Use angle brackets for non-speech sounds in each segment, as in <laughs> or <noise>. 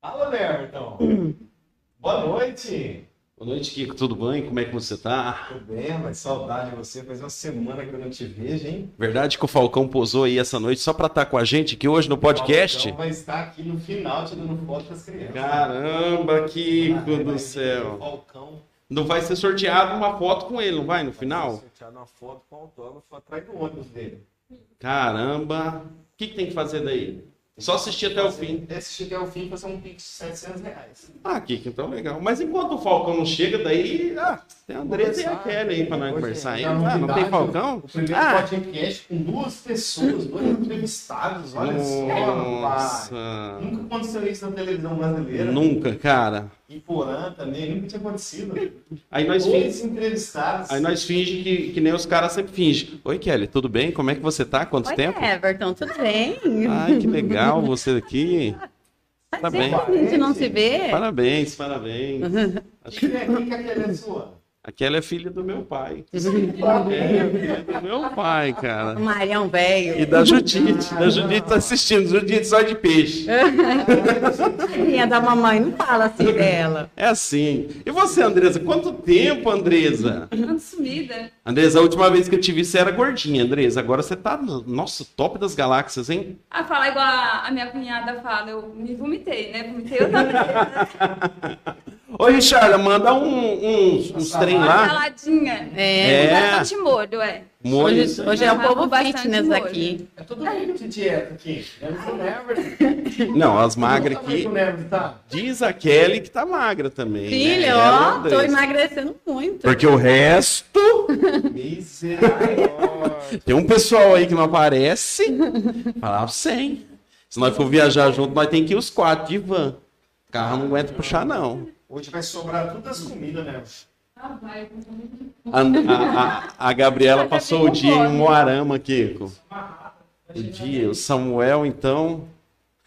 Fala, Everton. Boa noite. Boa noite, Kiko. Tudo bem? Como é que você tá? Tudo bem, mas saudade de você. Faz uma semana que eu não te vejo, hein? Verdade que o Falcão posou aí essa noite só pra estar com a gente aqui hoje no podcast? Então vai estar aqui no final tirando foto das crianças. Caramba, Kiko do vai céu. O Falcão. Não vai ser sorteado uma foto com ele, não vai, no Vai final? ser sorteado uma foto com autógrafo atrás do ônibus dele. Caramba. O que, que tem que fazer daí? Só assistir até o fim. É, Assistir até o fim vai ser um pix de 700 reais. Ah, Kiko, então legal. Mas enquanto o Falcão não chega, daí. Ah, tem a Andressa e a Kelly aí pra nós Hoje, conversar aí. na Ah, não tem Falcão? O primeiro Ah, podcast com duas pessoas, dois entrevistados. Olha só, rapaz. nossa. Nunca aconteceu isso na televisão brasileira. Nunca, cara. E Porã também, nunca tinha acontecido. Aí nós fingimos. Dois entrevistados. Aí nós fingem que, que nem os caras sempre fingem. Oi, Kelly, tudo bem? Como é que você tá? Quanto Oi, tempo? Everton, tudo bem? Ai, que legal você aqui. Tá bem. a gente não se vê. Parabéns, parabéns. <laughs> Acho que é, que é aquela é sua? A Kelly é filha do meu pai. <laughs> É, filha do meu pai, O cara. Marião velho. E da Judite. Da Judite tá assistindo. Judite só de peixe. <laughs> Filhinha da mamãe, não fala assim dela. É assim. E você, Andresa? Quanto tempo, Andresa? Ando sumida. Andresa, a última vez que eu te vi, você era gordinha, Andresa. Agora você tá, no- nossa, top das galáxias, hein? Ah, falar igual a, a minha cunhada fala, eu me vomitei, né? Vomitei eu <laughs> também. Ô, Richard, manda um- uns, uns trem Uma lá. saladinha. É. É. Bastante molho, é. Molho. Hoje, hoje é o povo fitness molho. aqui. É todo mundo de dieta aqui. Never. Não, as magras aqui. Tá? Diz a Kelly que tá magra também. Filha, né? Ela, ó, tô emagrecendo muito. Porque o resto. <laughs> Misericórdia. Tem um pessoal aí que não aparece. Falava sem. Se nós for viajar junto, nós tem que ir os quatro de van. O carro não aguenta puxar, não. Hoje vai sobrar todas as comidas, né? Ah, vai. A, a- a- Gabriela passou o dia em Moarama, Kiko. O dia, o Samuel, então.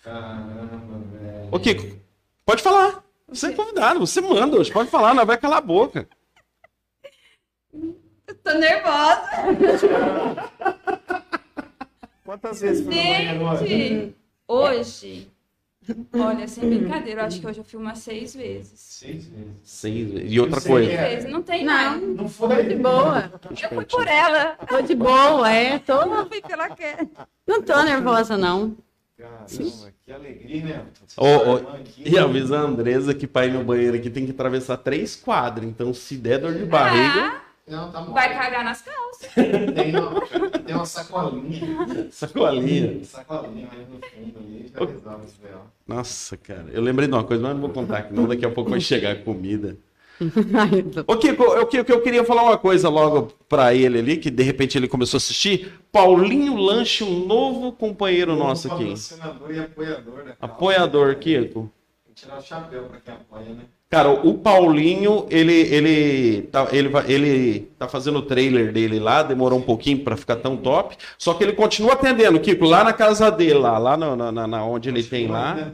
Caramba, velho. Ô, Kiko, pode falar. Você é convidado, você manda hoje. Pode falar, não vai calar a boca. Eu tô nervosa. Quantas vezes foi? Gente, hoje, olha, sem brincadeira, eu acho que hoje eu fui umas seis vezes. Seis vezes. Sim, e outra coisa. Seis vezes, não tem Não, mais. Não tô foi? de boa. Eu fui por ela. Tô de boa, é. Tô, Eu fui pela quer. não tô nervosa, não. Caramba, que alegria, né? Irmã aqui. E avisa a Andresa que pra ir no banheiro aqui tem que atravessar três quadras. Então, se der dor de barriga, Não, tá bom. Vai cagar nas calças. Tem uma, tem uma sacolinha. sacolinha. Sacolinha ali no fundo ali, já resolve isso. Nossa, cara. Eu lembrei de uma coisa, mas não vou contar aqui, não. Daqui a pouco vai chegar a comida. <laughs> Ô, Kiko, eu, Kiko, eu queria falar uma coisa logo pra ele ali, que de repente ele começou a assistir. Paulinho Lanche, um novo companheiro nosso aqui. Patrocinador e apoiador da. Apoiador, Kiko. Tem que tirar o chapéu pra quem apoia, né? Cara, o Paulinho, ele, ele, tá, ele, ele tá fazendo o trailer dele lá, demorou um pouquinho pra ficar tão top. Só que ele continua atendendo, Kiko, lá na casa dele, lá, lá na, na- na onde ele tem lá.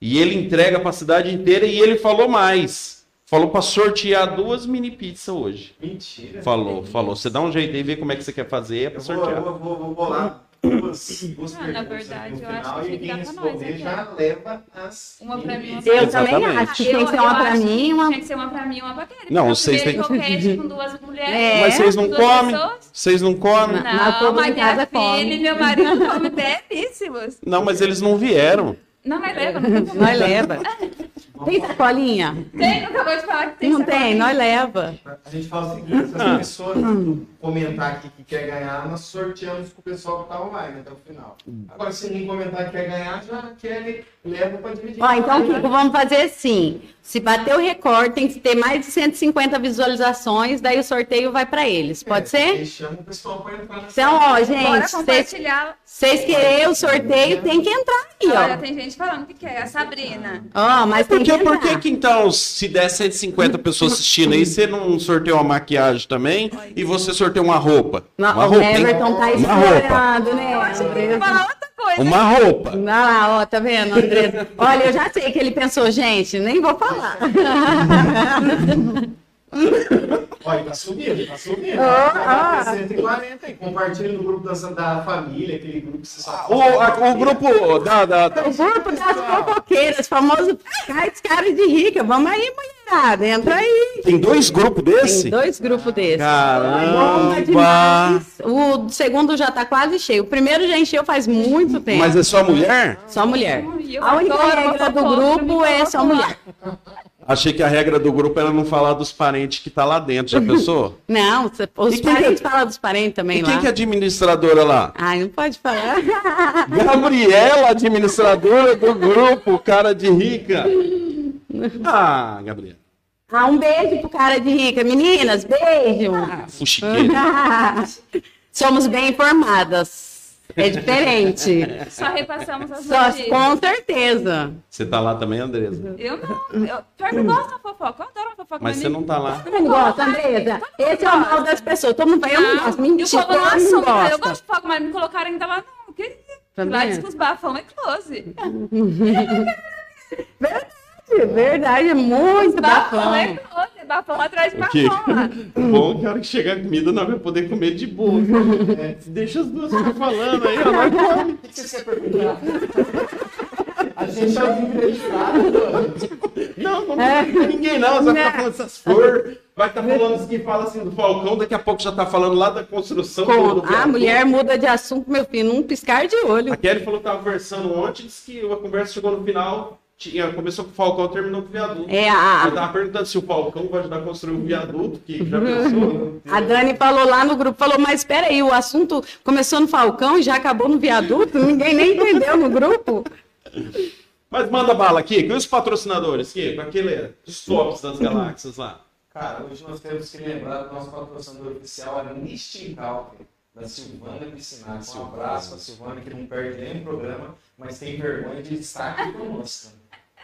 E ele entrega pra cidade inteira e ele falou mais. Falou pra sortear duas mini pizzas hoje. Mentira. Falou, falou. Você dá um jeito aí, vê como é que você quer fazer é pra Eu sortear. eu vou, vou, vou bolar duas, duas Ah, na perguntas verdade, no eu acho que e quem dá pra nós aqui, já leva as Uma pra mim, uma pra Eu também acho que tem que ser uma pra mim e que uma. Tinha que ser uma pra mim e uma pra Kelly. Não, vocês têm- croquete com duas mulheres. É. Mas vocês não comem? Vocês não comem? Não. Mas Não, todo mas minha filha e meu marido comem belíssimos. Não, mas eles não vieram. Não, mas leva, não leva. <laughs> Tem sacolinha? Tem, não acabou de falar que tem Não tem, sacolinha. nós leva. A gente fala o seguinte, se as pessoas comentar aqui que quer ganhar, nós sorteamos com o pessoal que tá online até o final. Agora, se ninguém comentar que quer ganhar, já quer leva pra dividir. Ó, então, Kiko, vamos fazer assim. Se bater o recorde, tem que ter mais de 150 visualizações, daí o sorteio vai pra eles. Pode ser? E chama o pessoal pra entrar Então, ó, Bora gente, vocês- compartilhar. vocês querem o sorteio, tem que entrar aí, Olha, ó. tem gente falando que quer. A Sabrina. Ó, mas tem que, que por que que então, se der 150 pessoas assistindo aí, você não sorteou uma maquiagem também e você sorteou uma roupa? Não, uma o roupa, hein? Everton tá Uma roupa. né? Eu achei que ia falar outra coisa. Uma roupa. Olha lá, ó, tá vendo, Andressa? Olha, eu já sei que ele pensou, gente, nem vou falar. <laughs> Olha, tá subindo, tá subindo. Ah, Tá ah. 140 aí. Compartilha no grupo da, da família, aquele grupo que você sabe. O, a- o grupo da, da, da- O grupo das fofoqueiras, famoso Cais Cara de Rica. Vamos aí, mulherada, entra aí. Tem dois grupos desse? Tem dois grupos desses. Caramba! O segundo já tá quase cheio. O primeiro já encheu faz muito tempo. Mas é só mulher? Só mulher. Eu A única regra do grupo é só mulher. Achei que a regra do grupo era não falar dos parentes que tá lá dentro. Já pensou? <laughs> Não, os quem parentes que- falam dos parentes também E quem lá. que é administradora lá? Ai, não pode falar. <laughs> Gabriela, administradora do grupo Cara de Rica. Ah, Gabriela. Ah, um beijo pro cara de rica. Meninas, beijo. Fuxiqueira. <laughs> Somos bem informadas. É diferente. Só repassamos as Só, notícias. com certeza. Você tá lá também, Andresa? Eu não. Eu, pior que eu gosto da fofoca. Eu adoro fofoca. Mas você não tá lá. Todo mundo gosta, Andresa. Esse é o mal das pessoas. Todo mundo vai, eu não gosto. Mentira, povo não. Eu gosto de fofoca, mas me colocaram ainda lá. Não, que lá vendo? diz que os bafão é close. Verdade, <laughs> <laughs> verdade. É muito Bafão bafão. é close. Bafão atrás de bafão lá. <laughs> Bom que a hora que chegar a comida nós vamos poder comer de boa. <laughs> É, deixa as duas ficar falando aí, ó. Nós come. O que você quer perguntar? A gente já vive registrado, mano. Não, não tem ninguém não. Vai ficar Não. falando essas flores. Vai estar falando isso que fala assim do Falcão, daqui a pouco já tá falando lá da construção do, do Com- a mulher muda de assunto, meu filho, num piscar de olho. A Kelly falou que tava conversando ontem, disse que a conversa chegou no final, tinha, começou com o Falcão, terminou com o viaduto. É, a, Eu tava perguntando se o Falcão vai ajudar a construir um viaduto, que já pensou? A Dani falou lá no grupo, falou, mas espera aí, o assunto começou no Falcão e já acabou no viaduto? Ninguém nem entendeu no grupo. Mas manda bala aqui, e os patrocinadores, que com aquele os tops das galáxias lá. Cara, hoje nós temos que lembrar do nosso patrocinador oficial, a Nistincal, da Silvana Piscinato. Um abraço pra Silvana, que não perde nenhum programa, mas tem vergonha de estar aqui conosco.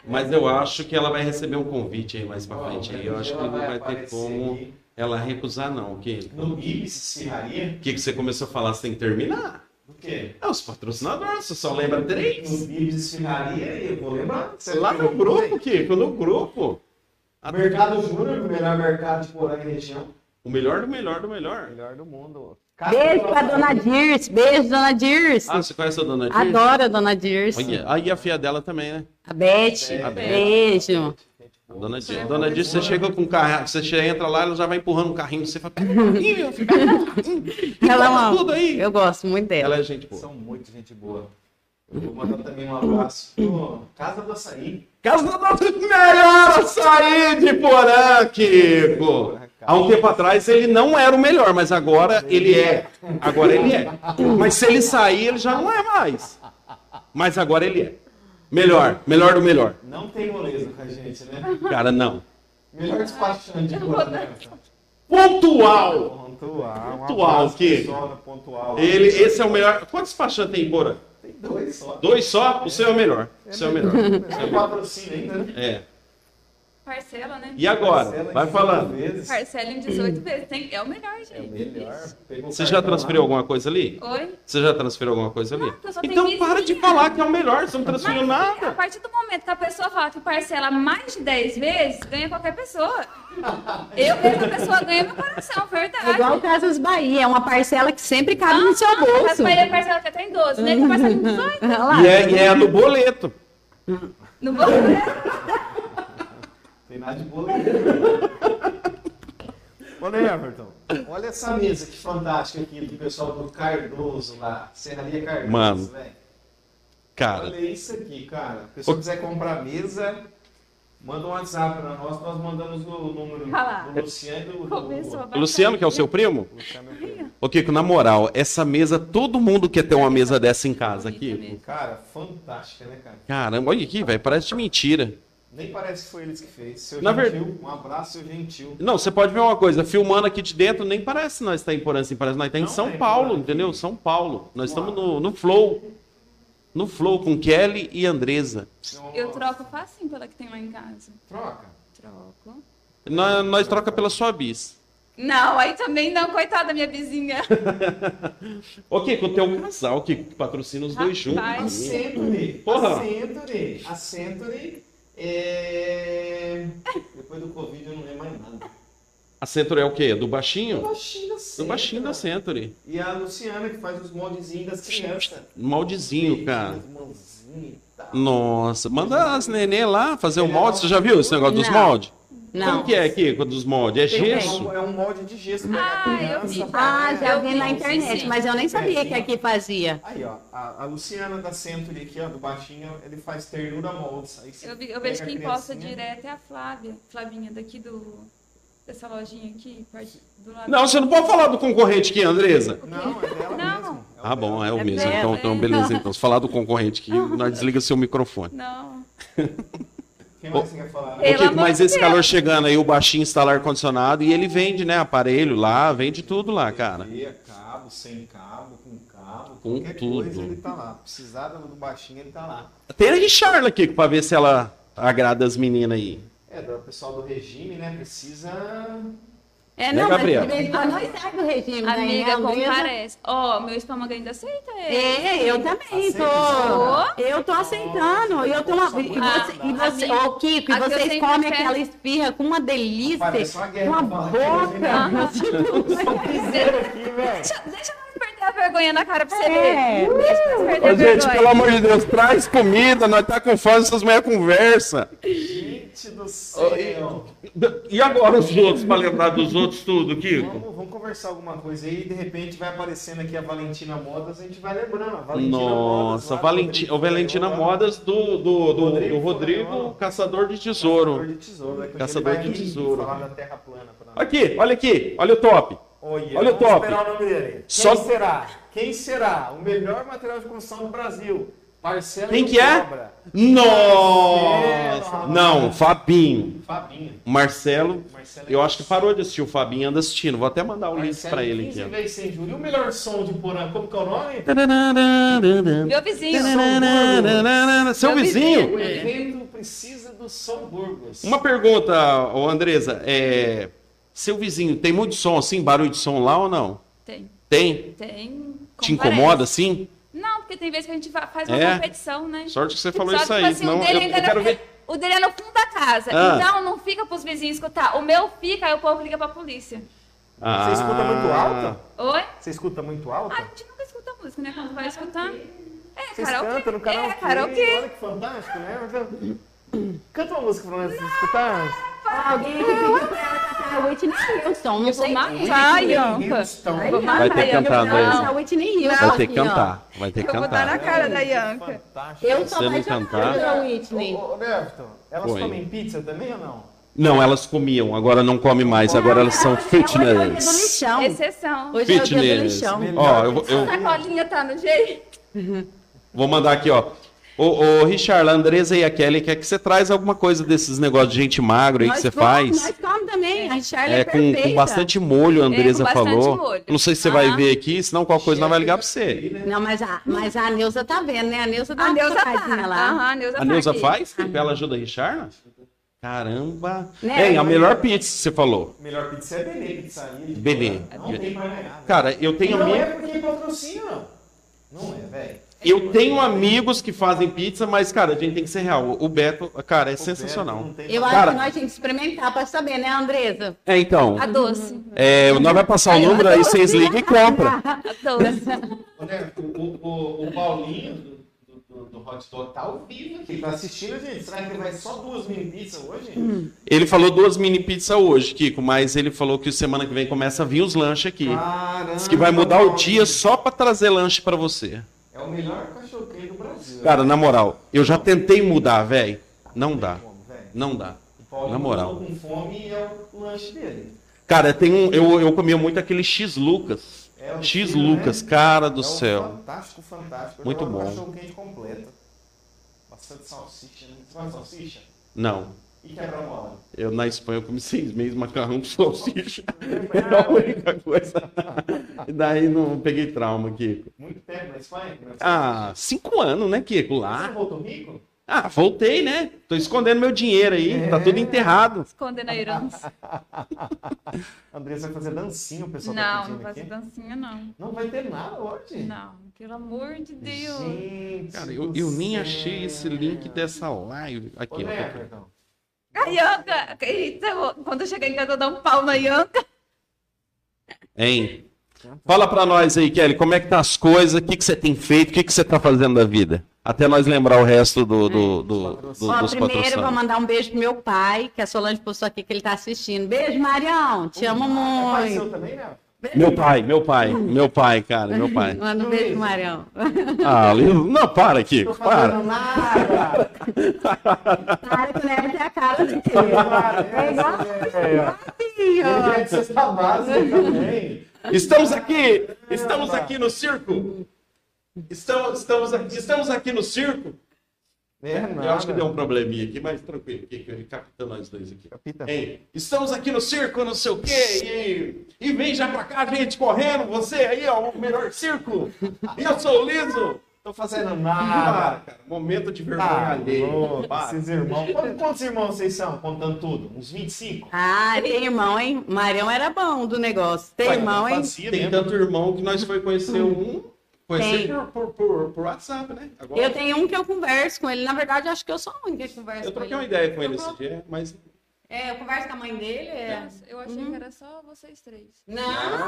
Mas eu acho que ela vai receber um convite aí mais pra frente. Aí. Eu acho que não vai ter como ela recusar, não. Que No Ibis Esfirraria. o que, que você começou a falar, você tem que terminar. Do quê? É os patrocinadores, você só lembra três. No Ibis Esfirraria, eu vou lembrar. Lá no grupo, Kiko, no grupo. Mercado Júnior, o melhor mercado de Porã e região. O melhor do melhor do melhor. Melhor do mundo. Beijo pra dona Dirce, beijo, dona Dirce. Ah, você conhece a dona Dirce? Adoro a dona Dirce. Olha, aí a filha dela também, né? A Beth, A Beth. beijo. A dona Dirce. Dona Dirce, você chega com um carro, você chega, entra lá, ela já vai empurrando um carrinho, você fala, pega o carrinho, fica Ela é tudo aí. Eu gosto muito dela. Ela é gente boa. São muito gente boa. Vou mandar também um abraço pro Casa do Açaí. Casa da nossa melhor açaí de Porã, Kiko. Há um tempo atrás ele não era o melhor, mas agora ele é. Agora ele é. Mas se ele sair, ele já não é mais. Mas agora ele é. Melhor, melhor do melhor. Não tem moleza com a gente, né? Cara, não. Melhor despachante de Porã. né? Pontual! Pontual. Um Pontual, pessoal da Pontual. Ele, esse é o melhor. Quantos despachantes tem em Porã? Tem dois só. Dois só? O seu é o melhor. O seu é o melhor. É patrocínio ainda, né? É. Parcela, né? E agora? Parcela em Vai 18 falando. vezes. Parcela em 18 vezes. Tem... É o melhor, gente. É o melhor. Você já transferiu lá. alguma coisa ali? Oi? Você já transferiu alguma coisa ali? Não, Então 15 para de falar que é o melhor, você não transferiu Mas, A nada. partir do momento que a pessoa fala que parcela mais de 10 vezes, ganha qualquer pessoa. <laughs> Eu mesma pessoa ganha meu coração, É verdade. igual o Casas Bahia, é uma parcela que sempre cabe no seu Mas bolso. vai ter parcela até tem 12, né? Tem parcela em 18. <laughs> Olha lá. E é, e é no boleto. Não <laughs> vou Tem nada de boleto. Ô, <laughs> Everton, olha essa mesa que fantástica aqui do pessoal do Cardoso lá. Serraria Cardoso, Mano. velho. Cara, Olha isso aqui, cara. Se a pessoa quiser comprar mesa, manda um WhatsApp pra nós, nós mandamos o número Olha lá. do Luciano e do, do, o Luciano, que é o seu primo? Luciano, meu primo. Ô, Kiko, na moral, essa mesa, todo mundo quer ter uma mesa dessa em casa, Kiko. mesmo. Cara, fantástica, né, cara? Caramba, olha aqui, velho, parece de mentira. Nem parece que foi eles que fez. Seu Na gentil, um abraço, seu gentil. Não, você pode ver uma coisa, filmando aqui de dentro, nem parece nós estar em Porã, assim, parece nós estar em Não, São é em Paulo, entendeu? São Paulo. Nós Uau. estamos no, no Flow. No Flow, com Kelly e Andresa. Eu troco facinho pela que tem lá em casa. Troca. Troco. Nós, nós troca pela sua bis. Não, aí também não, coitada da minha vizinha. Ô, Kiko, tem um casal que patrocina os dois juntos. Rapaz. A Century. Porra. A Century. A Century é... Depois do Covid eu não lembro mais nada. A Century é o quê? Do baixinho? Do baixinho da Do Century. baixinho da Century. E a Luciana que faz os moldezinhos das crianças. Moldezinho, cara. Nossa, manda as nenê lá fazer o molde. Você já viu esse negócio dos Não. moldes? Não. Como que é aqui, dos moldes? É gesso? É um molde de gesso pra Ah, eu criança. vi. Ah, já vi na internet, sim. mas eu nem sabia que aqui fazia. Aí, ó, a, a Luciana da Century aqui, ó, do baixinho, ele faz ternura moldes. Eu, vi- eu vejo quem posta direto é a Flávia. Flavinha daqui do. Dessa lojinha aqui, do lado. Não, você não pode falar do concorrente aqui, Andresa. Não, é dela Não. mesmo. É Ah, bom, é o É mesmo. dela, Então, é. então, beleza. Então, se falar do concorrente aqui, <laughs> nós desliga seu microfone. Não. <laughs> Quem mais você quer falar? Amor mas esse Deus. calor chegando aí, o baixinho instala ar-condicionado e ele vende, né? Aparelho lá, vende tudo lá, cara. Cabo, sem cabo, com cabo, Com qualquer tudo. coisa ele tá lá. Precisar do baixinho, ele tá lá. Tem a Richarla aqui pra ver se ela agrada as meninas aí. É, do pessoal do regime, né? Precisa. É, Né, não, mas quando nós sai do regime, né? Amiga, Andresa? comparece. Ó, meu estômago ainda aceita ele. É, eu também Aceita tô. Eu tô aceitando. Eu tô uma... E você, e você Ah, ô, Kiko, e vocês comem aquela esfirra com uma delícia, Parece uma boca. Deixa, deixa eu perder a vergonha na cara pra você É. ver. Deixa eu perder a Ô, gente, pelo amor de Deus, traz comida, nós tá com fome, essas mulheres conversa. Gente do céu. E agora os outros, pra lembrar dos outros tudo, Kiko? Vamos, vamos conversar alguma coisa aí, de repente vai aparecendo aqui a Valentina Modas, a gente vai lembrando. a Valentina Nossa, do Valenti... O Valentina Modas do, do, do, Rodrigo do Rodrigo. Caçador de Caçador Tesouro. de tesouro. Que Caçador de tesouro. Falar da terra plana. Aqui, olha aqui, olha o top. Olha, Olha o top. esperar o nome dele. Quem Só- será? Quem será o melhor material de construção do Brasil? Marcelo Quem que é? Cobra. Nossa! Não, Fabinho. Fabinho. Marcelo, Marcelo eu acho que parou de assistir o Fabinho, anda assistindo. Vou até mandar o link pra ele 15 aqui. ó. vezes sem juros. E o melhor som de Porã, como que é o nome? Meu vizinho. Seu Meu vizinho? O evento precisa do Som Burgos. Uma pergunta, Andresa. É, seu vizinho tem muito som assim, barulho de som lá ou não? Tem. Tem? Tem. Te incomoda assim? Não, porque tem vezes que a gente fa- faz uma É? competição, né? Sorte que você falou Só isso que, aí, tipo assim, senão o dele eu, ainda eu quero não- ver. O dele é no fundo da casa. Ah. Então não fica pros vizinhos escutar. O meu fica, aí o povo liga pra polícia. Ah, Você escuta muito alto? Oi? Você escuta muito alto? Ah, a gente nunca escuta música, né? Quando vai escutar. É, Vocês karaokê. cantam no karaokê? É, karaokê. Olha que fantástico, né? Canta uma música pra nós escutar. Alguém aqui pediu pra ela cantar a Whitney Houston, não Eu vou sei. Houston. Eu vou Vai matar, ter que cantar, a Whitney Houston. Vai ter que cantar, vai ter que Eu vou dar na cantar. cara da Ianca. Fantástico. Eu sou Você não apaixonada cantar? Whitney. Ô, Everton, elas Oi. comem pizza também ou não? Não, elas comiam, agora não comem mais, agora elas são Hoje é o dia do fitness. lixão. Exceção. Hoje é o dia do Fitness. lixão. Ó, eu, eu A sacolinha tá no jeito. vou mandar aqui, ó. Ô, ô Richard, a Andresa e a Kelly quer que você traz alguma coisa desses negócios de gente magro aí que Nós você come- faz. Nós comemos também. A Charlie É, é, com, com bastante molho, a Andresa É, com bastante falou. molho. Não sei se você vai Aham. ver aqui, senão qualquer coisa nós vai ligar pra você. Não, mas a, mas a Neuza tá vendo, né? A Neuza dá A Neuza tá. lá. Aham, a Neuza A tá Neuza aqui. faz? Ela ajuda a Richard? Caramba. Né? É, a melhor pizza que você falou. Melhor pizza é Benê, pizzaria. Porã. Não tem pra negar. Cara, eu E tenho não amigos. é porque patrocina, não. Não é, velho. Eu tenho amigos que fazem pizza, mas, cara, a gente tem que ser real. O Beto, cara, é sensacional. Não tem Eu acho Cara- que nós temos que experimentar pra saber, né, Andresa? É, então. A doce. É, nós vai passar o número, aí vocês ligam e compram. <laughs> A doce. O, o, o Paulinho do, Hot Dog tá ao vivo aqui. Tá assistindo, gente? Será que ele vai só duas mini pizzas hoje? Ele falou duas mini pizzas hoje, Kiko, mas ele falou que semana que vem começa a vir os lanches aqui. Caramba, Diz que vai mudar o dia só pra trazer lanche pra você. É o melhor cachorro quente do Brasil. Cara, na moral, eu já tentei mudar, velho. Não dá. Não dá. Na moral. com fome é o lanche dele. Cara, tem um. Eu, eu comia muito aquele X Lucas. É X estilo, Lucas, né? cara do é céu. Fantástico, fantástico. Eu Muito bom. cachorro quente completo. Bastante salsicha. Né? Você faz salsicha? Não. E quebra-mola? Eu na Espanha eu comi seis meses macarrão com salsicha. <laughs> É <laughs> a única coisa. E daí não peguei trauma, Kiko. Muito tempo na Espanha? Ah, cinco anos, né, Kiko? Você Lá. voltou rico? Ah, voltei, né? Tô escondendo meu dinheiro aí. Tá É. tudo enterrado. Escondendo a herança. <laughs> Andressa vai fazer dancinha, o pessoal tá Não, pedindo não vai aqui. ser dancinha, não. Não vai ter nada hoje? Não, pelo amor de Deus. Gente Cara, eu, do eu nem achei esse link dessa live. Ô, Aqui, ó. Neto, aqui. então. A Ianca, eita, quando eu chegar em casa eu dou um pau na Ianca. Hein? Fala pra nós aí, Kelly, como é que tá as coisas, o que, que você tem feito, o que, que você tá fazendo da vida? Até nós lembrar o resto do, do, do, do- Ó, dos primeiro eu vou mandar um beijo pro meu pai, que a Solange postou aqui que ele tá assistindo. Beijo, Marião. Te amo Pai seu muito. também, né? Meu pai, meu pai, meu pai, cara, meu pai. <laughs> Manda um beijo Marião. <laughs> Ah, não, para, Kiko, fazendo para. nada. Para que Neto tem a cara de quê? É igual é de cesta básica também. Estamos aqui, estamos aqui no circo. Estamos, estamos, aqui, estamos aqui no circo. É, Eu acho que deu um probleminha aqui, mas tranquilo, ele capta nós dois aqui. Capita. Hein? Estamos aqui no circo, não sei o quê, e, e vem já pra cá, gente, correndo, você aí, ó, o melhor circo. E eu sou o Liso. Tô fazendo nada. cara, momento de vergonha Tá, Para. esses irmãos. Quantos, quantos irmãos vocês são, contando tudo? Uns 25? Ah, tem irmão, hein? Marião era bom do negócio. Tem Ué, irmão, hein? Fazia Tem mesmo. tanto irmão que nós foi conhecer um, conhecer por, por, por, por WhatsApp, né? Agora, Eu tenho um que eu converso com ele. Na verdade, acho que eu sou a única que conversa eu com troquei uma ele. ideia com ele Uhum. esse dia, mas É, eu converso com a mãe dele. É... Nossa, eu achei que era só vocês três. Não,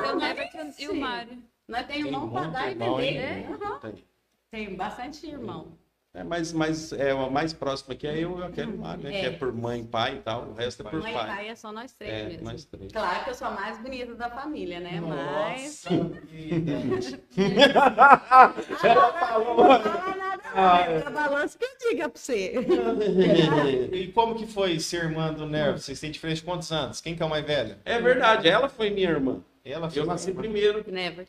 Eu, não é e o. Mário. Nós temos irmão muito dar e vender. né? Uhum. tem. Tem bastante irmão. É, mas, mas é, o mais próximo aqui é eu e aquele Mário, né? É. Que é por mãe, pai e tal. O resto é por Mãe e pai. pai é só nós três É, mesmo. nós três. Claro que eu sou a mais bonita da família, né? Mas. Nossa vida. Ela falou. Não fala nada, não. Tá balanço que eu diga pra você. <laughs> E como que foi ser irmã do Nervo? Vocês têm diferença de quantos anos? Quem que é o mais velho? É verdade, ela foi minha irmã. Ela foi Eu nasci irmã. primeiro, Never.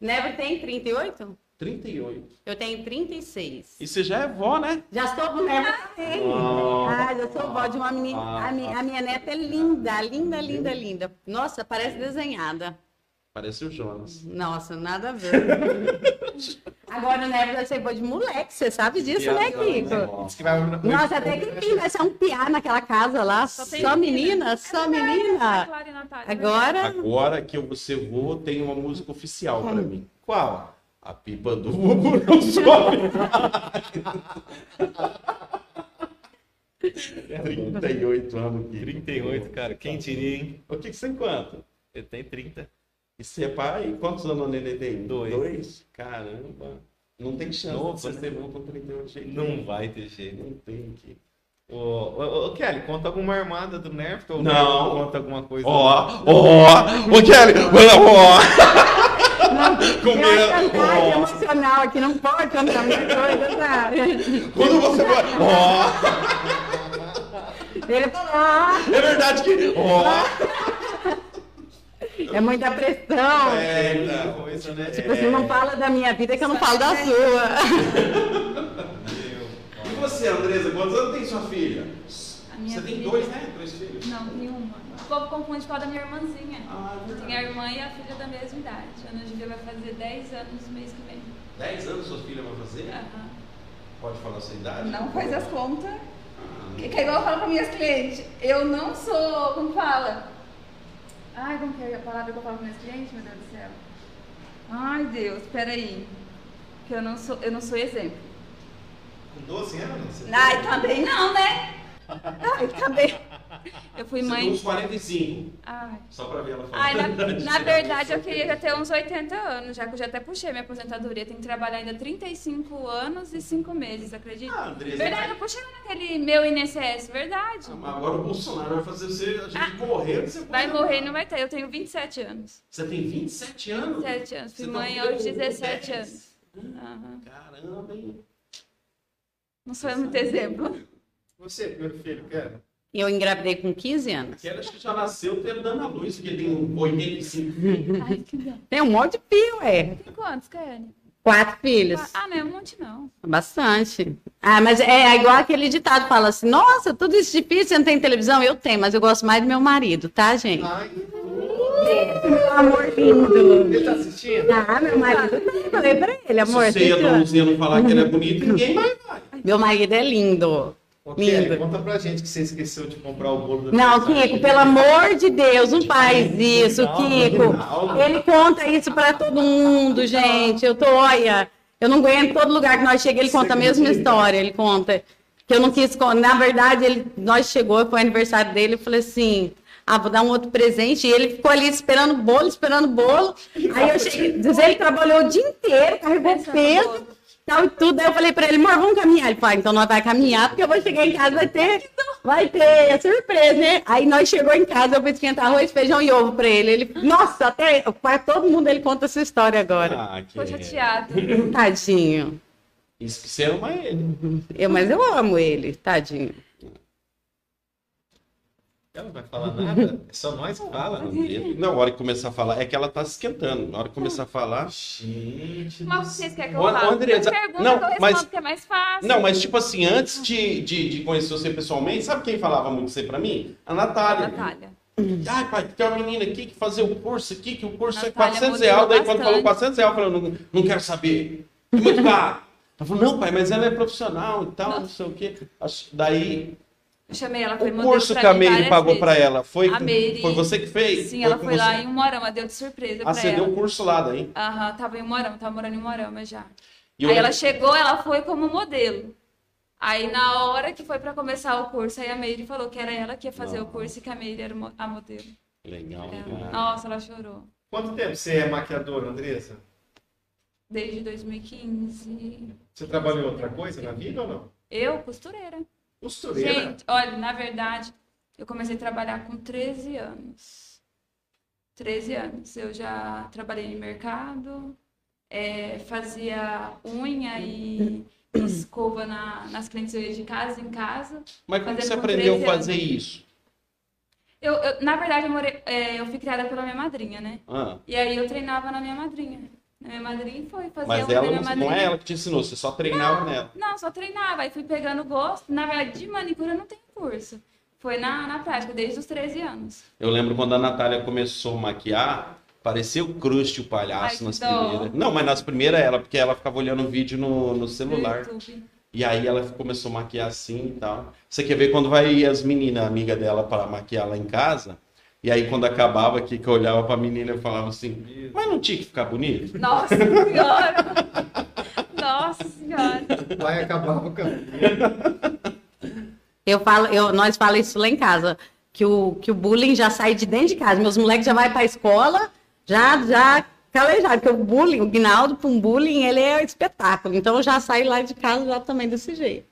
Never tem 38? 38. Eu tenho 36. E você já é vó, né? Já sou Never também. Ah, já sou vó de uma menina. A, mi- a minha neta é linda, linda, linda, linda. Nossa, parece desenhada. Parece o Jonas. Nossa, nada a ver. <laughs> Agora o Never vai ser boa de moleque, você sabe disso, né, Kiko? Diz que vai- Nossa, até que enfim, vai ser um piá naquela casa lá. Só, tem menina, só menina. Clara e Natália. Agora, Agora que eu você vou, tem uma música oficial pra mim. Qual? A pipa do Bubu não <laughs> sobe. 38 anos, Kiko. 38, cara. Quem diria, hein? O que, que você tem quanto? Eu tenho 30. E você é pai? Quantos anos o neném tem? Dois. Dois? Caramba. Não tem chance Novo, de você né? ser bom com 38 de jeito Não vai ter jeito. Não tem que. Ô, ô, ô, Kelly, conta alguma armada do Nervo? Ou Não. Conta alguma coisa. Ó, ó, ô Kelly, ó. Tem uma chantagem Comer, ó. emocional aqui, não pode cantar muita coisa, tá? Quando você vai, ó, Ele falou, ah, é verdade que, ó. é muita pressão. É, não. Coisa, né? Tipo, você não fala da minha vida que eu não falo da sua. <laughs> E você, Andresa, quantos anos tem sua filha? Você tem dois, né? Dois filhos? Não, nenhuma. O povo confunde com a da minha irmãzinha. Ah, é Tem a irmã e a filha da mesma idade. A Ana Júlia vai fazer 10 anos no mês que vem. 10 anos sua filha vai fazer? Aham. Pode falar a sua idade? Não faz as contas. Que que é igual eu falo para minhas clientes. Eu não sou, como fala? Ai, como que é a palavra que eu falo para minhas clientes, meu Deus do céu? Ai, Deus, peraí. Que eu não sou, eu não sou exemplo. Com 12 anos? Ai, também não, né? Ai, também. Eu fui Você tem mãe. uns 45, Ai. só pra ver ela falar. Ai, na, <laughs> na verdade, eu queria ter uns 80 anos, já que eu já até puxei minha aposentadoria. Tenho que trabalhar ainda 35 anos e 5 meses, acredita? Ah, Andressa, verdade, eu puxei naquele meu INSS, verdade. Ah, Agora o Bolsonaro vai fazer você, a gente morrer. Você Vai morrer e não vai ter. Eu tenho 27 anos. Você tem 27 anos? 27 anos. Fui Você tá mãe ficando aos com 17 10. anos. Aham. Caramba, hein? Não sou muito exemplo. Você, meu filho, Kelly. Eu engravidei com 15 anos. Aquela acho que já nasceu tendo dando a luz, porque tem um 85. Ai, que. <laughs> Tem um monte de fio, é. Tem quantos, Kelly? Quatro filhos. Ah, não é um monte, não. Bastante. Ah, mas é igual aquele ditado fala assim: nossa, tudo isso difícil, você não tem televisão? Eu tenho, mas eu gosto mais do meu marido, tá, gente? Ai, Meu amor lindo. ele tá assistindo? Ah, meu marido, eu falei pra ele, amor. Se você e a assiste lá. Donzinha não falar que ele é bonito, ninguém mais vai. Meu marido é lindo. Ô, Kelly, conta pra gente que você esqueceu de comprar o bolo do Não. Kiko, pelo amor de Deus, não faz isso, Não, Kiko. não. Ele conta isso pra todo mundo, gente. Eu tô, olha, eu não aguento todo lugar que nós chegamos, ele conta a mesma história. Ele conta Que eu não quis. Na verdade, ele, nós chegou, foi aniversário dele, eu falei assim. Ah, vou dar um outro presente. E ele ficou ali esperando bolo, esperando bolo. Aí eu cheguei. Diz, ele trabalhou o dia inteiro, carregou Pensando peso. Tal e tudo. Aí eu falei pra ele, amor, vamos caminhar. Ele falou, ah, então nós vai caminhar, porque eu vou chegar em casa, vai ter, vai ter surpresa, né? Aí nós chegou em casa, eu fui esquentar arroz, feijão e ovo pra ele. Ele, nossa, até para todo mundo ele conta essa história agora. Ah, que... Ficou chateado. Tadinho. Isso que você ama ele. Eu, mas eu amo ele, tadinho. Ela não vai falar nada. É só nós que fala. Não, a hora que começar a falar, é que ela tá se esquentando. Na hora que começar a falar. Gente. Mas vocês querem que eu fale? Andresa, Pergunta não, que eu respondo, mas- que é mais fácil. Não, mas tipo assim, antes de, de, de conhecer você pessoalmente, sabe quem falava muito isso aí pra mim? A Natália. Natália. Ai, pai, tem uma menina aqui que fazer o curso aqui, que o curso é Natália 400 reais. Daí quando falou bastante. 400 reais, eu falei, não, não quero saber. É muito caro. Ela falou, não, pai, mas ela é profissional e tal, não sei o quê. Daí, Eu chamei ela, foi o curso que a Meire pagou pra ela, foi, Meire- foi você que fez? Sim, ela com foi lá você? em Umorama, deu de surpresa Ah, pra você ela. deu o curso lá daí. Aham, tava em Umorama, tava morando em Umorama já. E aí eu- ela chegou, ela foi como modelo. Aí na hora que foi pra começar o curso, aí a Meire falou que era ela que ia fazer o curso e que a Meire era a modelo. Legal. É. cara. Nossa, ela chorou. Quanto tempo você é maquiadora, Andressa? Desde 2015. Você trabalhou em outra coisa na vida ou não? Eu, costureira. Costureira. Gente, olha, na verdade, eu comecei a trabalhar com 13 anos. 13 anos. Eu já trabalhei em mercado, é, fazia unha e <coughs> escova na- nas clientes de casa em casa. Mas como você aprendeu a 13 anos. fazer isso? Eu, eu- na verdade, eu, morei- é, eu fui criada pela minha madrinha, né? Ah, E aí eu treinava na minha madrinha. Na minha madrinha foi fazer mas ela não, não é ela que te ensinou, você só treinava nela. Não, só treinava. Aí fui pegando gosto. Na verdade, de manicure eu não tenho curso. Foi na, na prática, desde os 13 anos. Eu lembro quando a Natália começou a maquiar, parecia o Crush, o Ai, palhaço, que nas dó. primeiras. Não, mas nas primeiras ela, porque ela ficava olhando o vídeo no, no celular. YouTube. E aí ela começou a maquiar assim e tal. Você quer ver quando vai as meninas, amiga dela, para maquiar lá em casa? E aí quando acabava aqui, que eu olhava pra menina, eu falava assim, mas não tinha que ficar bonito? Nossa senhora! Nossa senhora! Vai acabar o caminho. Eu falo, eu, nós falamos isso lá em casa, que o, que o bullying já sai de dentro de casa. Meus moleques já vão para a escola, já, já calejado, porque o bullying, o Guinaldo, para um bullying, ele é um espetáculo. Então eu já saio lá de casa já também desse jeito.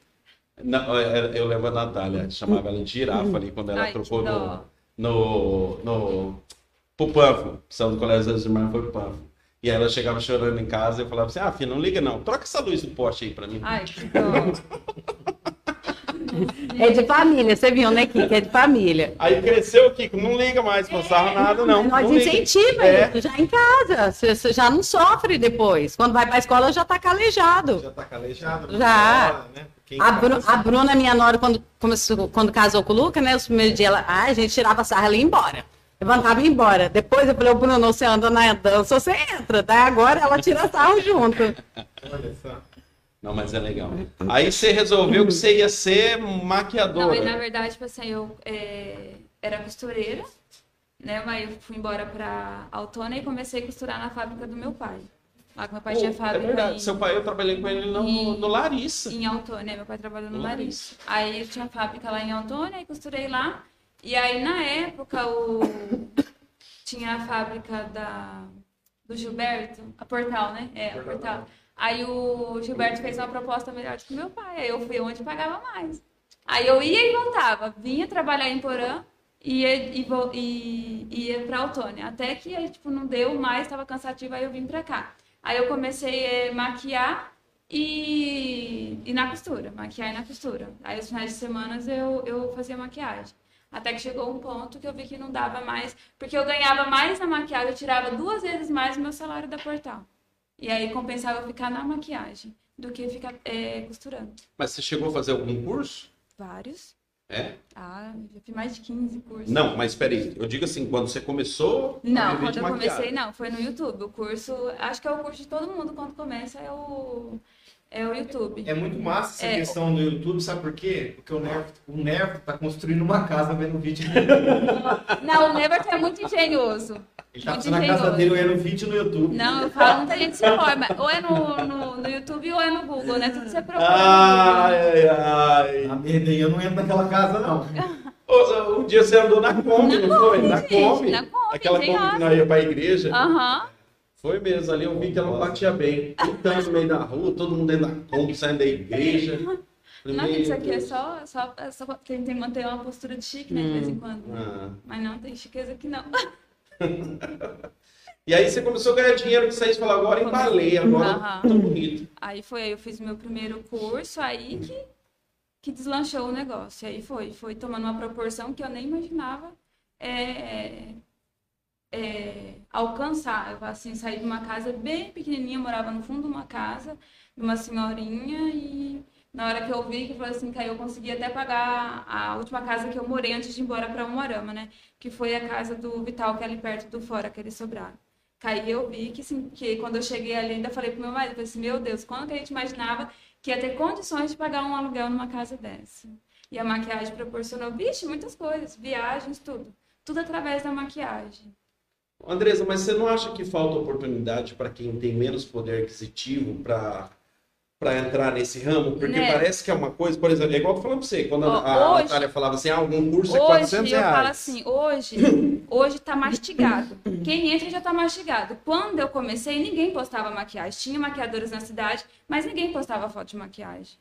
Não, eu lembro a Natália, chamava ela de girafa ali, quando ela Ai, trocou no, dó. No, no, pro Panfo. Saiu do colégio das irmãs, foi pro Panfo. E aí ela chegava chorando em casa e eu falava assim, ah, filha, não liga não, troca essa luz do poste aí pra mim. Ai, que. <laughs> É de família, você viu, né, Kika? É de família. Aí cresceu, Kiko, não liga mais com sarro nada não. Nós não incentiva É. isso já em casa. Você, você já não sofre depois. Quando vai para a escola já está calejado. Já tá calejado? Já. Fora, né? Quem A, Bru- a Bruna, minha nora, quando, começou, quando casou com o Luca, né? Os primeiros dias, ela, ah, a gente tirava sarra ela ia embora. Levantava e ia embora. Depois eu falei, ô Bruno, você anda na dança, você entra. Daí agora ela tira sarro junto. Olha só. Não, mas é legal. Aí você resolveu que você ia ser Não, maquiadora. e na verdade, tipo assim, eu é, era costureira, né? Mas eu fui embora pra Altona e comecei a costurar na fábrica do meu pai. Lá que meu pai Pô, tinha é fábrica verdade, em, seu pai, eu trabalhei com ele no, E- no Larissa. em Altona, né? Meu pai trabalhou no Larissa. Larissa. Aí tinha fábrica lá em Altona e costurei lá. E aí, na época, o... tinha a fábrica da... do Gilberto, a Portal, né? É, a Portal. Aí o Gilberto fez uma proposta melhor do que o meu pai. Aí eu fui onde pagava mais. Aí eu ia e voltava. Vinha trabalhar em Porã e ia, e, e, ia pra Autônia. Até que aí, tipo, não deu mais, estava cansativo, aí eu vim pra cá. Aí eu comecei a maquiar e, e na costura, maquiar e na costura. Aí os finais de semana eu, eu fazia maquiagem. Até que chegou um ponto que eu vi que não dava mais, porque eu ganhava mais na maquiagem, eu tirava duas vezes mais o meu salário da Portal. E aí compensava eu ficar na maquiagem do que ficar é, costurando. Mas você chegou a fazer algum curso? Vários. É? Ah, já fiz mais de 15 cursos. Não, mas peraí, eu digo assim, quando você começou Não, quando eu maquiagem. comecei, não, foi no YouTube. O curso, acho que é o curso de todo mundo quando começa, é o, é o YouTube. É muito massa essa É. questão do YouTube, sabe por quê? Porque o Nervo, o Nervo tá construindo uma casa vendo o vídeo. <laughs> Não, o Never é muito engenhoso. Ele tá na casa dele olhando vídeo no YouTube. Não, eu falo, muita gente se informa. Ou é no, no, no YouTube ou é no Google, né? Tudo você procura. Ai, ai, ai. A merda aí, eu não entro naquela casa, não. Um dia você andou na Kombi, não foi? Na gente, Kombi. na Kombi, Aquela Kombi que nós ia pra igreja. Aham. Foi mesmo, ali eu vi que ela não batia bem. Gritando no meio da rua, todo mundo dentro da Kombi, saindo da igreja. Falei, <laughs> Não, isso aqui é só, só, é só tentei manter uma postura de chique, né? De vez em quando. Ah. Mas não, tem chiqueza aqui não. <laughs> E aí você começou a ganhar dinheiro que você falou, agora embalei, agora Aham. tô bonito. Aí foi aí, eu fiz meu primeiro curso, aí que, que deslanchou o negócio. Aí foi, foi tomando uma proporção que eu nem imaginava é, é, alcançar. Eu assim, saí de uma casa bem pequenininha, morava no fundo de uma casa, de uma senhorinha, e na hora que eu vi, que falei assim, que aí eu consegui até pagar a última casa que eu morei antes de ir embora para Umuarama, né? Que foi a casa do Vital, que é ali perto do Fora, que eles sobraram. Aí eu vi que, assim, que quando eu cheguei ali, ainda falei pro meu marido, falei assim, meu Deus, quando que a gente imaginava que ia ter condições de pagar um aluguel numa casa dessa? E a maquiagem proporcionou, vixe, muitas coisas, viagens, tudo. Tudo através da maquiagem. Andresa, mas você não acha que falta oportunidade para quem tem menos poder aquisitivo para para entrar nesse ramo? Porque Né? parece que é uma coisa, por exemplo, é igual eu falando pra você, quando a, Ó, a hoje- Natália falava assim, ah, algum curso é Hoje 400 eu reais. falo assim, hoje, hoje tá mastigado. Quem entra já tá mastigado. Quando eu comecei, ninguém postava maquiagem. Tinha maquiadores na cidade, mas ninguém postava foto de maquiagem.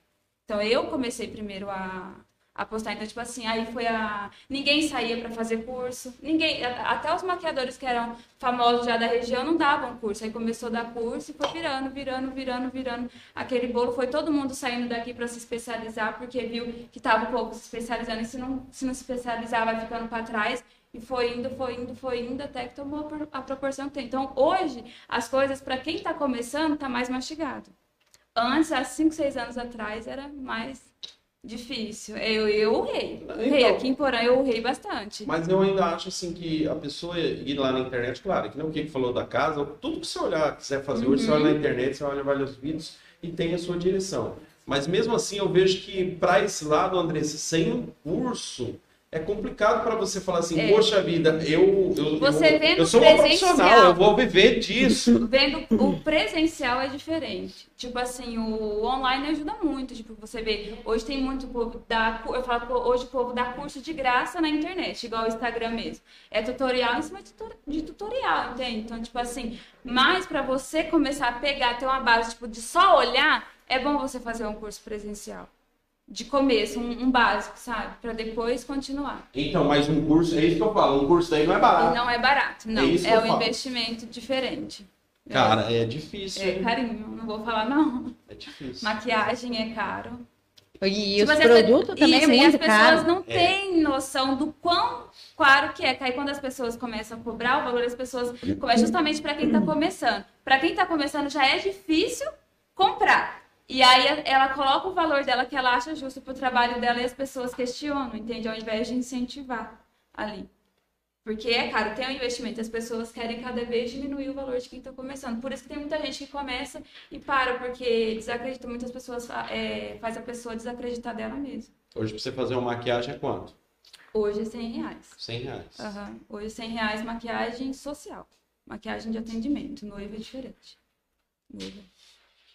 Então eu comecei primeiro a, a postar. Então, tipo assim, aí foi a. Ninguém saía para fazer curso. Ninguém. Até os maquiadores que eram famosos já da região não davam curso. Aí começou a dar curso e foi virando, virando, virando, virando. Aquele bolo foi todo mundo saindo daqui para se especializar, porque viu que tava um pouco se especializando. E se não, se não se especializar, vai ficando para trás. E foi indo, foi indo, foi indo, até que tomou a por- a proporção que tem. Então, hoje, as coisas, para quem está começando, tá mais mastigado. Antes, há 5, 6 anos atrás, era mais difícil. Eu, eu urrei. Então. Aqui em Porã, eu urrei bastante. Mas eu ainda acho assim que a pessoa ir lá na internet, claro, que nem o que falou da casa, tudo que você olhar, quiser fazer hoje, você olha Uhum. na internet, você olha vários vídeos e tem a sua direção. Mas mesmo assim, eu vejo que para esse lado, Andressa, sem um curso, é complicado para você falar assim, É. poxa vida, eu, eu, Você vendo eu sou uma profissional, eu vou viver disso. <laughs> Vendo o presencial é diferente. Tipo assim, o online ajuda muito. Tipo, você vê, hoje tem muito povo dá, eu falo, hoje o povo dá curso de graça na internet, igual o Instagram mesmo. É tutorial em cima de tutorial, entende? Então, tipo assim, mas para você começar a pegar, ter uma base, tipo, de só olhar, é bom você fazer um curso presencial. De começo, um, um básico, sabe? Para depois continuar. Então, mas um curso, é isso que eu falo, um curso daí não é barato. não é barato, não. É isso que É eu um falo. investimento diferente. Cara, é difícil. É carinho, não vou falar não. É difícil. Maquiagem é caro. E Tipo, os produtos pessoas- também isso, é e muito as pessoas caro. não têm noção do quão caro que é. Que aí quando as pessoas começam a cobrar o valor, as pessoas começam justamente para quem está começando. Para quem está começando já é difícil comprar. E aí ela coloca o valor dela que ela acha justo pro trabalho dela e as pessoas questionam, entende? Ao invés de incentivar ali. Porque é caro, tem um investimento, as pessoas querem cada vez diminuir o valor de quem está começando. Por isso que tem muita gente que começa e para, porque desacredita, muitas pessoas é, faz a pessoa desacreditar dela mesma. Hoje, pra você fazer uma maquiagem é quanto? Hoje é 100 reais. 100 reais. Aham. Hoje 100 reais maquiagem social. Maquiagem de atendimento. Noiva é diferente. Noiva.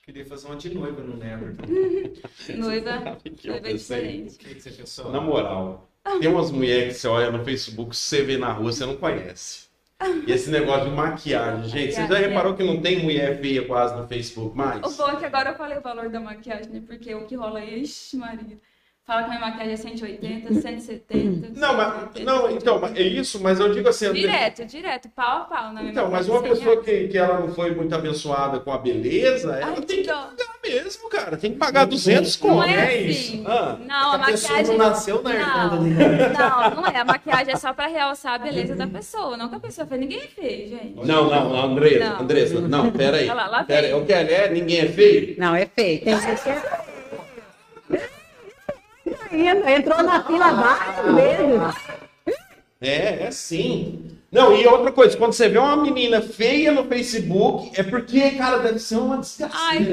Queria fazer uma de noiva no Never. <laughs> Noiva, noiva é diferente. O que que você pensou? Na moral, tem umas mulheres que você olha no Facebook, você vê na rua, você não conhece. E esse negócio de maquiagem, gente, você já Maquiagem, reparou que não tem mulher feia quase no Facebook mais? O bom é que agora eu falei o valor da maquiagem, né? Porque o que rola aí, ixi, Maria. Fala que a minha maquiagem é 180, 170. Não, mas, 180. não, então, é isso, mas eu digo assim, Direto, direto, pau a pau. Na minha então, mas uma 100 pessoa reais. que, que ela não foi muito abençoada com a beleza, ela Ai, tem que dó. pagar mesmo, cara, tem que pagar 200 Não conto. é é assim. isso. Ah, Não, a a pessoa maquiagem. não nasceu na não, não, não é. A maquiagem é só pra realçar a beleza da pessoa. Não que a pessoa fez. Ninguém fez, gente. Não, não, não, Andressa, Não. Andressa, não, pera aí. Olha lá, lá Pera o que é, ninguém é feio? Não, é feio. Tem gente que é Entrou na fila várias vezes. É, é sim. Não, e outra coisa, quando você vê uma menina feia no Facebook, é porque, cara, deve ser uma desgraça. Ai,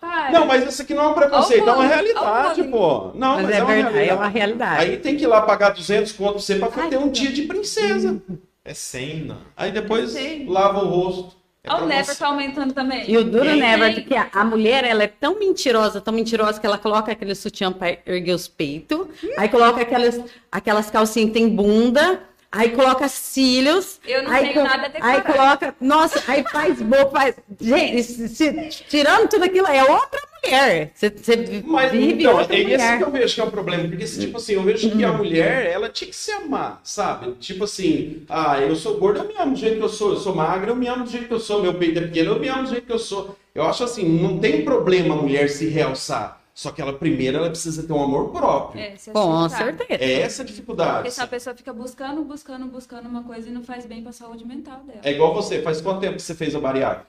para. Não, mas isso aqui não é um preconceito, é Olha o uma realidade, olha o pô. Não, Mas mas, é é, uma verdade, é realidade. uma realidade. Aí tem que ir lá pagar 200 conto pra você pra Ai, ter um que dia de princesa. É 100, não. Aí depois lava o rosto. É Olha pra o Never tá aumentando também. E o duro, Quem tem? porque a, a mulher, ela é tão mentirosa, tão mentirosa, que ela coloca aquele sutiã pra erguer os peitos, aí coloca aquelas, aquelas calcinhas que tem bunda, aí coloca cílios. Eu não aí tenho nada a declarar. Aí coloca, nossa, aí faz boca, faz... Gente, se- se- tirando tudo aquilo, é outra mulher. Você, você Mas vive então, outra é esse mulher. que eu vejo que é o problema. Porque, tipo assim, eu vejo que a mulher, ela tinha que se amar, sabe? Tipo assim, ah, eu sou gorda, eu me amo do jeito que eu sou. Eu sou magra, eu me amo do jeito que eu sou. Meu peito é pequeno, eu me amo do jeito que eu sou. Eu acho assim, não tem problema a mulher se realçar. Só que ela, primeiro, ela precisa ter um amor próprio. É, É, se Com certeza. essa a dificuldade. Porque se a pessoa fica buscando, buscando, buscando uma coisa e não faz bem pra saúde mental dela. É igual você, faz quanto tempo que você fez a bariátrica?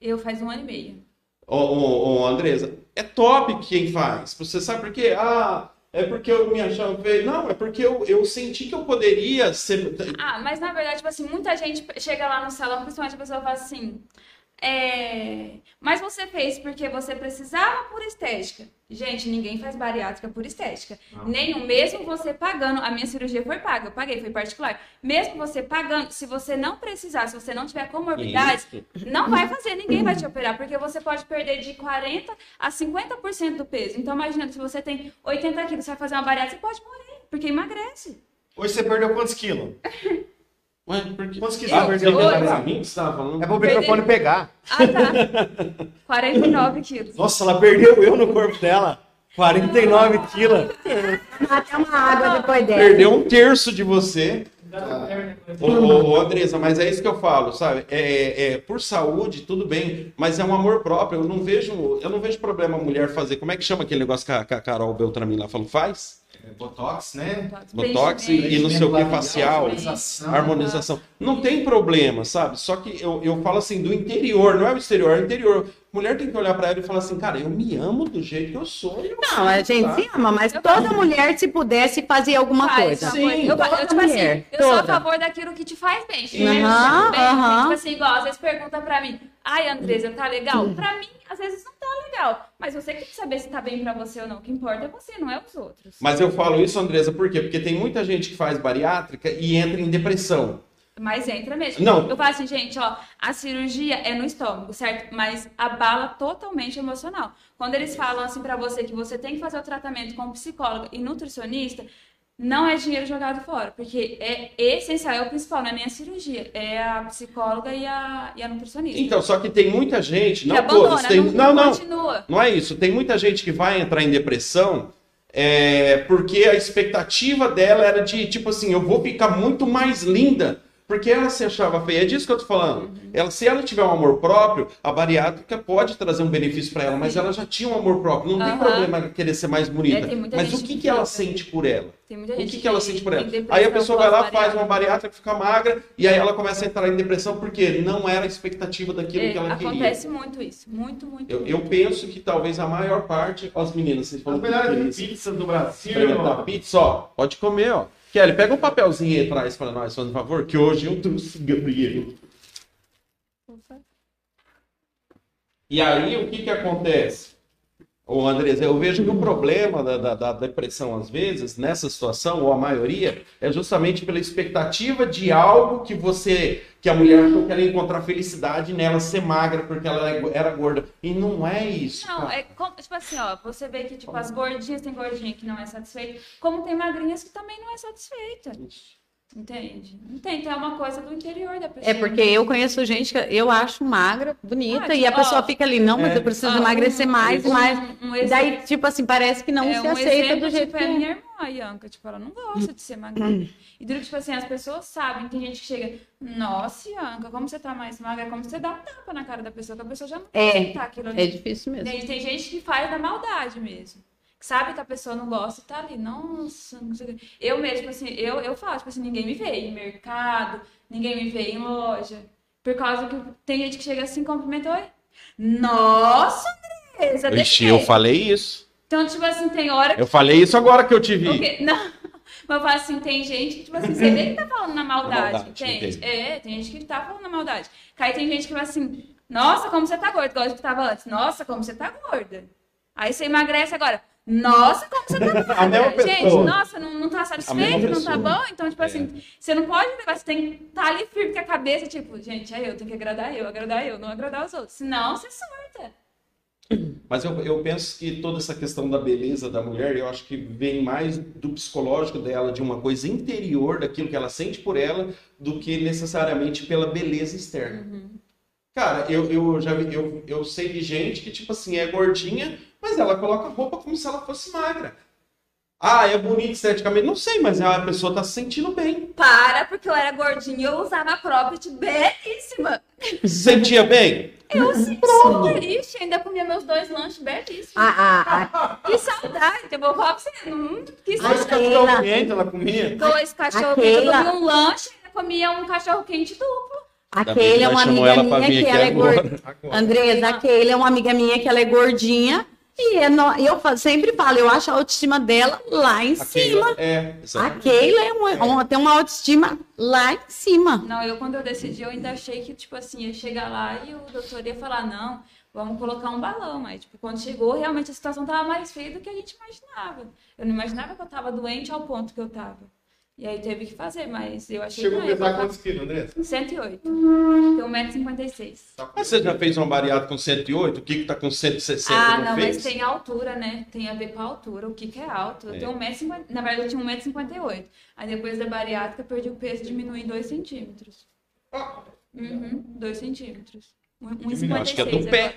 Eu faz um ano e meio. Ô, ô, ô, Andresa, é top quem faz. Você sabe por quê? Ah, é porque eu me achava feio. Não, é porque eu, eu senti que eu poderia ser. Ah, mas na verdade, tipo assim, muita gente chega lá no salão, principalmente a pessoa fala assim. É... Mas você fez porque você precisava por estética. Gente, ninguém faz bariátrica por estética. Nenhum, mesmo você pagando, a minha cirurgia foi paga, eu paguei, foi particular. Mesmo você pagando, se você não precisar, se você não tiver comorbidade, Isso. não vai fazer, ninguém vai te operar, porque você pode perder de 40% a 50% do peso. Então, imagina, se você tem 80 quilos, você vai fazer uma bariátrica, você pode morrer, porque emagrece. Hoje você perdeu quantos quilos? <laughs> Ué, por quê? Quantos quilos Eu- você perdeu? hoje- Pra mim que você tava falando? É pro microfone pegar. Ah, tá. <laughs> 49 quilos. Nossa, ela perdeu eu no corpo dela. 49 quilos. Até uma água depois dela. Perdeu um terço de você. Ô, ô, ô, Andresa, mas é isso que eu falo, sabe? É, é, por saúde, tudo bem, mas é um amor próprio. Eu não vejo, eu não vejo problema a mulher fazer. Como é que chama aquele negócio que a, que a Carol Beltramin lá falou? Faz? Botox, né? Botox e, e não sei o que, facial, Harmonização. harmonização. Não tem problema, sabe? Só que eu, eu falo assim, do interior, não é o exterior, é o interior. Mulher tem que olhar pra ela e falar assim, cara, eu me amo do jeito que eu sou. eu Não, a gente tá? se ama, mas Eu toda mulher, se pudesse, fazia alguma Faz coisa. Sim. Eu, toda eu, tipo mulher, assim, eu sou a favor daquilo que te faz bem. Te faz bem. aham. Tipo assim, igual, às vezes pergunta pra mim, ai, Andresa, tá legal? Pra mim, às vezes não tá legal. Mas você que tem que saber se tá bem pra você ou não. O que importa é você, não é os outros. Mas eu falo isso, Andresa, por quê? Porque tem muita gente que faz bariátrica e entra em depressão. Mas entra mesmo. Não. Eu falo assim, gente, ó, a cirurgia é no estômago, certo? Mas abala totalmente emocional. Quando eles falam assim pra você que você tem que fazer o tratamento com psicóloga e nutricionista, não é dinheiro jogado fora, porque é essencial, é o principal, não é nem a cirurgia, é a psicóloga e a, e a nutricionista. Então, só que tem muita gente, não abandona, todas, tem... não, não, não, continua. não é isso. Tem muita gente que vai entrar em depressão é, porque a expectativa dela era de, tipo assim, eu vou ficar muito mais linda. Porque ela se achava feia. É disso que eu tô falando. Uhum. Ela, se ela tiver um amor próprio, a bariátrica pode trazer um benefício para ela, mas ela já tinha um amor próprio. Não tem Aham. problema querer ser mais bonita. É, tem muita mas o que, que que ela sente por ela? Tem muita O gente que, que ela sente por ela? tem Aí a pessoa vai lá, faz pós-bariátrica. uma bariátrica, fica magra, e aí ela começa a entrar em depressão porque não era a expectativa daquilo É, que ela queria. acontece muito isso, muito, muito. Eu, eu penso que talvez a maior parte, as meninas, vocês As falam melhores que pizzas do Brasil, irmão. pizza, ó, pode comer, ó. Kelly, pega um papelzinho aí atrás para nós, fazendo favor, que hoje eu trouxe Gabriel. E aí, o que que acontece? Ô, Andresa, eu vejo que o problema da, da- da depressão, às vezes, nessa situação, ou a maioria, é justamente pela expectativa de algo que você, que a mulher achou que ela ia encontrar felicidade nela ser magra porque ela era- gorda. E não é isso. Não, cara. é tipo assim, ó, você vê que tipo as gordinhas tem gordinha que não é satisfeita, como tem magrinhas que também não é satisfeita. Entende? Não tem, então é uma coisa do interior da pessoa. É porque eu conheço gente que eu acho magra, bonita, Ah, e a tipo, pessoa ó, fica ali, não, mas é. eu preciso Ah, emagrecer um- mais e um- mais. um E daí, tipo assim, parece que não é se um aceita exemplo, do jeito tipo, que é é. minha irmã, a Ianca, tipo, ela não gosta de ser magrinha. E duro, tipo assim, as pessoas sabem, tem gente que chega, nossa, Ianca, como você tá mais magra, é como você dá um tapa na cara da pessoa, que a pessoa já não É, quer aceitar aquilo ali. É difícil mesmo. Tem, tem gente que faz da maldade mesmo. Que sabe que a pessoa não gosta e tá ali. Nossa, não sei o quê. Eu mesmo, assim, eu, eu falo, tipo assim, ninguém me vê em mercado, ninguém me vê em loja. Por causa que tem gente que chega assim e cumprimenta, oi. Nossa, Andresa, Ixi, eu falei isso. Então, tipo assim, tem hora que. Eu falei isso agora que eu te vi. quê? <laughs> Não. Mas eu falo assim, tem gente que, tipo assim, você vê que tá falando na maldade. maldade, entende? entendi. É, tem gente que tá falando na maldade. Aí tem gente que fala assim, nossa, como você tá gorda, igual a gente tava antes. Nossa, como você tá gorda. Aí você emagrece agora. Nossa, como você tá <laughs> A mesma magra? Gente, nossa, não, não tá satisfeito, não tá bom? Então, tipo assim, você não pode levar, você tem que estar ali firme com a cabeça, tipo, gente, é eu, tenho que agradar eu, agradar eu, não agradar os outros. Senão, você surta. Mas eu, eu penso que toda essa questão da beleza da mulher, eu acho que vem mais do psicológico dela, de uma coisa interior, daquilo que ela sente por ela, do que necessariamente pela beleza externa. Cara, eu, eu já vi, eu, eu sei de gente que, tipo assim, é gordinha, mas ela coloca roupa como se ela fosse magra. Ah, é bonita esteticamente? Não sei, mas a pessoa tá se sentindo bem. Para, porque eu era gordinha e eu usava cropped belíssima. Se sentia bem? Eu sim, super triste, ainda comia meus dois lanches belíssimos. A, a, a, Que saudade, eu vou falar pra você. Hum, que Dois saudade. cachorro quente ela comia. Dois cachorro A quente, eu comia um lanche, ainda comia um cachorro quente duplo. a que é uma chamou amiga minha vir que ela é gordinha. Andresa, a Keila é uma amiga minha que ela é gordinha. E é no- eu sempre falo, eu acho a autoestima dela lá em A cima. Keila- É, A. Keila é uma- uma- tem uma autoestima lá em cima. Não, eu quando eu decidi, eu ainda achei que, tipo assim, ia chegar lá e o doutor ia falar, não, vamos colocar um balão. Aí, tipo, quando chegou, realmente a situação tava mais feia do que a gente imaginava. Eu não imaginava que eu tava doente ao ponto que eu tava. E aí teve que fazer, mas eu achei Chegou a que pesar vou quantos quilos, André? 108. Tenho 1,56m. Mas você já fez uma bariátrica com 108? O Kiko tá com 160, Ah, não, não, fez? mas tem a altura, né? Tem a ver com a altura. O que, que é alto? Eu É. tenho 1,50m. Na verdade, eu tinha 1,58m. Aí depois da bariátrica, eu perdi o peso e diminui 2 centímetros. Uhum, 2 centímetros. Um- Eu acho que é 1,56 do pé.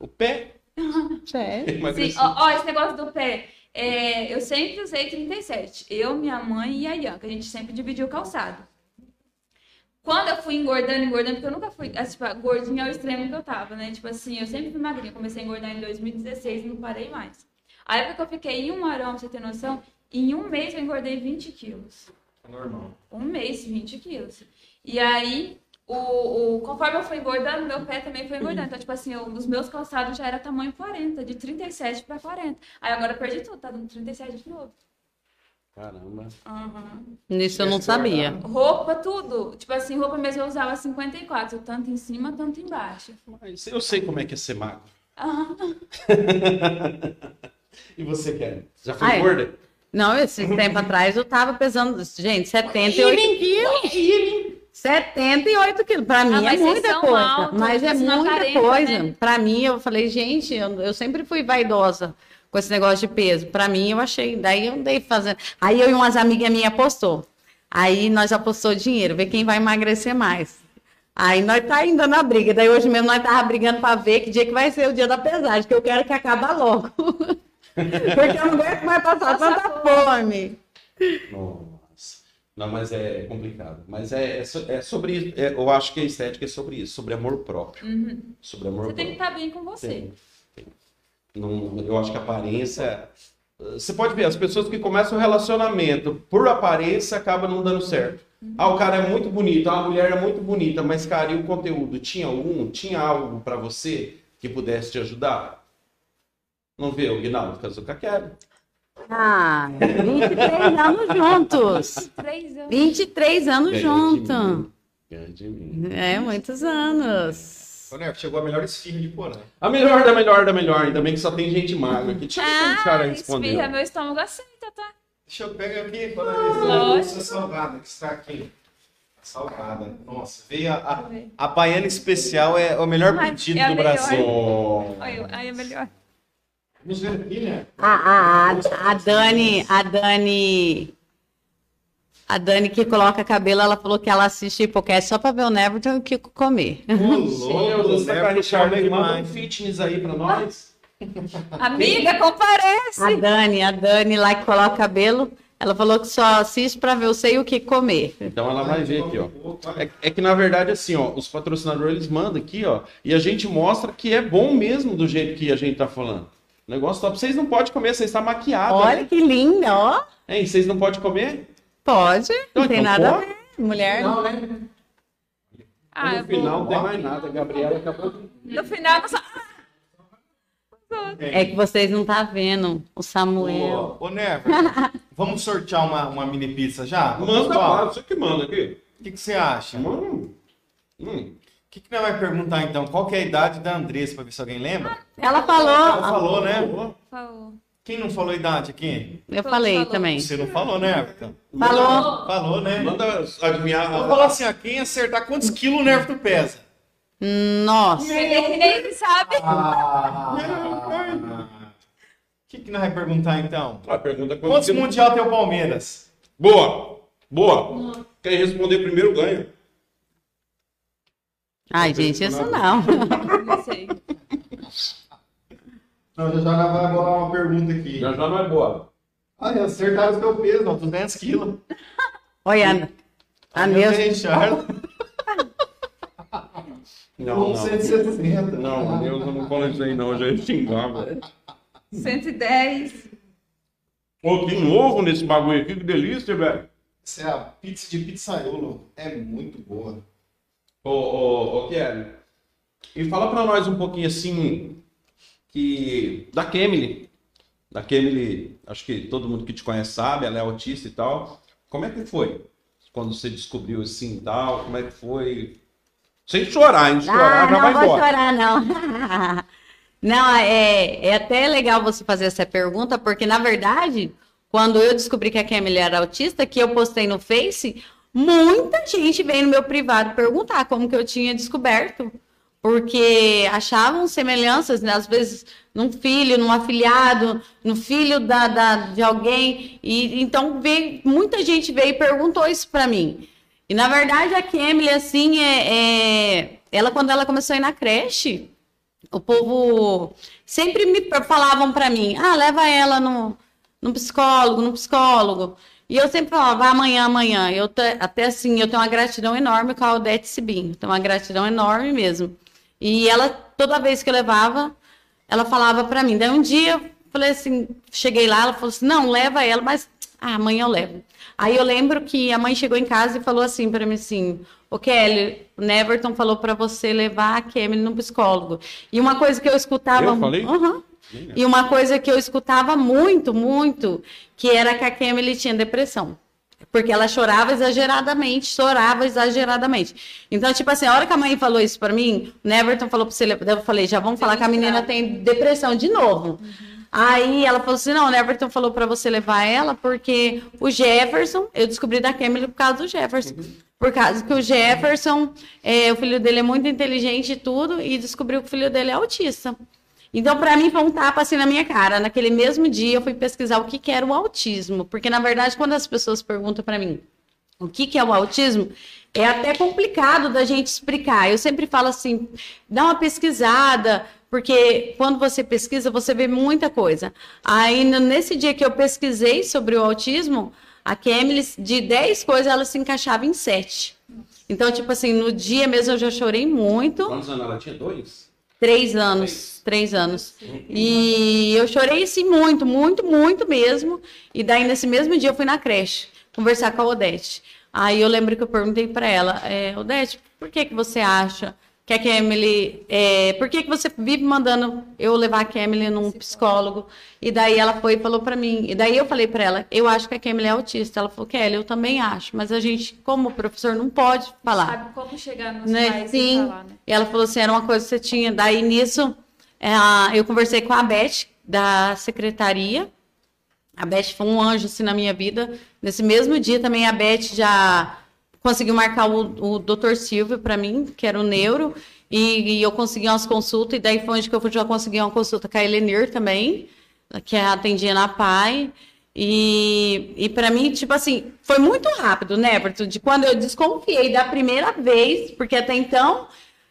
O pé. <laughs> Sério? <laughs> Sim, ó, ó, esse negócio do pé. É, eu sempre usei 37. Eu, minha mãe e a Ianca. A gente sempre dividiu o calçado. Quando eu fui engordando, engordando, porque eu nunca fui, assim, tipo, gordinha ao extremo que eu tava, né? Tipo assim, eu sempre fui magrinha. Comecei a engordar em 2016 e não parei mais. A época que eu fiquei em um arão, pra você ter noção, em um mês eu engordei 20 quilos. Normal. Um mês, 20 quilos. E aí, o, o, conforme eu fui engordando, meu pé também foi engordando. Então, tipo assim, eu- os meus calçados já era tamanho 40, de 37 para 40. Aí agora eu perdi tudo, tá dando 37 de novo. Caramba. Uhum. Nisso eu não sabia. Roupa, tudo. Tipo assim, roupa mesmo eu usava 54, tanto em cima, tanto embaixo. Mas eu sei como é que é ser magro. Aham. <laughs> E você, Kelly? Já foi Ai. gorda? Não, esse tempo atrás eu tava pesando, gente, 78 quilos. 78 quilos. Pra mim é mas vocês muita coisa. altos, mas é muita coisa. né? Pra mim, eu falei, gente, eu, eu sempre fui vaidosa com esse negócio de peso. Pra mim, eu achei. Daí eu andei fazendo. Aí eu e umas amigas minhas apostou. Aí nós apostou dinheiro, ver quem vai emagrecer mais. Aí nós tá ainda na briga. Daí hoje mesmo nós tava brigando pra ver que dia que vai ser o dia da pesagem, que eu quero que acabe logo. <laughs> Porque eu não aguento mais passar tanta fome. Nossa. Não, mas é complicado. Mas é, é, é sobre isso. É, eu acho que a estética é sobre isso, sobre amor próprio. Sobre amor Uhum. Você tem que próprio. estar bem com você. Tem, tem. Não, eu acho que a aparência. Você pode ver, as pessoas que começam o relacionamento por aparência acaba não dando certo. Ah, o cara é muito bonito, ah, a mulher é muito bonita, mas, cara, e o conteúdo? Tinha algum? Tinha algo pra você que pudesse te ajudar? Não vê, o Guinaldo casou com a Kelly. Ah, 23 anos juntos. Três anos. 23 anos. É, muitos anos. Chegou a melhor esfirra de Porã. A melhor da melhor da melhor, ainda bem que só tem gente magra aqui. Deixa eu ver se o cara Ah, respondeu. espirra, meu estômago aceita, tá? Deixa eu pegar aqui. Lógico. essa salgada que está aqui. Salgada. Nossa, veio a, a, a baiana especial, é o melhor Ai, pedido é do melhor. Brasil. Olha, é melhor. Né? A, a, a, Dani, a Dani, a Dani que coloca cabelo, ela falou que ela assiste Hipocast só pra ver o Neverton e o Kiko comer. Ô, louco, Richard aí, manda um fitness aí pra nós. <laughs> Amiga, comparece. A Dani, a Dani lá que coloca cabelo, ela falou que só assiste pra ver você e o que comer. Então ela vai ver aqui, ó. É, é que na verdade, assim, ó, os patrocinadores eles mandam aqui, ó, e a gente mostra que é bom mesmo do jeito que a gente tá falando. O negócio top. Vocês não podem comer, vocês estão maquiados. Olha Né? que linda, ó. Hein, vocês não podem comer? Pode, não Então, tem então nada a ver. Mulher. Ah, eu no vou- final não tem mais nada. A Gabriela acabou de... No final, só... É que vocês não tá vendo o Samuel. Ô, ô Never, <laughs> vamos sortear uma, uma mini pizza já? Manda lá, você que manda aqui. O que, que você acha? O Hum. Que, que nós vai perguntar então? Qual que é a idade da Andressa, pra ver se alguém lembra? Ela Ela falou, falou, né? Favor. Quem não falou idade aqui? Eu Todos falei falou. também. Você não falou, né, Everton? Falou. Falou, né? Manda adivinhar. Vou falar assim, ó, quem acertar quantos quilos o Everton pesa? Nossa. Ele nem sabe. O que, que nós vamos perguntar então? A pergunta é Quantos quantos mundial tem o Palmeiras? Boa! Boa! Quem responder primeiro ganha. Ai, gente, isso não. Não sei. <laughs> Não, já já vai bolar uma pergunta aqui. Já já não é boa. Ah, acertaram o seu peso, não, 200 quilos. Olha, a Neuza. bem, Charles. Não, Com não. 160. Não, Deus, eu não falo isso aí não, eu já ia xingar, velho. 110. Ô, que novo nesse bagulho aqui, que delícia, velho. Essa é a pizza de pizzaiolo. É muito boa. Ô, ô, ô, Kelly, e fala pra nós um pouquinho assim, que da Kemily. Da Kemily, acho que todo mundo que te conhece sabe, ela é autista e tal. Como é que foi? Quando você descobriu assim e tal, como é que foi? Sem chorar, hein? Chorar Ah, já vai não vou embora. chorar, não. <laughs> Não, é, é até legal você fazer essa pergunta, porque, na verdade, quando eu descobri que a Camille era autista, que eu postei no Face, muita gente veio no meu privado perguntar como que eu tinha descoberto. Porque achavam semelhanças, né, às vezes, num filho, num afilhado, no filho da, da- de alguém. E então veio, muita gente veio e perguntou isso para mim. E na verdade a Kemily, assim, é, é- ela quando ela começou a ir na creche, o povo sempre me falavam para mim, ah, leva ela no, no psicólogo, no psicólogo. E eu sempre falava, amanhã, amanhã. Eu até assim, eu tenho uma gratidão enorme com a Odete Sibin. Tenho uma gratidão enorme mesmo. E ela, toda vez que eu levava, ela falava para mim. Daí um dia, eu falei assim, cheguei lá, ela falou assim, não, leva ela, mas ah, amanhã eu levo. Aí eu lembro que a mãe chegou em casa e falou assim para mim assim, ô Kelly, o Neverton falou para você levar a Kemily no psicólogo. E uma coisa que eu escutava... Eu falei? Aham. E uma coisa que eu escutava muito, muito, que era que a Kemily tinha depressão. Porque ela chorava exageradamente, chorava exageradamente. Então, tipo assim, a hora que a mãe falou isso pra mim, o Neverton falou pra você, eu falei, já vamos falar que a menina tem depressão de novo. Aí ela falou assim, não, o Neverton falou pra você levar ela, porque o Jefferson, eu descobri da Kemily por causa do Jefferson. Por causa que o Jefferson, é, o filho dele é muito inteligente e tudo, e descobriu que o filho dele é autista. Então, para mim, foi um tapa assim na minha cara. Naquele mesmo dia, eu fui pesquisar o que, que era o autismo. Porque, na verdade, quando as pessoas perguntam para mim o que, que é o autismo, é até complicado da gente explicar. Eu sempre falo assim: dá uma pesquisada, porque quando você pesquisa, você vê muita coisa. Aí, nesse dia que eu pesquisei sobre o autismo, a Kemily, de 10 coisas, ela se encaixava em 7. Então, tipo assim, no dia mesmo eu já chorei muito. Quantos anos ela tinha? Dois? Três anos, três anos. E eu chorei assim muito, muito, muito mesmo. E daí nesse mesmo dia eu fui na creche conversar com a Odete. Aí eu lembro que eu perguntei para ela, é, Odete, por que que você acha que a Kemily, é, por que que você vive mandando eu levar a Kemily num psicólogo? E daí ela foi e falou para mim. E daí eu falei para ela, eu acho que a Kemily é autista. Ela falou, Kelly, eu também acho, mas a gente, como professor, não pode falar Sabe como chegar nos né? pais Sim. e falar, né? E ela falou assim, era uma coisa que você tinha. Daí nisso, é, a- eu conversei com a Beth da secretaria. A Beth foi um anjo assim na minha vida. Nesse mesmo dia também a Beth já conseguiu marcar o, o Dr. Silvio para mim, que era o neuro, e, e eu consegui umas consultas, e daí foi onde que eu fui- já consegui uma consulta com a Elenir também, que atendia na PAI. E, e para mim, tipo assim, foi muito rápido, né, Everton? De quando eu desconfiei da primeira vez, porque até então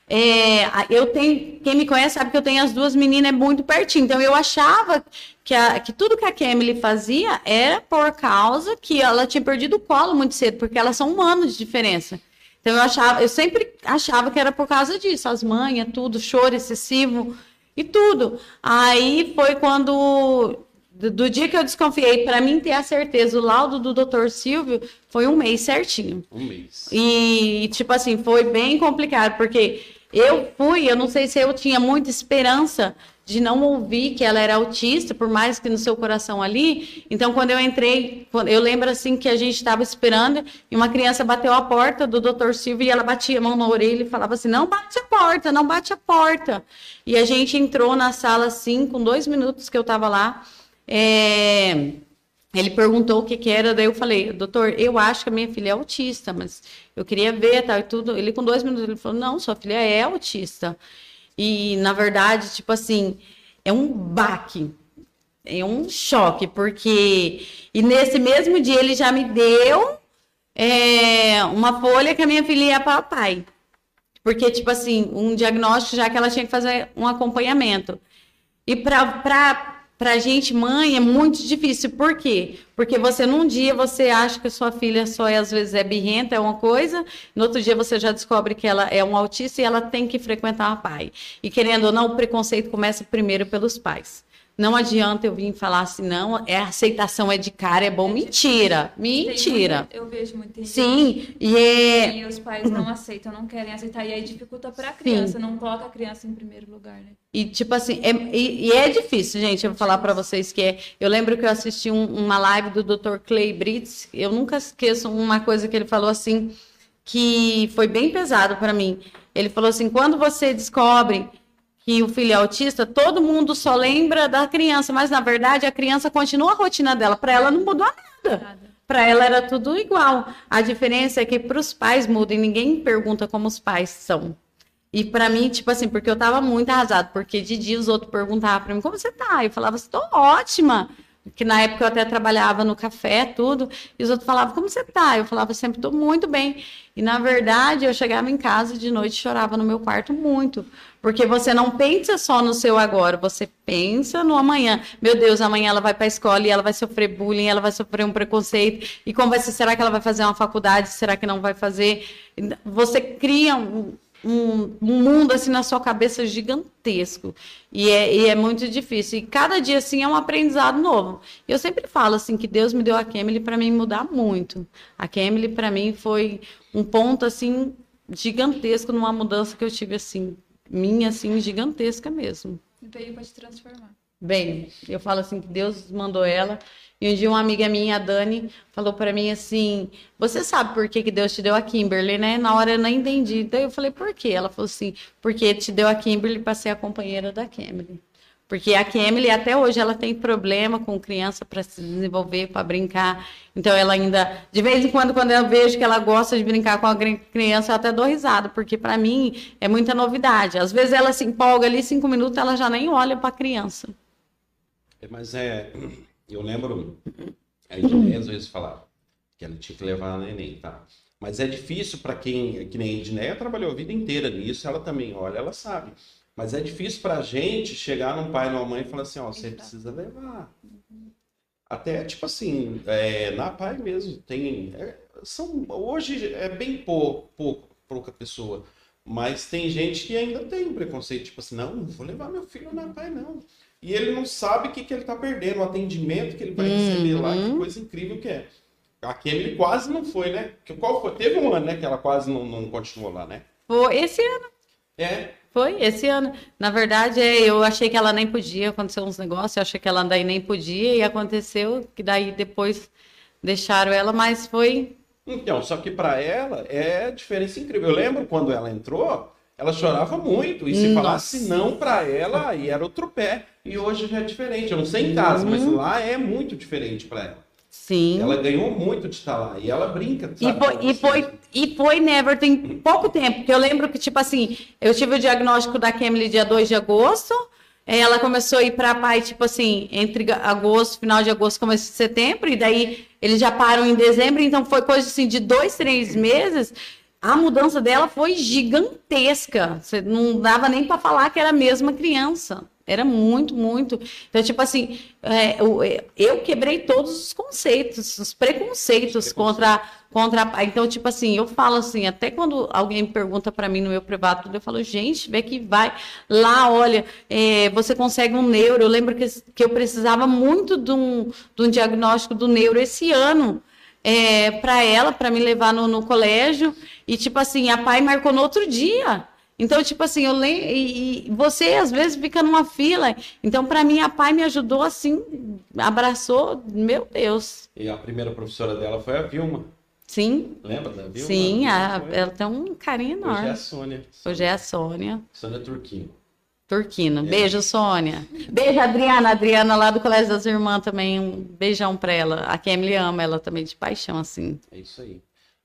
é, eu tenho, quem me conhece sabe que eu tenho as duas meninas muito pertinho. Então eu achava que, a- que tudo que a Kemily fazia era por causa que ela tinha perdido o colo muito cedo, porque elas são um ano de diferença. Então eu achava, eu sempre achava que era por causa disso, as manhas, tudo, choro excessivo e tudo. Aí foi quando do, do dia que eu desconfiei, para mim ter a certeza, o laudo do Dr. Silvio foi um mês certinho. Um mês. E, tipo assim, foi bem complicado, porque eu fui, eu não sei se eu tinha muita esperança de não ouvir que ela era autista, por mais que no seu coração ali. Então, quando eu entrei, eu lembro assim que a gente estava esperando e uma criança bateu a porta do Dr. Silvio e ela batia a mão na orelha e falava assim: não bate a porta, não bate a porta. E a gente entrou na sala assim, com dois minutos que eu estava lá. É, ele perguntou o que, que era, daí eu falei, doutor, eu acho que a minha filha é autista, mas eu queria ver, tal, e tudo. Ele, com dois minutos, ele falou, não, sua filha é autista. E, na verdade, tipo assim, é um baque, é um choque, porque... E nesse mesmo dia ele já me deu é, uma folha que a minha filha ia para o pai. Porque, tipo assim, um diagnóstico já que ela tinha que fazer um acompanhamento. E para para gente mãe é muito difícil. Por quê? Porque você num dia você acha que sua filha só é às vezes é birrenta, é uma coisa, no outro dia você já descobre que ela é um autista e ela tem que frequentar o pai. E querendo ou não, o preconceito começa primeiro pelos pais. Não adianta eu vir falar assim, não, é aceitação é de cara, é bom. Mentira, mentira. Muita, eu vejo muito isso. Sim, e é. E os pais não aceitam, não querem aceitar. E aí dificulta para a criança, não coloca a criança em primeiro lugar, né? E tipo assim, é, e, e é difícil, gente, eu vou falar para vocês que é. Eu lembro que eu assisti um, uma live do Dr. Clay Brits, eu nunca esqueço uma coisa que ele falou assim, que foi bem pesado para mim. Ele falou assim: quando você descobre que o filho é autista, todo mundo só lembra da criança, mas na verdade a criança continua a rotina dela. Para ela não mudou nada. Para ela era tudo igual. A diferença é que para os pais muda e ninguém pergunta como os pais são. E para mim, tipo assim, porque eu tava muito arrasado, porque de dia os outros perguntavam para mim, como você tá? Eu falava, estou ótima que na época eu até trabalhava no café, tudo, e os outros falavam, como você tá? Eu falava sempre, tô muito bem. E na verdade, eu chegava em casa de noite e chorava no meu quarto muito. Porque você não pensa só no seu agora, você pensa no amanhã. Meu Deus, amanhã ela vai para a escola e ela vai sofrer bullying, ela vai sofrer um preconceito. E como vai ser? Será que ela vai fazer uma faculdade? Será que não vai fazer? Você cria um, um, um, mundo assim na sua cabeça gigantesco e é, e é, muito difícil. E cada dia assim é um aprendizado novo. Eu sempre falo assim que Deus me deu a Kemily para mim mudar muito. A Kemily para mim foi um ponto assim gigantesco numa mudança que eu tive assim minha assim gigantesca mesmo. Veio para te transformar. Bem, eu falo assim que Deus mandou ela e um dia uma amiga minha, a Dani, falou para mim assim: Você sabe por que, que Deus te deu a Kimberly, né? Na hora eu não entendi. Então eu falei: Por quê? Ela falou assim: Porque te deu a Kimberly para ser a companheira da Kimberly. Porque a Kimberly até hoje ela tem problema com criança para se desenvolver, para brincar. Então ela ainda, de vez em quando, quando eu vejo que ela gosta de brincar com a criança, eu até dou risada, porque para mim é muita novidade. Às vezes ela se empolga ali cinco minutos, ela já nem olha para a criança. Mas é, eu lembro, a Edneia às vezes falava que ela tinha que levar a neném, tá? Mas é difícil para quem, que nem a Edneia trabalhou a vida inteira nisso, ela também olha, ela sabe. Mas é difícil para a gente chegar num pai e numa mãe e falar assim, ó, você precisa levar. Até, tipo assim, é, na pai mesmo, tem... É, são, hoje é bem pouco, pouco, pouca pessoa. Mas tem gente que ainda tem preconceito, tipo assim, não, não vou levar meu filho na pai, não e ele não sabe o que, que ele está perdendo, o atendimento que ele vai receber uhum. lá, que uhum. coisa incrível que é. A Kemily quase não foi, né? Qual foi? Teve um ano, né, que ela quase não, não continuou lá, né? Foi esse ano. É. Foi esse ano. Na verdade, é, eu achei que ela nem podia, aconteceu uns negócios, eu achei que ela daí nem podia, e aconteceu que daí depois deixaram ela, mas foi. Então, só que para ela é diferença incrível. Eu lembro quando ela entrou, ela chorava muito. E se Nossa. falasse não para ela, aí era outro pé. E hoje já é diferente. Eu não sei em casa, uhum. mas lá é muito diferente para ela. Sim. Ela ganhou muito de estar lá. E ela brinca. Sabe, e, foi, e, foi, e foi Never tem pouco tempo. Que eu lembro que, tipo assim, eu tive o diagnóstico da Kemily dia 2 de agosto. Ela começou a ir para a pai, tipo assim, entre agosto, final de agosto, começo de setembro, e daí eles já param em dezembro, então foi coisa assim de dois, três meses a mudança dela foi gigantesca. Você não dava nem para falar que era a mesma criança. Era muito, muito. Então, tipo assim, é, eu, eu, quebrei todos os conceitos, os preconceitos contra, contra a. Então, tipo assim, eu falo assim, até quando alguém pergunta para mim no meu privado, eu falo, gente, vê que vai lá, olha, é, você consegue um neuro. Eu lembro que, que eu precisava muito de um, de um diagnóstico do neuro esse ano é, para ela, para me levar no, no, colégio. E, tipo assim, a pai marcou no outro dia. Então, tipo assim, eu lembro. E, e você, às vezes, fica numa fila. Então, para mim, a pai me ajudou assim, abraçou. Meu Deus. E a primeira professora dela foi a Vilma. Sim. Lembra da Vilma? Sim, a, ela tem um carinho enorme. Hoje é a Sônia. Hoje é a Sônia. Sônia Turquinho. Turquino. Beijo, Sônia. Beijo, Adriana. Adriana lá do Colégio das Irmãs também. Um beijão pra ela. A Kemily ama ela também de paixão, assim. É isso aí.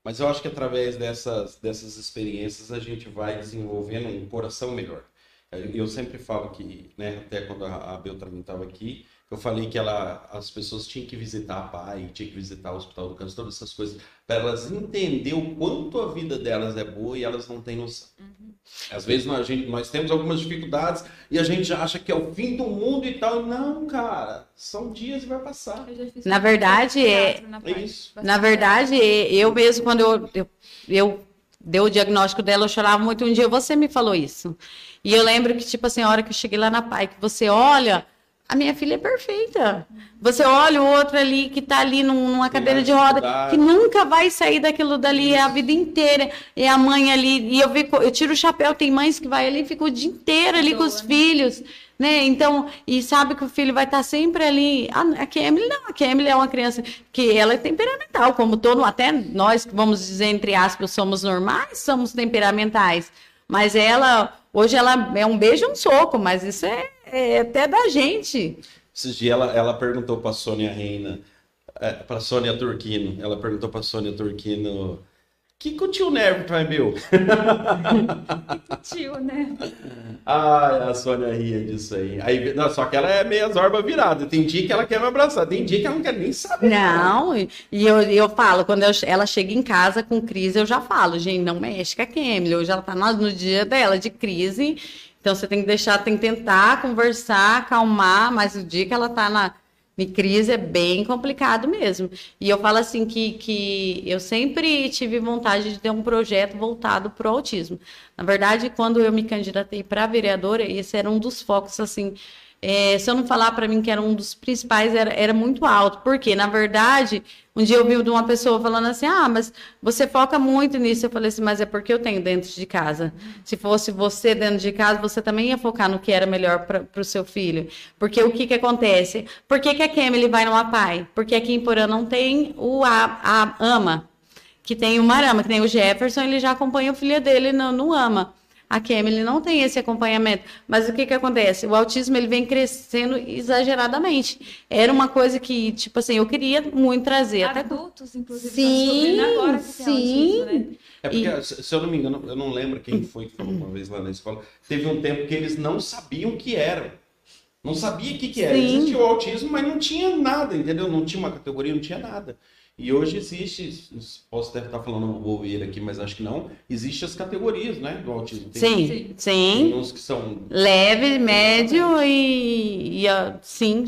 Mas eu acho que através dessas, dessas experiências a gente vai desenvolvendo um coração melhor. Eu sempre falo que, né, até quando a Beltrame estava aqui, eu falei que ela, as pessoas tinham que visitar a PAI, tinham que visitar o Hospital do Câncer, todas essas coisas, para elas entender o quanto a vida delas é boa e elas não têm noção. Às vezes nós, a gente- nós temos algumas dificuldades e a gente acha que é o fim do mundo e tal. Não, cara, são dias e vai passar. Já fiz Na verdade, é- na É isso. Na verdade, eu mesmo, quando eu, eu, eu dei o diagnóstico dela, eu chorava muito. Um dia você me falou isso. E eu lembro que, tipo assim, a hora que eu cheguei lá na PAI, que você olha, a minha filha é perfeita. Você olha o outro ali que tá ali num- numa cadeira de roda, que nunca vai sair daquilo dali a vida inteira. E a mãe ali, e eu, fico, eu tiro o chapéu, tem mães que vai ali e ficam o dia inteiro ali com os né? filhos, né? Então, e sabe que o filho vai estar sempre ali. A, a Kemily não, a Kemily é uma criança que ela é temperamental, como todo, até nós que vamos dizer entre aspas somos normais, somos temperamentais. Mas ela, hoje ela é um beijo e um soco, mas isso é, é até da gente. Esses dias ela, ela perguntou para Sônia Reina, é, para Sônia Turquino, ela perguntou para Sônia Turquino, que que o tio Nervo vai meu? <laughs> Tio, né? Ai, a Sônia ria disso aí. aí não, só que ela é meia zorba virada. Tem dia que ela quer me abraçar, tem dia que ela não quer nem saber. Não, e e eu, eu falo, quando eu- ela chega em casa com crise, eu já falo, gente, não mexe com a Kemily, hoje ela tá no, no dia dela de crise, então você tem que deixar, tem que tentar conversar, acalmar, mas o dia que ela tá na em crise é bem complicado mesmo. E eu falo assim que, que eu sempre tive vontade de ter um projeto voltado para o autismo. Na verdade, quando eu me candidatei para vereadora, esse era um dos focos, assim, é, se eu não falar para mim que era um dos principais, era, era muito alto. Porque, na verdade, um dia eu vi de uma pessoa falando assim: ah, mas você foca muito nisso. Eu falei assim, mas é porque eu tenho dentro de casa. Se fosse você dentro de casa, você também ia focar no que era melhor para o seu filho. Porque o que, que acontece? Por que, que a Kemily vai numa pai? Porque aqui em Porã não tem o a, a AMA, que tem o Marama, que tem o Jefferson, ele já acompanha o filho dele no, no AMA. A Kemily não tem esse acompanhamento. Mas o que que acontece? O autismo ele vem crescendo exageradamente. Era uma coisa que, tipo assim, eu queria muito trazer. Até Adultos, inclusive, Sim, estão descobrindo agora que sim. autismo, né? É porque, se se eu não me engano, eu não lembro quem foi que falou uma vez lá na escola. Teve um tempo que eles não sabiam o que era. Não sabia o que, que era. Sim. Existia o autismo, mas não tinha nada, entendeu? Não tinha uma categoria, não tinha nada. E hoje existe, posso até estar falando bobeira aqui, mas acho que não, existem as categorias, né, do autismo. Tem, Sim, Sim. sim. tem uns que são Leve, médio e, e sim.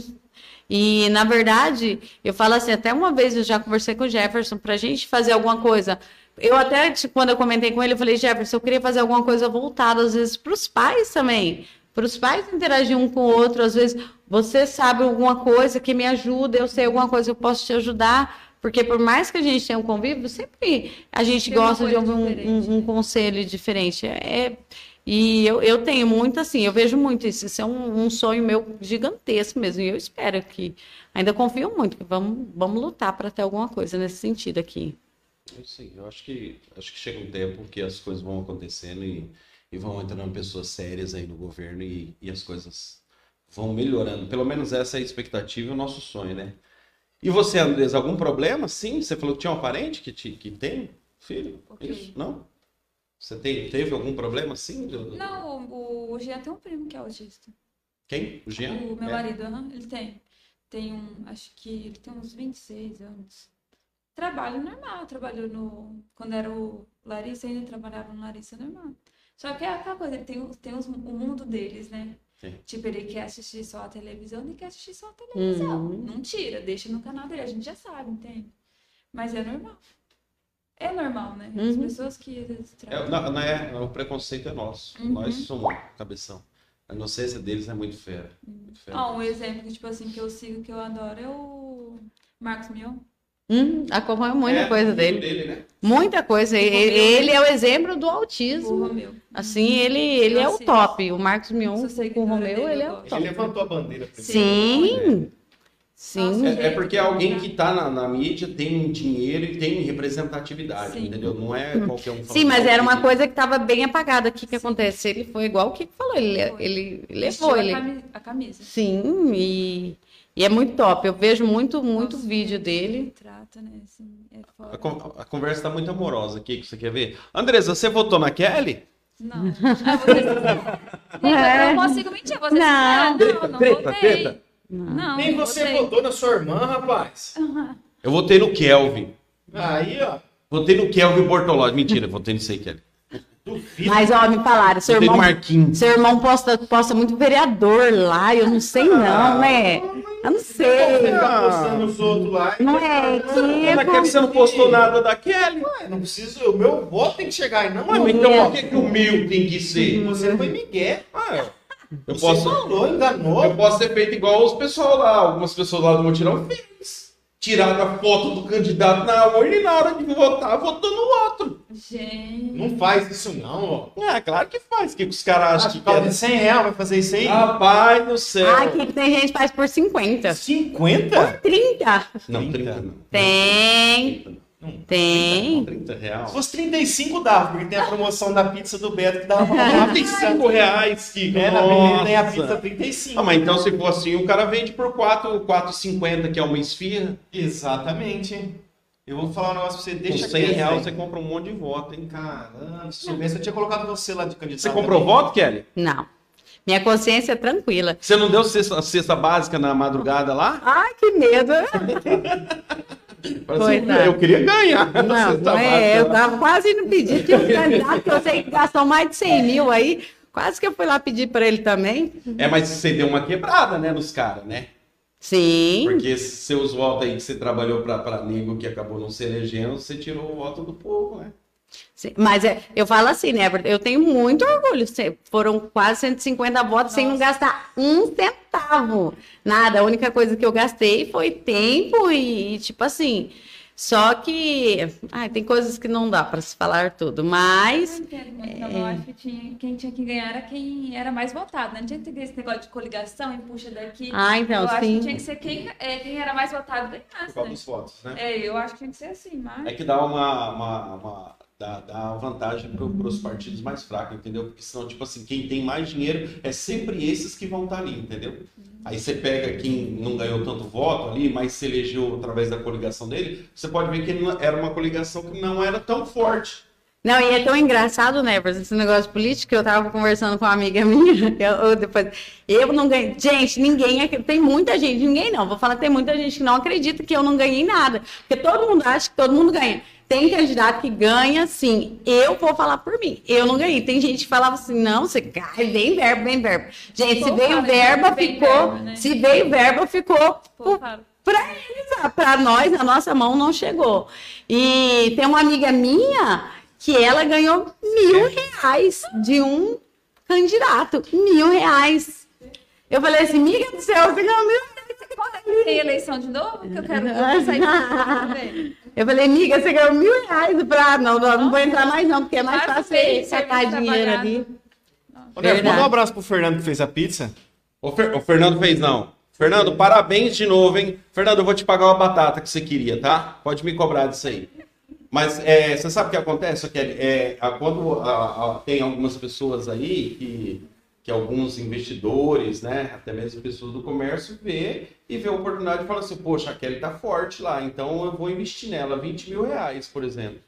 E na verdade, eu falo assim, até uma vez eu já conversei com o Jefferson pra gente fazer alguma coisa. Eu até, quando eu comentei com ele, eu falei, Jefferson, eu queria fazer alguma coisa voltada, às vezes, para os pais também. Para os pais interagir um com o outro, às vezes você sabe alguma coisa que me ajuda, eu sei alguma coisa que eu posso te ajudar. Porque por mais que a gente tenha um convívio, sempre a gente Tem gosta de ouvir um, um- um conselho diferente. É, e eu, eu tenho muito assim, eu vejo muito isso. Isso é um, um sonho meu gigantesco mesmo. E eu espero que, ainda confio muito, que vamos, vamos lutar para ter alguma coisa nesse sentido aqui. Aí. Eu acho que, acho que chega um tempo que as coisas vão acontecendo e, e vão entrando pessoas sérias aí no governo e, e as coisas vão melhorando. Pelo menos essa é a expectativa e o nosso sonho, né? E você, Andrés, algum problema? Sim, você falou que tinha um parente que, te, que tem filho? Ok. Isso? Não? Você tem, teve algum problema sim? Não, o, o Jean tem um primo que é autista. Quem? O Jean? O meu É? marido, ele tem. Tem um, acho que ele tem uns 26 anos. Trabalho normal, trabalhou no. Quando era o Larissa, ainda trabalhava no Larissa normal. Só que é aquela coisa, ele tem, tem os- o mundo deles, né? Sim. Tipo, ele quer assistir só a televisão, ele quer assistir só a televisão. Uhum. Não tira, deixa no canal dele, a gente já sabe, entende? Mas é normal. É normal, né? As Uhum. pessoas que eles É, não, não é, o preconceito é nosso. Uhum. Nós somos cabeção. A inocência deles é muito fera. Muito fera. Ah, um exemplo tipo assim, que eu sigo, que eu adoro é o Marcos Mion. Hum, acompanho muita É, coisa dele. dele, né? Muita coisa. E- Romeu. Ele é o exemplo do O autismo. Romeu. Assim, ele, ele Eu é o top. O Marcos Mion com o Romeu, dele, ele é o top. Ele levantou a bandeira. Sim, sim. É, é porque alguém que está na, na mídia tem dinheiro e tem representatividade, Sim. entendeu? Não é qualquer um Sim, mas era uma que- coisa que estava bem apagada. O que, que acontece? Ele foi igual o Kiko falou, ele, ele Vestiu levou. a Ele... a camisa. Sim, e, e é muito top. Eu vejo muito, muito Nossa, vídeo ele dele. Trata, né? Assim, é A, con- a conversa tá muito amorosa aqui, que você quer ver? Andresa, você votou na Kelly? Não. Ah. Gente, <laughs> É. Eu não consigo mentir. Você Não. Ah, não, não Treta, votei. treta. Não, Nem não você votei. votou na sua irmã, rapaz. Eu votei no Kelvin. Aí, ó. Votei no Kelvin Bortolozzi. Mentira, votei nisso aí, Kelly. Duvido. Mas, ó, me falaram, seu no irmão, seu irmão posta, posta muito vereador lá, eu não sei não, né? Eu não Você sei. tá postando os outros lá. e- Não é, Mas Kiko. que você não postou nada da Kelly? Ué, não preciso. O meu voto tem que chegar aí, não. Ué, mas então por que, que o meu tem que ser? Você foi Miguel. Ah, Eu você posso, falou, enganou. eu posso ter feito igual os pessoal lá, algumas pessoas lá do Mutirão fez. Tiraram a foto do candidato na urna e na hora de votar, votou no outro. Gente. Não faz isso, não, ó. É, claro que faz. O que os caras acham que que paga quer? de 100 reais, vai fazer isso aí? Rapaz do céu. Ai, Kiko, tem gente que faz por 50. 50? 30. Não, 30 30 não. Tem. Tem. 30 reais. Se fosse 35 dava, porque tem a promoção da pizza do Beto que dava pra <laughs> comprar uma pizza. 35 reais, Kiko. É, na primeira tem a pizza 35. Ah, mas então se for assim, o cara vende por 4, 4,50, que é uma esfirra. Exatamente. Eu vou falar um negócio pra você, Com deixa 100 quieto, reais velho. você compra um monte de voto, hein? Caramba, se soubesse, eu tinha colocado você lá de candidato. Você comprou também. voto, Kelly? Não. Minha consciência é tranquila. Você não deu cesta, cesta básica na madrugada lá? Ai, que medo. <laughs> Foi, que tá. eu queria ganhar. Não, não é, eu tava quase indo pedir. Tinha um candidato que eu sei que gastou mais de 100 mil aí. Quase que eu fui lá pedir para ele também. É, mas você deu uma quebrada, né, nos caras, né? Sim. Porque seus votos aí que você trabalhou pra nego que acabou não se elegendo, você tirou o voto do povo, né? Sim, Mas é, eu falo assim, né? Eu tenho muito orgulho. Foram quase 150 votos sem não gastar um centavo. Nada. A única coisa que eu gastei foi tempo e, tipo assim. Só que. Ai, tem coisas que não dá para se falar tudo. Eu Mas. entendo, mas não, eu acho que tinha- quem tinha que ganhar era quem era mais votado, né? Não tinha que ter esse negócio de coligação e puxa daqui. Ah, então, eu acho sim. que tinha que ser quem, é, quem era mais votado Por ganhasse, causa né? dos votos, né? É, eu acho que tinha que ser assim, mas... É que dá uma, uma, uma- dá, dá vantagem para os partidos mais fracos, entendeu? Porque senão, tipo assim, quem tem mais dinheiro é sempre esses que vão estar ali, entendeu? Aí você pega quem não ganhou tanto voto ali, mas se elegeu através da coligação dele, você pode ver que era uma coligação que não era tão forte. Não, e é tão engraçado, né, esse negócio político, eu tava conversando com uma amiga <laughs> minha, eu, eu depois, eu não ganhei, gente, ninguém, tem muita gente, ninguém não, vou falar tem muita gente que não acredita que eu não ganhei nada, porque todo mundo acha que todo mundo ganha. Tem candidato que ganha, sim, eu vou falar por mim, eu não ganhei. Tem gente que falava assim, não, você cai, vem verba, vem verba. Gente, se veio fala, verba, ficou, né? se veio verba, ficou para eles, para nós, a nossa mão não chegou. E tem uma amiga minha que ela ganhou mil reais de um candidato, mil reais. Eu falei assim, amiga do céu, você ganhou mil reais. Tem eleição de novo? Que eu quero <laughs> sair também. Eu falei, amiga, você ganhou mil reais pra. Não, não, não vou entrar mais, não, porque é mais fácil fez, sacar dinheiro trabalhado. ali. Ô, Neto, Verdade. manda um abraço pro Fernando que fez a pizza. O, Fer- o Fernando fez não. Fernando, parabéns de novo, hein? Fernando, eu vou te pagar uma batata que você queria, tá? Pode me cobrar disso aí. Mas é, você sabe o que acontece, Kelly? É, quando a- a- tem algumas pessoas aí que, que alguns investidores, né, até mesmo pessoas do comércio, vê e vê a oportunidade e fala assim, poxa, a Kelly tá forte lá, então eu vou investir nela 20 mil reais, por exemplo.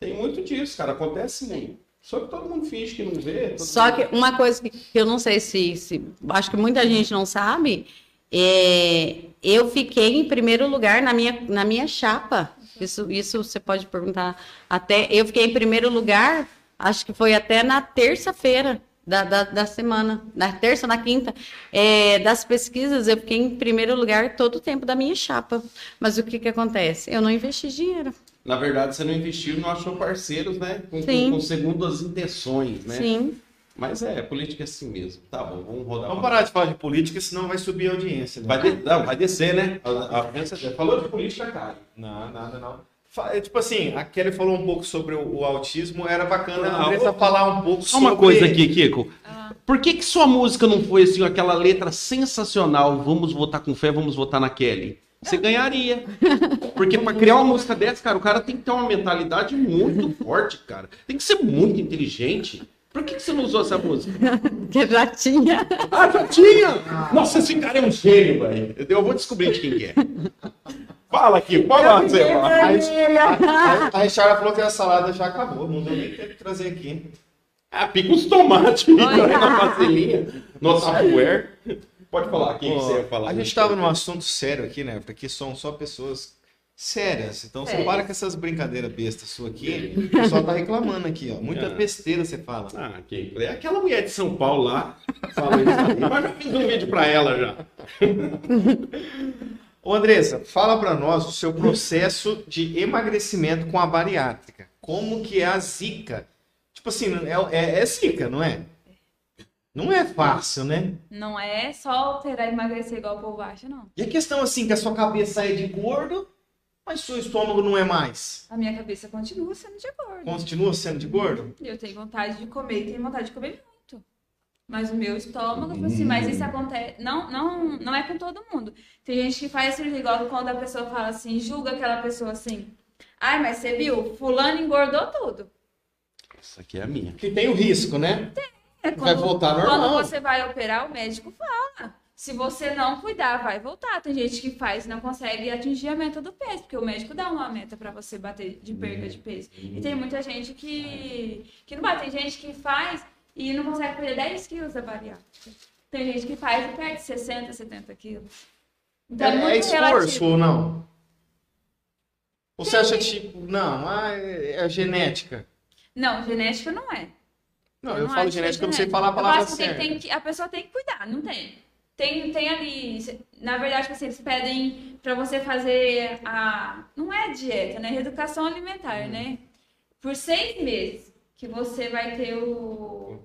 Tem muito disso, cara, acontece muito. Só que todo mundo finge que não vê. Só mundo- que uma coisa que, que eu não sei se, se. Acho que muita gente não sabe. É, eu fiquei em primeiro lugar na minha, na minha chapa. Isso, isso você pode perguntar. Até eu fiquei em primeiro lugar, acho que foi até na terça-feira da, da, da semana, na terça, na quinta, é, das pesquisas, eu fiquei em primeiro lugar todo o tempo da minha chapa. Mas o que, que acontece? Eu não investi dinheiro. Na verdade, você não investiu, não achou parceiros, né? Com, Sim. com, com segundas intenções, né? Sim. Mas é, política é assim mesmo. Tá bom, vamos rodar. Vamos parar de falar de política, senão vai subir a audiência. né? Vai, de- não, vai descer, né? A, a, audiência- falou de política, cara. Não, nada não. É, Tipo assim, a Kelly falou um pouco sobre o, o autismo, era bacana Ah, a Andressa falar um pouco Só sobre... uma coisa aqui, Kiko. Por que, que sua música não foi assim, aquela letra sensacional? Vamos votar com fé, vamos votar na Kelly. Você ganharia. Porque pra criar uma música dessa, cara, o cara tem que ter uma mentalidade muito <laughs> forte, cara. Tem que ser muito inteligente. Por que, que você não usou essa música? <laughs> Que já tinha. Ah, já tinha! Nossa, esse cara é um gênio, velho. Eu vou descobrir de quem que é. <laughs> Fala aqui, pode lá, Zé. A, a Richard falou que a salada já acabou, não deu nem tempo de trazer aqui. Ah, pica os tomates aí na vasilhinha. No Tupperware. Pode falar quem você ia falar. a gente tava num assunto sério aqui, né? Porque são só pessoas sérias. Então você Sérias. para com essas brincadeiras bestas suas aqui. O pessoal tá reclamando aqui, ó. Muita É. besteira você fala. Ah, quem? É aquela mulher de São Paulo lá. Fala isso aí. Mas já fiz um vídeo pra ela já. <laughs> Ô Andressa, fala pra nós o seu processo de emagrecimento com a bariátrica. Como que é a zika? Tipo assim, é, é, é zika, não é? Não é fácil, né? Não é só alterar e emagrecer igual o povo acha, não. E a questão assim, que a sua cabeça é de gordo, mas seu estômago não é mais. A minha cabeça continua sendo de gordo. Continua sendo de gordo? Eu tenho vontade de comer e tenho vontade de comer. Mas o meu estômago, tipo assim, mas isso acontece. Não, não, não é com todo mundo. Tem gente que faz cirurgia igual quando a pessoa fala assim, julga aquela pessoa assim. Ai, mas você viu? Fulano engordou tudo. Essa aqui é a minha. Que tem o risco, né? É Vai voltar normal. Quando você vai operar, o médico fala. Se você não cuidar, vai voltar. Tem gente que faz e não consegue atingir a meta do peso, porque o médico dá uma meta para você bater de perda de peso. E tem muita gente que, que não bate. Tem gente que faz e não consegue perder 10 quilos da bariátrica. Tem gente que faz e perde 60, 70 quilos. Então, É, é, é muito esforço relativo. ou não? Ou você acha tipo, não, é é genética? Não, genética não é. Não, eu não falo é genética, eu não sei falar a palavra certa. tem que- a pessoa tem que cuidar, não tem. Tem, tem ali, na verdade, tipo assim, eles pedem pra você fazer a. Não é dieta, né? Reeducação alimentar, Uhum. né? Por seis meses que você vai ter o.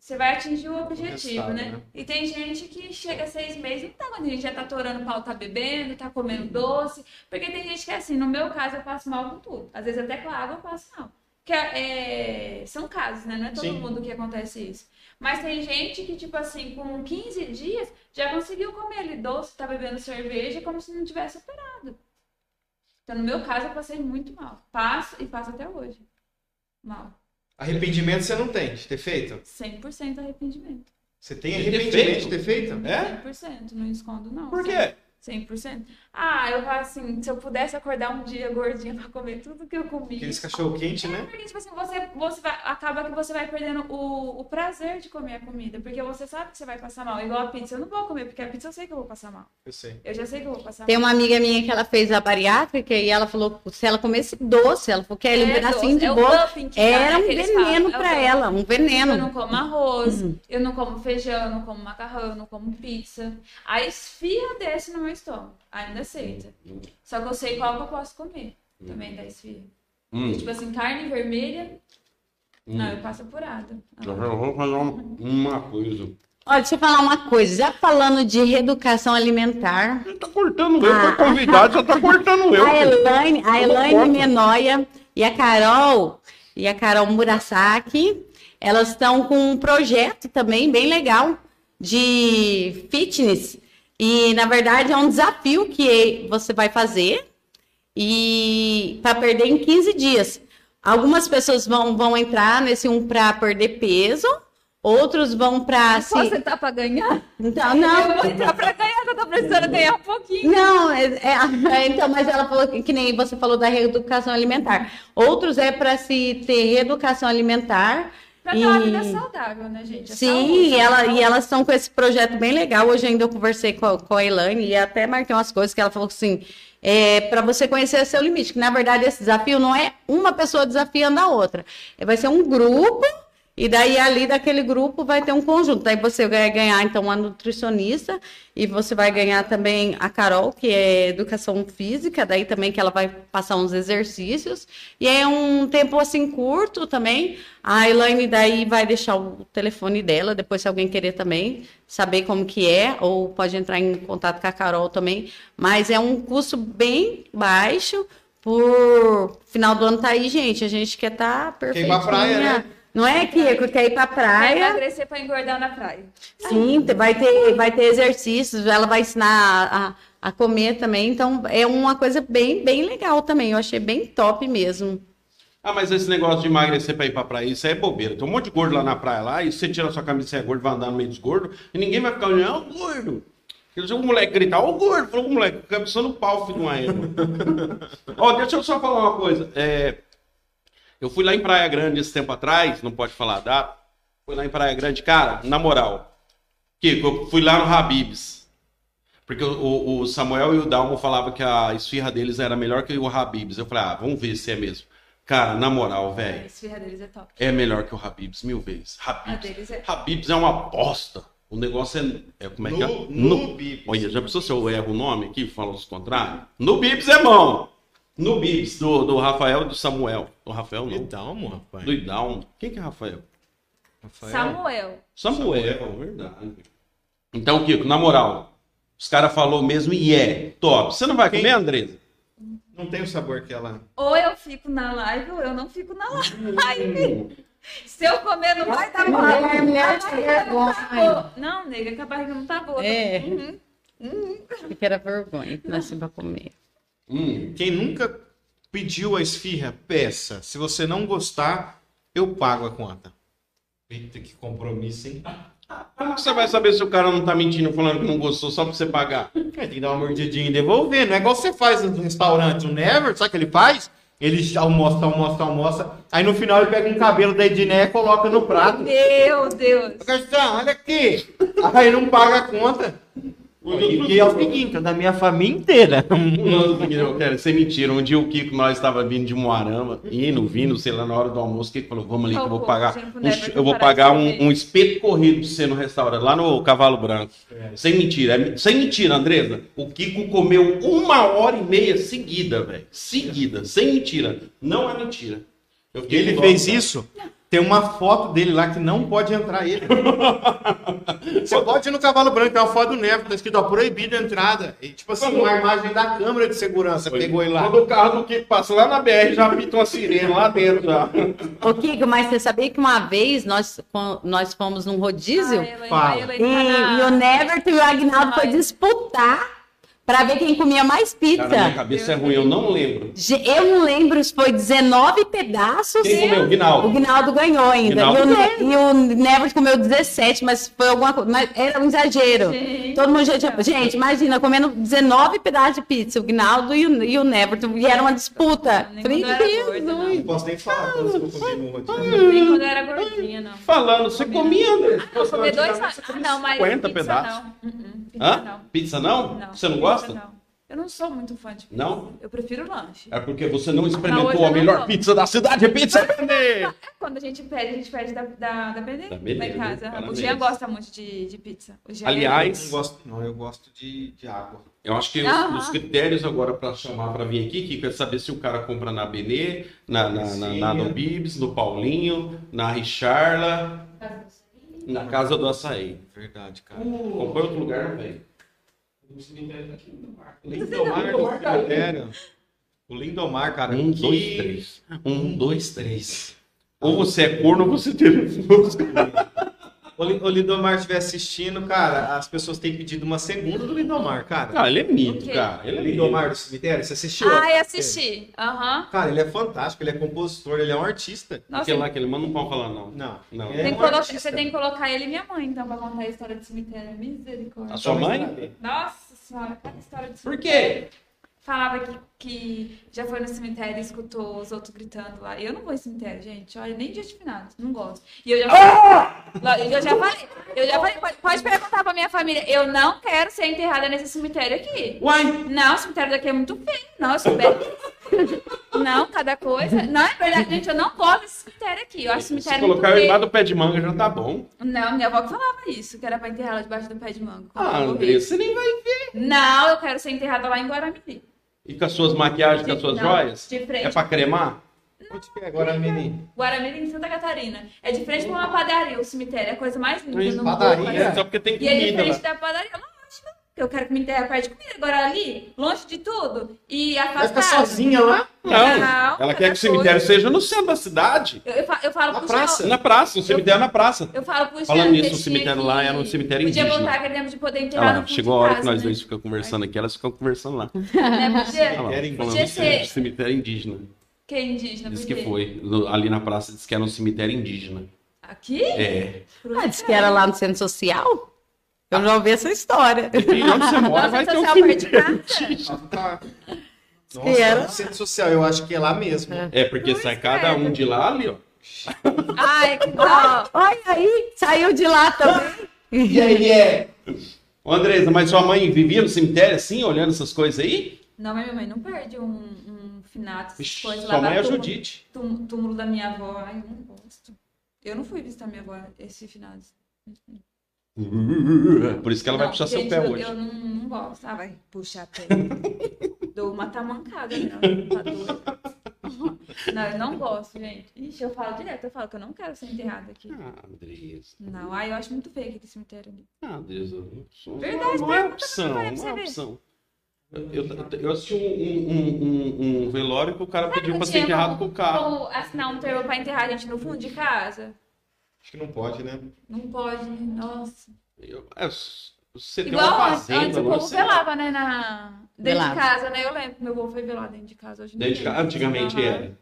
Você vai atingir o objetivo, resultado, né? né? E tem gente que chega seis meses e não tá, quando a gente já tá torando pau, tá bebendo, tá comendo doce. Porque tem gente que é assim, no meu caso eu passo mal com tudo. Às vezes até com a água eu passo mal. Que é, é- são casos, né? Não é todo Sim. mundo que acontece isso. Mas tem gente que, tipo assim, com 15 dias já conseguiu comer ali doce, tá bebendo cerveja como se não tivesse operado. Então, no meu caso, eu passei muito mal. Passo e passo até hoje. Mal. Arrependimento você não tem de ter feito? 100% arrependimento. Você tem arrependimento de ter feito? É? 100%, não escondo, não. Por quê? 100%. Ah, eu falo assim, se eu pudesse acordar um dia gordinha pra comer tudo que eu comi. Aqueles cachorro quente, É, né? porque, tipo assim, você, você vai, acaba que você vai perdendo o, o prazer de comer a comida, porque você sabe que você vai passar mal. Igual a pizza, eu não vou comer, porque a pizza eu sei que eu vou passar mal. Eu sei. Eu já sei que eu vou passar Tem mal. uma amiga minha que ela fez a bariátrica e ela falou se ela comesse doce, ela falou que era um É pedacinho doce, de é bolo. Era um veneno falam, é ela, um Eu veneno. não como arroz, Uhum. eu não como feijão, eu não como macarrão, eu não como pizza. A esfia desce no meu estômago, ainda aceita. Só que eu sei qual que eu posso comer também da esfia. Hum. Tipo assim, carne vermelha, Hum. não, eu passo apurado. Eu vou falar uma, coisa. Olha, deixa eu falar uma coisa. Já falando de reeducação alimentar, Você tá cortando eu, Ah. foi convidado, você tá cortando eu. a. Elaine, a Elaine. Menoia e a Carol e a Carol Murasaki, elas estão com um projeto também bem legal de fitness. E na verdade é um desafio que você vai fazer e para perder em 15 dias. Algumas pessoas vão, vão entrar nesse um para perder peso, outros vão para se Você tá pra ganhar? Então, não, Eu vou entrar pra ganhar, eu tô precisando ganhar um pouquinho. Não, é, é- <laughs> é, então, mas ela falou que, que nem você falou da reeducação alimentar. Outros é para se ter reeducação alimentar. Pra ter uma e- vida saudável, né, gente? É Sim, saúde, e, ela, e elas estão com esse projeto bem legal. Hoje ainda eu conversei com a, com a Elaine e até marquei umas coisas que ela falou assim, é, para você conhecer seu limite, que na verdade esse desafio não é uma pessoa desafiando a outra. É, Vai ser um grupo, e daí ali daquele grupo vai ter um conjunto. Daí você vai ganhar, então, uma nutricionista, e você vai ganhar também a Carol, que é educação física, daí também que ela vai passar uns exercícios. E é um tempo assim curto também. A Elaine daí vai deixar o telefone dela, depois se alguém querer também saber como que é, ou pode entrar em contato com a Carol também. Mas é um custo bem baixo. Por final do ano tá aí, gente. A gente quer estar tá perfeitinha. pra praia, né? Não é que quer ir pra Vai praia? emagrecer pra engordar na praia. Sim, te- vai ter, vai ter exercícios, ela vai ensinar a, a comer também. Então, é uma coisa bem, bem legal também. Eu achei bem top mesmo. Ah, mas esse negócio de emagrecer pra ir pra praia, isso aí é bobeira. Tem um monte de gordo lá na praia lá, e você tira sua camisa e você é gordo, vai andar no meio dos gordos, e ninguém vai ficar olhando, ó, o gordo. Porque se o moleque gritar, ó, o gordo, falou o moleque, cabeçando no pau, filho de uma égua. <laughs> Ó, deixa eu só falar uma coisa. É, eu fui lá em Praia Grande esse tempo atrás, não pode falar a data. Fui lá em Praia Grande, cara, na moral. Kiko, eu fui lá no Habibs. Porque o, o- Samuel e o Dalmo falavam que a esfirra deles era melhor que o Habibs. Eu falei, ah, vamos ver se é mesmo. Cara, na moral, A velho, esfirra deles é top. é melhor que o Habibs, mil vezes. A Habibs. deles é. Habibs é uma bosta. O negócio é. é como é que é? No, no Bibis. Olha, já pensou se eu erro o nome aqui, falo os contrários? No Bibs é bom. No Bibs, do, do Rafael e do Samuel. Do Rafael não. Então, rapaz. Do Idalmo. Quem que é Rafael? Rafael. Samuel. Samuel, verdade. Então, Kiko, na moral, os caras falou mesmo e é top. Você não vai Quem? comer, Andresa? Não tem o sabor que ela. Ou eu fico na live ou eu não fico na live. <laughs> Se eu comer, não vai dar bom. Mulher, mulher, não tá. Não, nega, que a barriga não tá boa. É. Uhum. Que era vergonha, nasci pra comer. Hum. Quem nunca pediu a esfirra, peça. Se você não gostar, eu pago a conta. Eita, que compromisso, hein? Como que você vai saber se o cara não tá mentindo falando que não gostou só pra você pagar? É, tem que dar uma mordidinha e devolver. Não é igual você faz no restaurante, o Never, sabe o que ele faz? Ele almoça, almoça, almoça. Aí no final ele pega um cabelo da Edneia e coloca no prato. Meu Deus. Gastão, olha aqui. Aí não paga a conta. E é o seguinte, é da minha família inteira. <laughs> Eu quero ser mentira. Um dia o Kiko, nós estava vindo de Moarama, indo, vindo, sei lá, na hora do almoço, o Kiko falou, vamos ali que eu vou pagar, um- eu vou pagar um, um espeto corrido pra você no restaurante, lá no Cavalo Branco. Sem mentira, é- sem mentira, Andresa. O Kiko comeu uma hora e meia seguida, velho. Seguida, sem mentira. Não é mentira. Ele fez cara. isso. Tem uma foto dele lá que não pode entrar ele. <laughs> Você pode ir no cavalo branco, tem uma foto do Never, tá escrito ó, proibido a entrada. E, tipo assim, uma imagem da câmera de segurança pegou ele lá. Quando o carro do Kiko passa lá na BR, já pita uma sirene lá dentro já. Ô, Kiko, mas você sabia que uma vez nós, nós fomos num rodízio? A Elaine- Fala. a E, e o Neverton e o Agnaldo foi disputar pra ver quem comia mais Cara, minha pizza. cabeça é ruim, eu não lembro. Eu não lembro se foi 19 pedaços. Quem comeu? O Guinaldo. Guinaldo ganhou ainda. Guinaldo E, o, e o Never comeu 17, mas foi alguma coisa. Mas era um exagero. Gente. Todo mundo já tinha. Gente, imagina, comendo 19 pedaços de pizza, o Guinaldo e o, e o Neverton. E era uma disputa. Nem Falei, gorda, não. Não posso nem falar quando eu comi. Nem quando eu era gordinha, não. Falando, você comia, André? Eu comi dois. Ah, não, mas. 50 pizza pedaços. Não. Uh-uh, pizza Hã? não. Pizza não? Não. Você não pizza gosta? não. Eu não sou muito fã de pizza. Não? Eu prefiro lanche. É porque você não experimentou a melhor pizza da cidade, pizza Benê! É quando a gente pede, a gente pede da, da, da Benê, Da lá Benê, em casa. parabéns. O Jean gosta muito de, de pizza. O Jean Aliás, Eu não gosto, não, eu gosto de, de água. Eu acho que os, Aham. os critérios agora para chamar para vir aqui, Kiko, é saber se o cara compra na Benê, na, na, na, na no Bibs, no Paulinho, na Richarla, na Casa do Açaí. Verdade, cara. Comprou em outro lugar, vem. Lindomar do cemitério. O Lindomar, cara. Um, que- dois, três. Um, dois, três. Ou você é corno ou você teve música. <laughs> O Lin- o Lindomar estiver assistindo, cara, as pessoas têm pedido uma segunda do Lindomar, cara. Ah, ele é mito, O quê? cara. Ele é. Lindomar do cemitério, você assistiu? Ai, assisti. Aham. Cara, ele é fantástico, ele é compositor, ele é um artista. Nossa, Aquele lá que ele manda não pode falar, não. Não. Não. É tem que um artista. você tem que colocar ele e minha mãe, então, pra contar a história do cemitério. Misericórdia. A sua mãe? Nossa senhora, cada história do Por cemitério. quê? Falava que, que já foi no cemitério e escutou os outros gritando lá. Eu não vou em cemitério, gente. Olha, nem dia de finados. Não gosto. E eu já falei. Eu já falei. Eu já falei. Pode, pode perguntar pra minha família. Eu não quero ser enterrada nesse cemitério aqui. Uai! Não, o cemitério daqui é muito feio. Não, eu sou belíssima. Não, cada coisa. Não, é verdade, gente. Eu não gosto desse cemitério aqui. Eu acho Se cemitério muito colocar feio. embaixo do pé de manga já tá bom. Não, minha avó que falava isso, que era pra enterrar ela debaixo do pé de quando Ah, André, você nem vai ver. Não, eu quero ser enterrada lá em Guaramirim. E com as suas maquiagens, com as De- suas não, joias? de frente. É pra cremar? Onde que é? Guaramirim, em Santa Catarina. É de frente pra uma padaria, o cemitério. É a coisa mais linda no padaria? mundo. É, só porque tem E é de comida lá. frente da padaria. Lógico. Eu quero que me enterre perto de comida. Agora ali, longe de tudo, e Vai afastado. ficar sozinha lá? Não, Não, ela quer que o cemitério coisa. seja no centro da cidade. Eu, eu, fa- eu falo Na pro praça? Na praça, o cemitério é na praça. Eu falo pro Falando nisso, o cemitério lá era um cemitério Podia indígena. botar que de poder enterrar lá, no fundo chegou a hora casa, que nós né? dois ficamos conversando aqui, elas ficam conversando lá. <laughs> Né, Olha podia, lá, Cemitério falando Podia ser. cemitério indígena. que é indígena, Diz que foi. Ali na praça diz que era um cemitério indígena. Aqui? É. Ah, disse que era lá no centro social. Eu já ouvi essa história. E onde você mora Nossa, vai ter um social perto de? Ah, tá. Nossa, era? no centro social, eu acho que é lá mesmo. É, porque sai cada um de lá ali, ó. Ai, que dó. Olha aí, saiu de lá também. E aí é. Ô, Andresa, mas sua mãe vivia no cemitério assim, olhando essas coisas aí? Não, mas minha mãe não perde um, um finato, essas coisas sua mãe é a túmulo- Judite. tum- túmulo da minha avó. Ai, eu não gosto. Eu não fui visitar minha avó esse finado. Por isso que ela vai Não, puxar seu gente, pé eu, hoje. Eu não, não gosto. Ah, vai puxar pé. <laughs> Dou uma tamancada nela. Tá. Não, eu não gosto, gente. Ixi, eu falo direto, eu falo que eu não quero ser enterrada aqui. Ah, Andresa. Não, ai, eu acho muito feio aquele cemitério ali. Ah, Andresa. eu sou- Verdade, não é pergunta opção, não é opção. Eu, eu, eu assisti um, um, um, um velório que o cara pediu Não pra ser enterrado com o carro. como assinar um termo pra enterrar a gente no fundo de casa? Acho que não pode, né? Não pode, né? Nossa. Eu- é, você tem Igual uma antes, fazenda, antes o povo você- velava, né? Na... Dentro Velava. de casa, né? Eu lembro que meu avô foi velado dentro de casa. Hoje Dentro de tem. casa, antigamente era.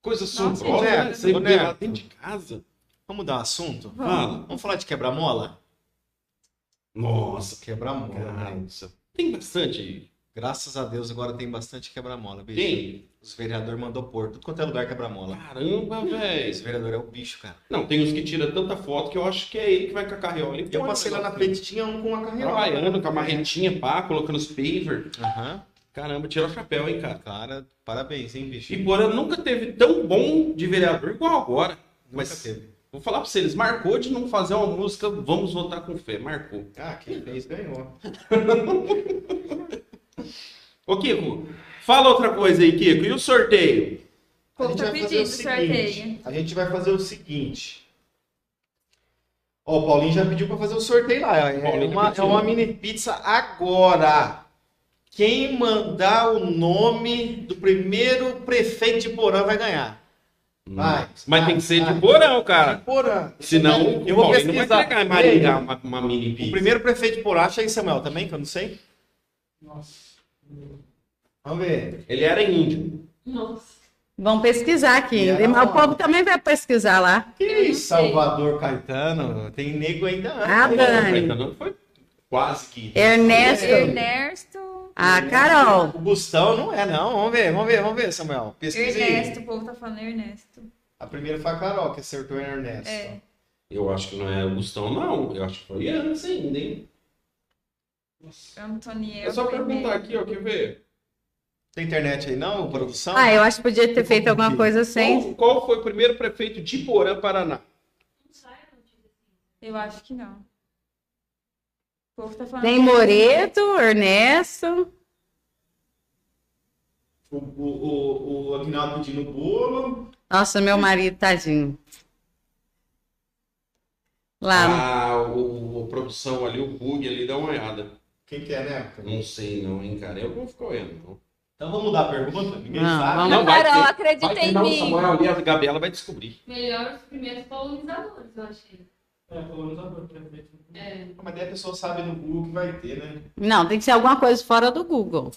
Coisa assombrosa, gente, né? Você Neto. lá dentro de casa. Vamos mudar o assunto? Fala. Vamos falar de quebra-mola? Nossa, Quebra-mola, céu. Tem bastante. Graças a Deus agora tem bastante quebra-mola. Tem? Os vereadores mandou pôr. Tudo quanto é lugar quebra-mola. Caramba, velho. Esse vereador é o bicho, cara. Não, tem uns que tiram tanta foto que eu acho que é ele que vai com a carriola. e Eu passei lá na frente, tinha um com a carreira. Trabalhando com a marretinha, pá, colocando os paver. Aham. Caramba, tira o chapéu, hein, cara. Cara, parabéns, hein, bicho. E Porã nunca teve tão bom de vereador igual agora. Nunca Mas teve. vou falar pra vocês, marcou de não fazer uma música Vamos Votar com Fé. Marcou. Ah, quem fez ganhou. <laughs> Ô, Kiko, fala outra coisa aí, Kiko. E o sorteio? O povo tá pedindo sorteio. A gente vai fazer o seguinte. Ó, o Paulinho já pediu pra fazer o sorteio lá. É uma, é uma mini pizza agora. Quem mandar o nome do primeiro prefeito de Porã vai ganhar. Vai. Mas tem vai, que ser vai. de Porão, cara. De Porã. Senão, Eu o vou Paulinho não vai pesquisar. Maringá uma, uma mini pizza. O primeiro prefeito de Porã, acha aí, Samuel, também, que eu não sei. Vamos ver. Ele era índio. Vamos pesquisar aqui. E era o povo também vai pesquisar lá. Que isso. Salvador Caetano. Tem nego ainda antes. Ah? Dani. Então, não foi quase que. Ernesto. Ernesto. A Carol. O Gustavo não é, não. Vamos ver, vamos ver, vamos ver, Samuel. Pesquisa aí. Ernesto, o povo tá falando Ernesto. A primeira foi a Carol, que acertou em Ernesto. É. Eu acho que não é o Gustão, não. Eu acho que foi antes ainda, hein? Antoniel. É só primeiro. perguntar aqui, ó, quer ver? Tem internet aí não, produção? Ah, eu acho que podia ter feito alguma coisa sem. Qual, qual foi o primeiro prefeito de Porã, Paraná? Eu acho que não. O povo tá falando. Tem que- Moreto, Ernesto. O, o, o, o Aguinaldo pedindo bolo. Nossa, meu marido, tadinho. Lá. Ah, o, a produção ali, o bug ali, dá uma olhada. Quem que é, né? Não sei não, hein, cara. Eu não vou ficar olhando, não. Então vamos mudar a pergunta? Ninguém Não, sabe. Não, vai Carol, ter. acredita Vai ter, em não, mim. Samuel a Gabriela vai descobrir. Melhor os primeiros colonizadores, eu achei. É. Mas daí a pessoa sabe no Google que vai ter, né? Não, tem que ser alguma coisa fora do Google.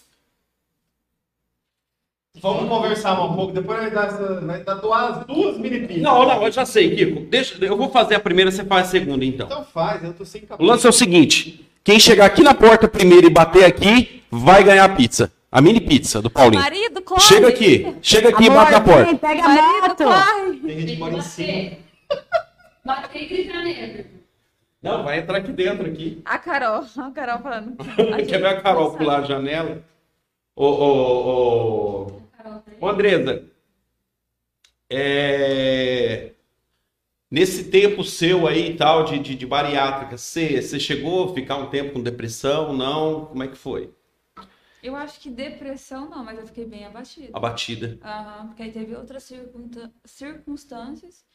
Vamos conversar um pouco, depois vai dar, vai dar duas, duas mini pizzas. Não, não, eu já sei, Kiko. Deixa, eu vou fazer a primeira, você faz a segunda, então. Então faz, eu tô sem O cabelo. lance é o seguinte: quem chegar aqui na porta primeiro e bater aqui, vai ganhar a pizza. A mini pizza do Paulinho. Marido, corre. Chega aqui, chega aqui e Amor, bate na porta. vem, pega a Marido, moto. corre. Tem gente que mora em cima. e gritar nele. Não, vai entrar aqui dentro aqui. A Carol, a Carol falando. <laughs> Quer ver a Carol pular a janela? Ô, ô, ô, tá ô Andresa, é... nesse tempo seu aí e tal, de, de, de bariátrica, você, você chegou a ficar um tempo com depressão? Não? Como é que foi? Eu acho que depressão não, mas eu fiquei bem abatida. Abatida. Aham, porque aí teve outras circunstâncias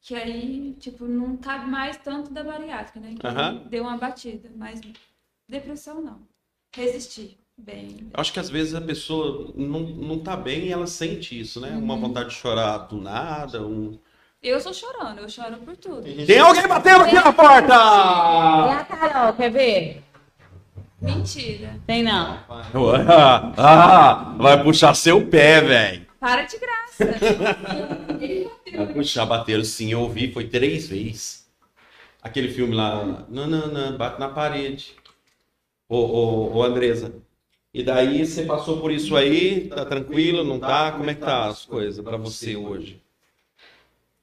que aí, tipo, não cabe mais tanto da bariátrica, né? Que Aham. deu uma batida, mas Depressão não. Resisti. Bem. Eu acho que às vezes a pessoa não, não tá bem e ela sente isso, né? Uma vontade de chorar do nada, um... Eu sou chorando, eu choro por tudo. Tem alguém batendo aqui na porta! É a Carol, quer ver? Mentira. Tem não. Ah, <laughs> ah, vai puxar seu pé, velho. Para de graça. <laughs> Vai puxar, bateram sim, eu ouvi, foi três vezes. Aquele filme lá, não, não, não, bate na parede. Ô, ô, ô, Andresa. E daí você passou por isso aí, tá tranquilo, não tá? Como é que tá as coisas pra você hoje?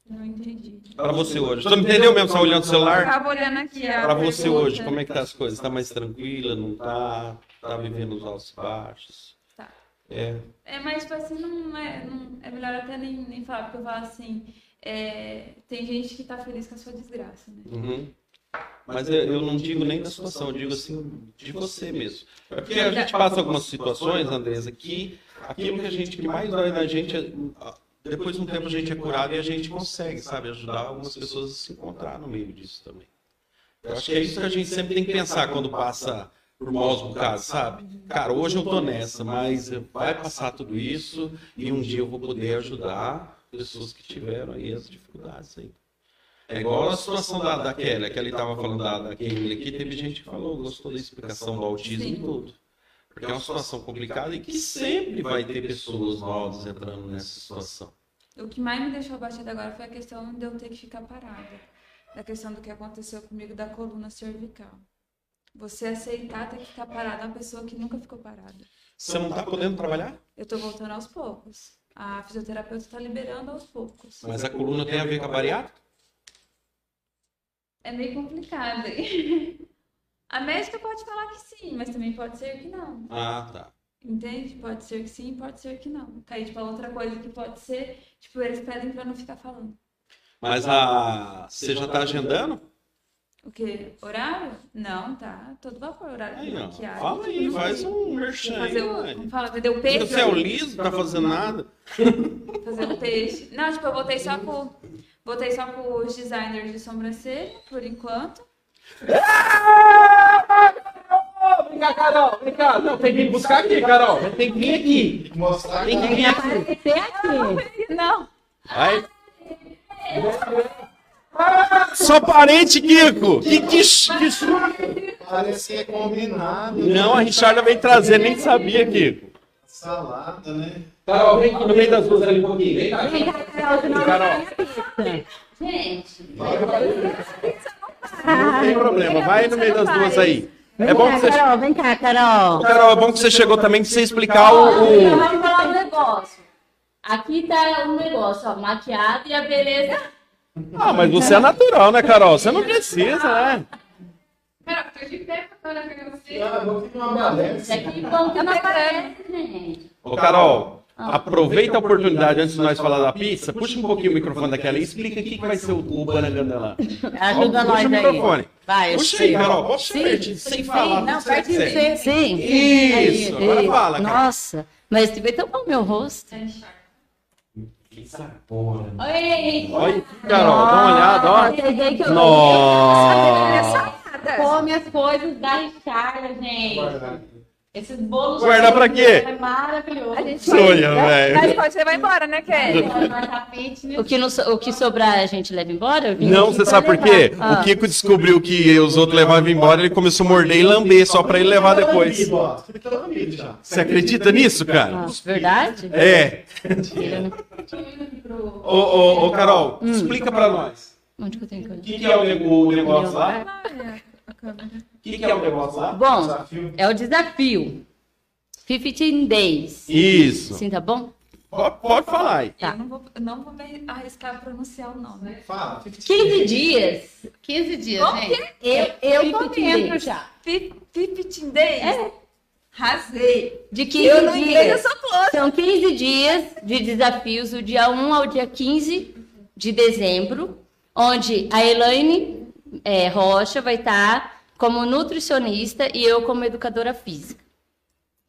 Não entendi. Pra você hoje. Você não entendeu mesmo, só olhando o Eu celular? tava olhando aqui a Pra você pergunta. hoje, como é que tá as coisas? Tá mais tranquila, não tá? Tá vivendo os altos e baixos? Tá. É. É, mas tipo assim, não é, não, é melhor até nem, nem falar, porque eu falo assim, é, tem gente que tá feliz com a sua desgraça, né? Uhum. Mas eu, eu não digo nem da situação, eu digo assim, de você mesmo. É porque a gente passa algumas situações, Andresa, que aquilo que a gente, que mais dói na gente, é- depois de um tempo a gente é curado e a gente consegue, sabe, ajudar algumas pessoas a se encontrar no meio disso também. Eu acho que é isso que a gente sempre tem que pensar quando passa por maus bocados, sabe? Cara, hoje eu tô nessa, mas vai passar tudo isso e um dia eu vou poder ajudar pessoas que tiveram aí as dificuldades aí. É igual a situação da, da Kelly, a Kelly estava falando da, da Kelly aqui, teve gente que falou, gostou da explicação do autismo e tudo. Porque é uma situação complicada e que sempre vai ter pessoas novas entrando nessa situação. O que mais me deixou abatida agora foi a questão de eu ter que ficar parada. Da questão do que aconteceu comigo da coluna cervical. Você aceitar ter que ficar parada é uma pessoa que nunca ficou parada. Você não está podendo trabalhar? Eu tô voltando aos poucos. A fisioterapeuta tá liberando aos poucos. Mas a coluna tem a ver com a bariátrica? É meio complicado. hein? <laughs> A médica pode falar que sim, mas também pode ser que não. Ah, tá. Entende? Pode ser que sim, pode ser que não. Tá aí, tipo, outra coisa que pode ser, tipo, eles pedem pra não ficar falando. Mas a... você já está agendando? O quê? Horário? Não, tá. Todo vapor, horário Aí, de ó. maquiagem. Fala aí, tudo faz um merchan aí, Fazer o, como fala, vender o peixe. Você é o liso, não tá fazendo nada? <laughs> Fazer o peixe. Não, tipo, eu voltei só com, voltei só com os designers de sobrancelha, por enquanto. Vem cá, Carol, vem cá. Não, tem que vir buscar aqui, Carol. Tem que vir aqui. Mostrar Tem que vir aqui. Aparecer aqui. Não. Vai. Só parente, Kiko. Que, que, que... É combinado. Não, a Richarda veio trazer, nem sabia, Kiko. Salada, né? Carol, vem aqui no meio das duas ali um pouquinho. Vem cá. Vem cá, Carol, Carol. Gente, Não tem problema, vai no meio das duas aí. Vem É bom cá, que você. Carol, vem cá, Carol. Carol, é bom que você chegou também pra você explicar o. o- vamos falar um negócio. Aqui tá um negócio, ó, maquiado e a beleza. Ah, mas você é natural, né, Carol? Você não precisa, né? Pera, tô de pé pra você. Ah, vou ter uma balé. Aqui vão que não aparece, gente. Ô, Carol, aproveita a oportunidade antes de nós falar da pizza, puxa um pouquinho o microfone daquela e explica o que, que vai ser o, o Banaganda lá. Ajuda Puxa nós o aí. microfone. Vai, Puxa aí. Carol. Puxa Sim. pertinho, sem falar. Não, quiser. você. Sim. Isso, Aí, agora fala, Carol. Nossa, mas vai tomar o meu rosto. Pizza boa. Oi! Carol, dá uma olhada, ó. Nossa! Come as coisas da Richarda, gente. Esses bolos. Guardar pra quê? É maravilhoso. A gente Sonha, velho. gente pode levar embora, né, Kelly? tapete, O que, não o que sobrar a gente leva embora? Não, você sabe por quê? levar. O Kiko descobriu que os outros levavam embora, ele começou a morder e lamber só pra ele levar depois. Você acredita nisso, cara? Ah, verdade? É. Né? Ô, ô, ô, Carol, explica pra nós. Onde que eu tenho que O que, que é o, o negócio lá? O que, que é o negócio lá? Bom, Desafio. é o desafio. 15 days. Isso. Sim, tá bom? Pode, pode falar aí. Tá. Eu não vou, não vou me arriscar a pronunciar o nome. Fala. 15 dias. 15 dias, Como gente. Eu, eu tô 15 dentro days. já. Fi- 15 days? É. Rasei. De 15 Eu no inglês eu dias. sou close. São 15 dias de desafios, do dia 1 ao dia 15 de dezembro, onde a Elaine eh, Rocha vai estar como nutricionista e eu como educadora física.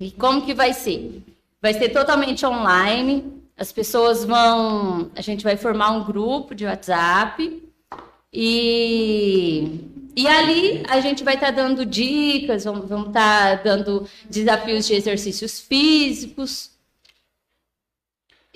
E como que vai ser? Vai ser totalmente online. As pessoas vão. A gente vai formar um grupo de WhatsApp e, E ali a gente vai estar dando dicas, vamos estar dando desafios de exercícios físicos.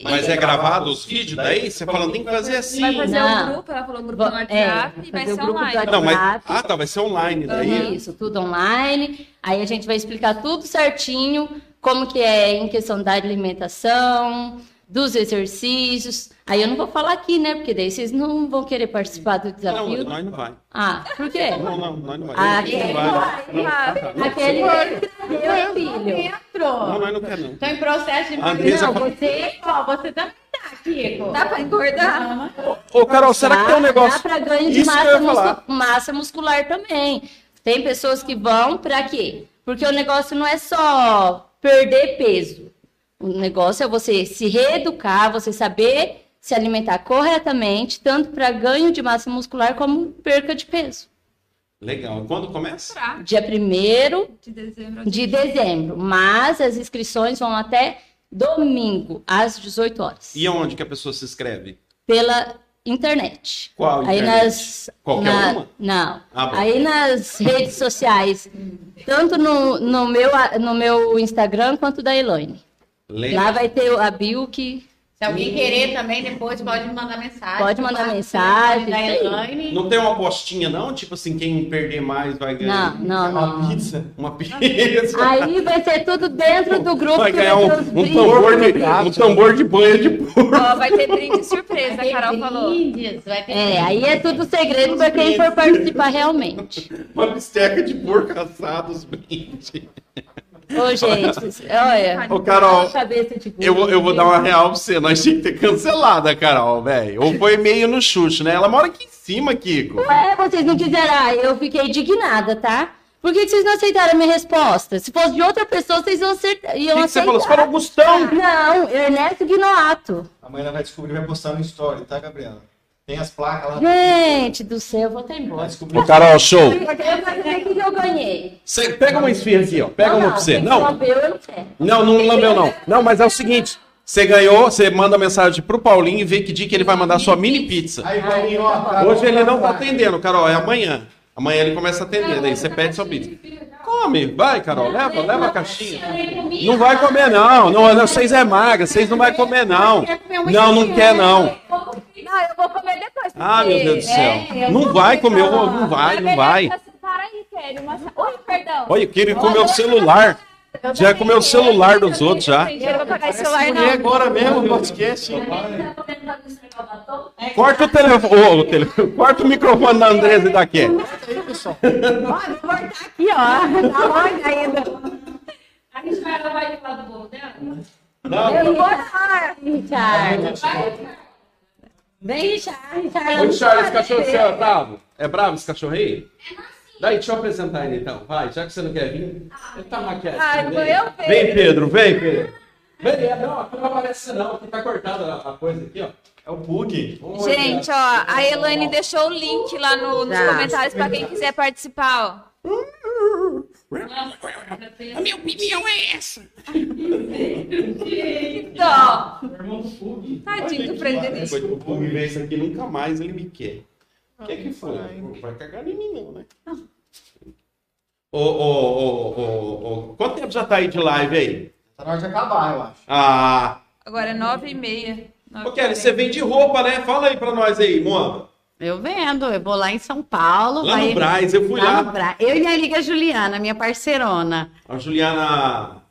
Mas é gravado os vídeos daí? Você fala, tem que fazer assim. Vai fazer Não. um grupo, ela falou um grupo no WhatsApp é, e vai ser online. WhatsApp. Não, mas. Ah, tá, vai ser online daí. Isso, tudo online. Aí a gente vai explicar tudo certinho, como que é em questão da alimentação, dos exercícios. Aí eu não vou falar aqui, né? Porque daí vocês não vão querer participar do Não, desafio. nós não vai. Ah, por quê? Não, não, nós não vai. Ah, Não é. vai. Aquele meu filho. Não, nós não quer não. Tô em processo de Andressa Não, você, ó, você também tá, Kiko. Dá pra engordar? Ô, Carol, será que tem um negócio. Dá para ganho de massa, massa muscular também. Tem pessoas que vão para quê? Porque o negócio não é só perder peso. O negócio é você se reeducar, você saber se alimentar corretamente, tanto para ganho de massa muscular como perca de peso. Legal. Quando começa? Dia 1 De dezembro. de dezembro, mas as inscrições vão até domingo, às 18 horas, E aonde que a pessoa se inscreve? pela internet. Qual Aí internet? nas. Qualquer na- uma? Não. Ah. Aí nas redes sociais, tanto no, no, meu, no meu Instagram quanto da Elaine. Legal. Lá vai ter a bio que. Se alguém querer também, depois pode me mandar mensagem. Pode mandar mensagem, Da. Elaine. Não tem uma apostinha, não? Tipo assim, quem perder mais vai ganhar. Não, não, não. Uma pizza. Uma pizza. Aí vai ser tudo dentro do grupo. Vai ganhar um, um tambor de, um tambor de banha de porco. Ó, vai ter brinde surpresa, a Carol falou. Brindes, vai ter É, aí é tudo segredo para quem for participar realmente. Uma bisteca de porco assado, os brindes. Ô, gente, olha. Ô, Carol, eu, vou- eu vou dar uma real pra você. Nós tínhamos que ter cancelado a Carol, velho. Ou foi meio no chute, né? Ela mora aqui em cima, Kiko. É, vocês não quiseram. Ah, eu fiquei indignada, tá? Por que, que vocês não aceitaram a minha resposta? Se fosse de outra pessoa, vocês iam, acertar, O iam que, que você aceitar. falou? Você falou Gustão. Não, Ernesto Guinoato. Amanhã ela vai descobrir e vai postar no story, tá, Gabriela? Tem as placas lá. Gente do céu, eu vou Vai embora. descobrir. Carol, show. Eu que eu ganhei. Você pega uma esfirra aqui, ó. Pega uma pra você. Não, lambeu, eu não quero. não, não lambeu, não. Não, mas é o seguinte. Você ganhou, você manda mensagem pro Paulinho e vê que dia que ele vai mandar sua mini pizza. Aí, Paulinho, ó. Carol, Hoje ele não tá atendendo, Carol, é amanhã. Amanhã ele começa a atender, daí você pede sua pizza. Come, vai, Carol, leva, leva a caixinha. Não vai comer, não. não, não vocês é magra, vocês não vai comer, não. Não, não quer, não. Não, eu vou comer depois. Ah, meu Deus do céu. É, eu Não vou vai comer, não. não vai, não vai. Para aí, Kelly. Uma... Oi, perdão. Olha, eu queria comer o celular. Já comeu o celular dos outros já. Eu não vou pagar esse celular, E não. agora mesmo, não esquece. Corta o telefone, o telefone, <laughs> corta o microfone da Andresa e da Kelly. Aí, pessoal. Pode cortar aqui, ó. Tá longe ainda. A Richard vai falar do bolo dela? Eu vou lá. Richard. Vem, Richard. Richard. Ô, Charles, esse cachorro seu é bravo? É bravo esse cachorro aí? Daí, deixa eu apresentar ele então. Vai, já que você não quer vir. Ele tá maquiado. Ah, vou eu ver. Vem, Pedro, vem, Pedro. Vem, é, não, aqui não aparece não, aqui tá cortada a coisa aqui, ó. É o bug. Gente, ó, a Elaine deixou o link lá no- nos Tá. comentários pra quem quiser participar, ó. A minha opinião é essa. Dó. Tadinho do. Depois que o Pug vê isso aqui, nunca mais ele me quer. O que é que foi? Não vai cagar em mim não, né? Ô, ô, ô, ô, ô, quanto tempo já tá aí de live aí? Tá na hora de acabar, eu acho. Ah, Agora é nove e meia. Ô Kelly, você vende roupa, né? Fala aí pra nós aí, Moamba. Eu vendo, eu vou lá em São Paulo. Lá vai- no Braz, eu fui lá lá. Eu e minha amiga Juliana, minha parceirona. A Juliana.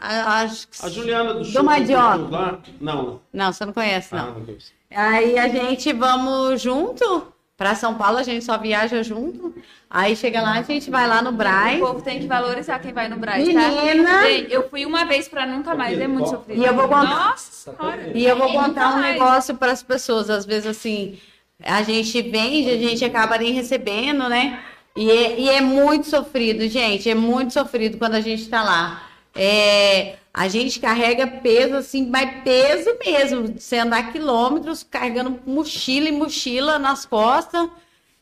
A- Acho que... A Juliana do Do show. Mandioca. lá? Não. Não, você não conhece, não. Ah, meu Deus. Aí a gente vamos junto para São Paulo, a gente só viaja junto. Aí chega lá, a gente vai lá no O Braz. povo tem que valorizar quem vai no Braz, Menina! tá? Gente, eu fui uma vez pra nunca mais, é muito sofrido. E eu vou contar- Nossa. E eu vou contar um negócio para as pessoas. Às vezes, assim, a gente vende, a gente acaba nem recebendo, né? E é, e é muito sofrido, gente. É muito sofrido quando a gente tá lá. É, a gente carrega peso, assim, mas peso mesmo. Você andar quilômetros carregando mochila e mochila nas costas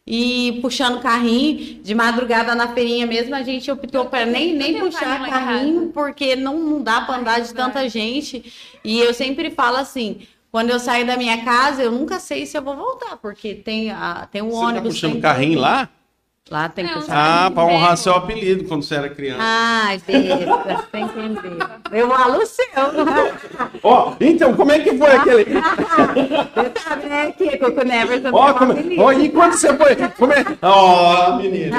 e puxando carrinho. De madrugada na feirinha mesmo, a gente optou para nem, nem puxar carrinho, porque não, não dá para andar de tanta gente. E eu sempre falo assim. Quando eu saio da minha casa, eu nunca sei se eu vou voltar, porque tem, a, tem um Você tá ônibus. puxando tem carrinho tudo. lá? Lá tem que Não, usar. Ah, pra honrar seu apelido quando você era criança. Ai, besta, sem entender. Eu falo o seu. <laughs> Ó, então, como é que foi aquele. <laughs> Você sabe, né? Que Coco Never também Ó, é como... delícia. Ó, e quando você foi. Como é... Ó, menino.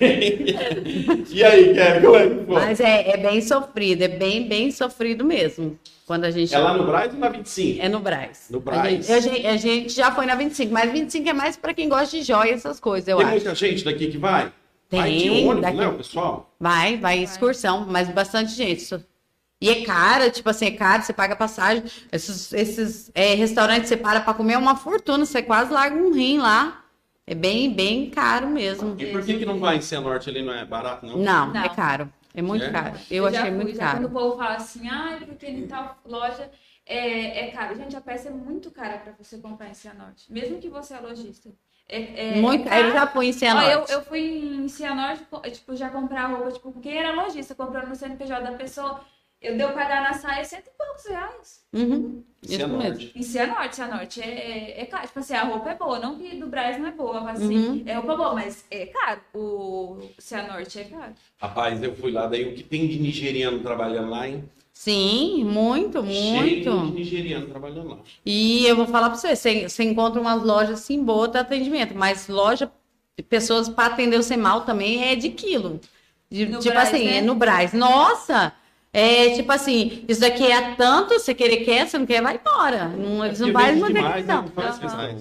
<laughs> e aí, Kevin, como é que foi? Mas é, é bem sofrido, é bem, bem sofrido mesmo. Quando a gente. É lá no Braz ou na 25? É no Brás. No gente, a gente- a gente já foi na 25, mas 25 é mais pra quem gosta de joia, essas coisas, eu Tem acho. muita gente daqui que vai? Tem, Vai de ônibus, daqui- né, o pessoal? Vai, vai excursão, mas bastante gente. E é cara, tipo assim, é caro, você paga passagem. Esses, esses é, restaurantes você para pra comer é uma fortuna, você quase larga um rim lá. É bem, bem caro mesmo. E por que, que não vai em Cianorte ali? Não é barato, não? Não, Não. é caro. É muito É? caro. Eu já achei fui, muito já Quando caro. o povo fala assim, ah, porque em tal loja é, é caro. Gente, a peça é muito cara pra você comprar em Cianorte. Mesmo que você é lojista. É, é, Muito é caro. Eu caro. já fui em Ó, Cianorte. eu, eu fui em Cianorte, tipo, já comprar roupa, tipo, quem era lojista comprando no CNPJ da pessoa, eu deu pagar na saia cento e poucos reais. Uhum, isso mesmo. Cianorte. Em Cianorte, Cianorte é, é, é caro. Tipo assim, a roupa é boa, não que do Brás não é boa, mas assim, Uhum. é roupa boa, mas é caro. O Cianorte é caro. Rapaz, eu fui lá, daí o que tem de nigeriano trabalhando lá, hein? Sim, muito, Cheio de muito. nigeriano trabalhando lá. E eu vou falar pra você, você, você encontra umas lojas assim boas de atendimento, mas loja, pessoas para atender você mal também é de quilo. De- tipo Brás, assim, né? é no Braz. Nossa! É tipo assim, isso daqui é tanto, você querer quer, você não quer, vai embora. Não, eles não fazem muita demais, questão.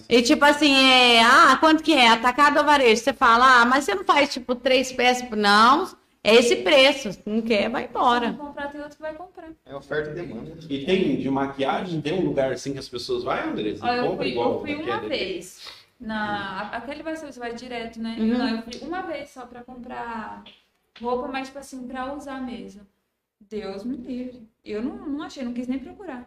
E tipo assim, é, ah, quanto que é? Atacado ou varejo? Você fala, ah, mas você não faz tipo três peças? Não, é esse preço. Se não quer, vai Se embora. não comprar, tem outro que vai comprar. É oferta e demanda. E tem de maquiagem? Tem um lugar assim que as pessoas vão, Andressa? Eu Compra fui, igual eu fui uma vez. Na, a- aquele vai ser, você vai direto, né? Uhum. Eu, não, eu fui uma vez só pra comprar roupa, mas tipo assim, pra usar mesmo. Deus me livre. Eu não, não achei, não quis nem procurar.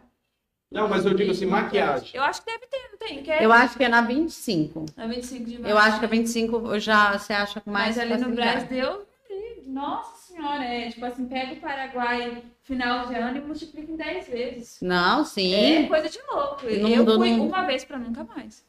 Não, mas eu digo assim, maquiagem. Eu acho que deve ter, não tem? Que é Eu acho que é na 25. na 25 de maio. Eu acho que a 25 eu já você acha com mais Mas ali no. Brasil, Deus me livre. Nossa senhora, é tipo assim, pega o Paraguai final de ano e multiplica em 10 vezes. Não, sim. É coisa de louco. Não eu mudou, fui não- uma vez pra nunca mais.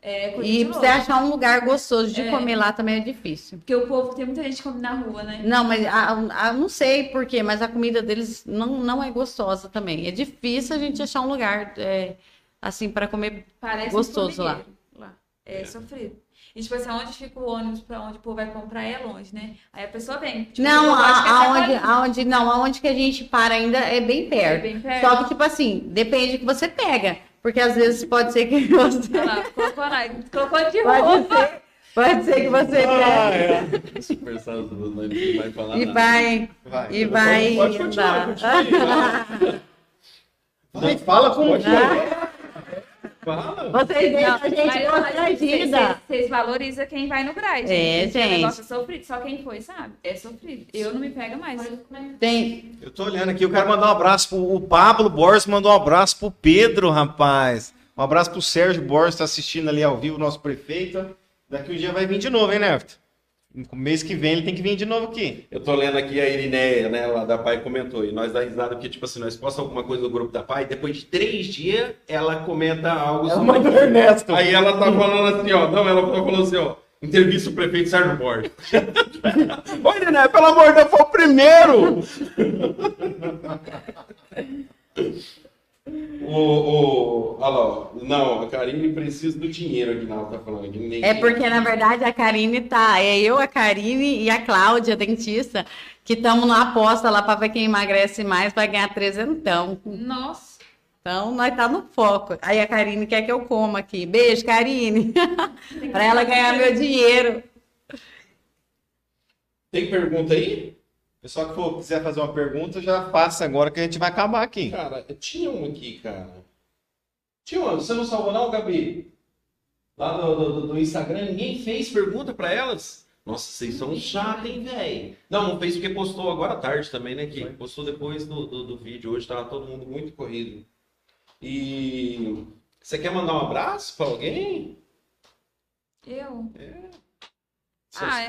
É E pra você achar um lugar gostoso de É. comer lá também é difícil. Porque o povo tem muita gente que come na rua, né? Não, mas a, a- não sei porquê, mas a comida deles não, não é gostosa também. É difícil a gente achar um lugar é, assim para comer. Parece Gostoso um lá. lá. É, sofrido. E tipo assim, onde fica o ônibus pra onde o povo vai comprar é longe, né? Aí a pessoa vem. Tipo, não, que é a- aonde, aonde, não, aonde que a gente para ainda é bem É perto. bem perto. Só que, tipo assim, depende do que você pega. Porque às vezes pode ser que <laughs> você. Olha lá, colocou, de Pode roupa. ser, pode ser que você Ah, pegue é. Super não vai falar e nada. vai. Vai. E vai. Pode continuar, andar. continue. Vai, <laughs> fala com Pode fala. Vocês deixam a gente constrangida. Vocês valorizam quem vai no Braz. É, Esse gente. negócio é sofrido. Só quem foi, sabe? É sofrido. Eu não me pega mais. Tem, Eu tô olhando aqui, eu quero mandar um abraço pro o Pablo Borges, mandou um abraço pro Pedro, rapaz. Um abraço pro Sérgio Borges, tá assistindo ali ao vivo, nosso prefeito. Daqui um dia vai vir de novo, hein, Nerft? Mês que vem ele tem que vir de novo aqui. Eu tô lendo aqui a Irineia, né, lá da Pai comentou, e nós dá risada porque, tipo assim, nós postamos alguma coisa no grupo da Pai, depois de três dias, ela comenta algo Ela sobre... mandou Ernesto. Aí ela tá falando assim, ó, não, ela falou assim, ó, entrevista o prefeito Sérgio Borges. <laughs> Ô, Irineia, pelo amor de Deus, foi o primeiro! <laughs> O, o, olha lá, não, a Karine precisa do dinheiro, Aguinaldo tá falando. aqui, nem- É porque, na verdade, a Karine tá. É eu, a Karine e a Cláudia, dentista, que estamos na aposta lá para ver quem emagrece mais vai ganhar trezentão. Nossa. Então, nós tá no foco. Aí a Karine quer que eu coma aqui. Beijo, Karine. <laughs> para ela ganhar meu dinheiro. Tem pergunta aí? Pessoal que for, quiser fazer uma pergunta, já faça agora que a gente vai acabar aqui. Cara, tinha um aqui, cara. Tinha uma, você não salvou não, Gabi? Lá do, do, do Instagram, ninguém fez pergunta pra elas? Nossa, vocês são chatos, hein, velho? Não, não fez porque postou agora à tarde também, né, que Postou depois do, do, do vídeo. Hoje tava todo mundo muito corrido. E você quer mandar um abraço pra alguém? Eu? Seus Ah, é.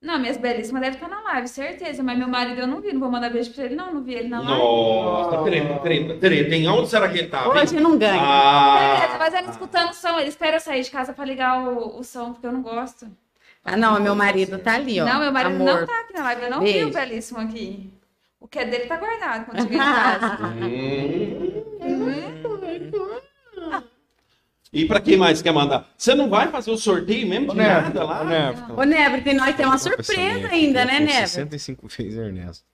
Não, minhas belíssimas devem estar na live, certeza. Mas meu marido eu não vi. Não vou mandar beijo pra ele, não. Não vi ele na live. Nossa, treta, treta, treta. Em onde será que ele tá? Hoje não ganha. Beleza, Ah, mas ele escutando o som. Ele espera eu sair de casa pra ligar o, o som, porque eu não gosto. Ah, não, meu marido tá ali, ó. não, meu marido amor. não tá aqui na live. Eu não vi Beijo. o belíssimo aqui. O que é dele tá guardado quando chegar em <laughs> casa. E pra quem mais quer mandar? Você não vai fazer o sorteio mesmo de Neto, nada lá? ô, Neto. Ô, Nebre, tem- nós temos uma surpresa ainda, né, Nebre? 65 vezes Ernesto.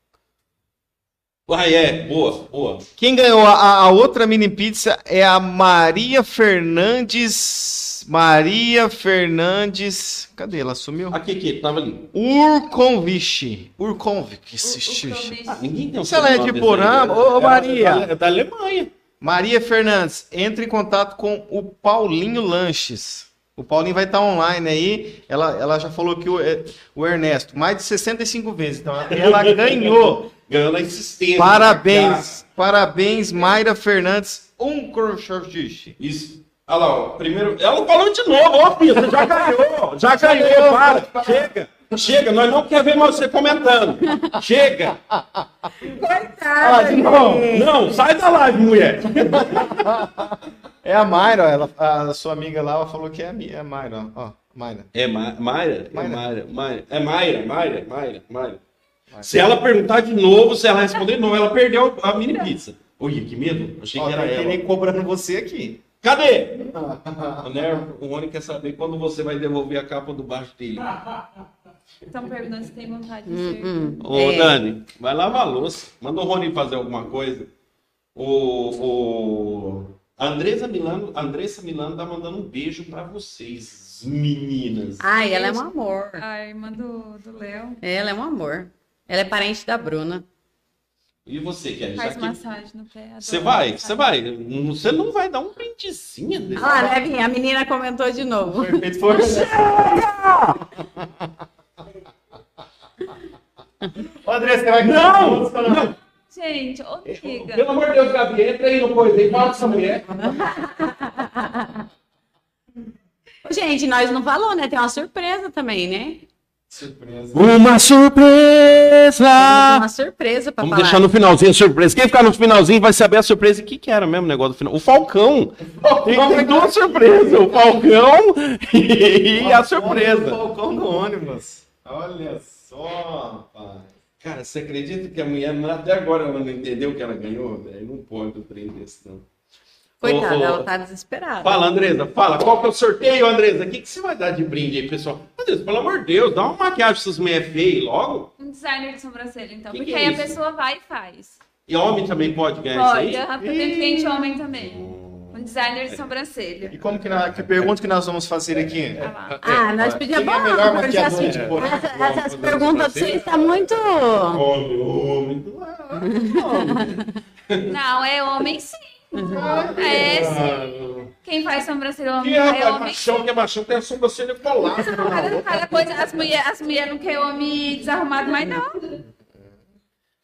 Ah, é. Boa, boa. Quem ganhou a, a outra mini pizza é a Maria Fernandes. Maria Fernandes. Cadê? Ela sumiu? Aqui, aqui, tava ali. Urconvich. Urconvich. Eu Ah, ninguém tem um Se ela é de Porã, aí, ô, ô, né? Maria. É da, é da Alemanha. Maria Fernandes, entre em contato com o Paulinho Lanches. O Paulinho vai estar online aí. Ela, ela já falou que o, é, o Ernesto, mais de 65 vezes. Então ela <laughs> ganhou. Ganhou na insistência. Parabéns, parabéns, Mayra Fernandes. Um crochê. Isso. Olha lá, ó. Primeiro. Ela falou de novo, ó, filho, você já ganhou. Já ganhou, para. Chega. Chega, nós não queremos ver mais você comentando. Chega. Coitada, Não, gente. não, sai da live, mulher. É a Mayra, ela, a sua amiga lá ela falou que é a, Mi- é a Mayra. Ó, Mayra. É Ma Mayra? É Mayra. Mayra, Mayra. É Mayra, Mayra, Mayra, Mayra. Se ela perguntar de novo, se ela responder não, ela perdeu a mini pizza. Olha, que medo. Achei Ó, que era ela. nem cobrando você aqui. Cadê? <laughs> O Ner- o Rony quer saber quando você vai devolver a capa do baixo dele. Estão perguntando se tem vontade de Hum, ser. hum. Ô, É. Dani, vai lavar a louça. Manda o Rony fazer alguma coisa. O, o... Andressa Milano, Andressa Milano tá mandando um beijo pra vocês, meninas. Ai, ela é um amor. A irmã do do Léo Ela é um amor. Ela é parente da Bruna. E você, Kelly? Já faz que... massagem no pé. Você vai, você vai. Você não vai dar um brindezinho desse. Ah, Nevinha, a menina comentou de novo. Perfeito, foi. <laughs> Ô, André, você vai Não! Não! Gente, ô. Pelo amor de Deus, Gabi, entra aí no coisa aí, fala com essa mulher. Gente, nós não falou, né? Tem uma surpresa também, né? Surpresa. Uma Temos surpresa! uma surpresa pra Vamos falar. deixar no finalzinho a surpresa. Quem ficar no finalzinho vai saber a surpresa. O que, que era mesmo o negócio do final? O Falcão. Tem, tem duas surpresas. O Falcão <laughs> e a surpresa. Falcão do ônibus. Olha só, rapaz. Cara, você acredita que a mulher até agora ela não entendeu que ela ganhou? velho? Não pode o trem desse, não. Coitada, Ô, ô, ela tá desesperada. Fala, Andresa, fala. Qual que é o sorteio, Andresa? O que, que você vai dar de brinde aí, pessoal? Andresa, pelo amor de Deus, dá uma maquiagem pra essas mulheres feias logo. Um designer de sobrancelha, então. Que porque que é aí isso? a pessoa vai e faz. E homem também pode ganhar Pode, isso aí? eu tenho cliente homem também. Um designer de sobrancelha. E como que, na, que pergunta que nós vamos fazer aqui? Lá. Ah, nós pedimos é a melhor porque assim, de essas perguntas de vocês estão muito. Homem, homem. Não, é homem sim. É sim. Quem faz sobrancelha homem Que é rapaz, homem machão que é machão, tem a sobrancelha colada. Cada, cada coisa, as mulheres as mulher não querem homem desarrumado, mas não.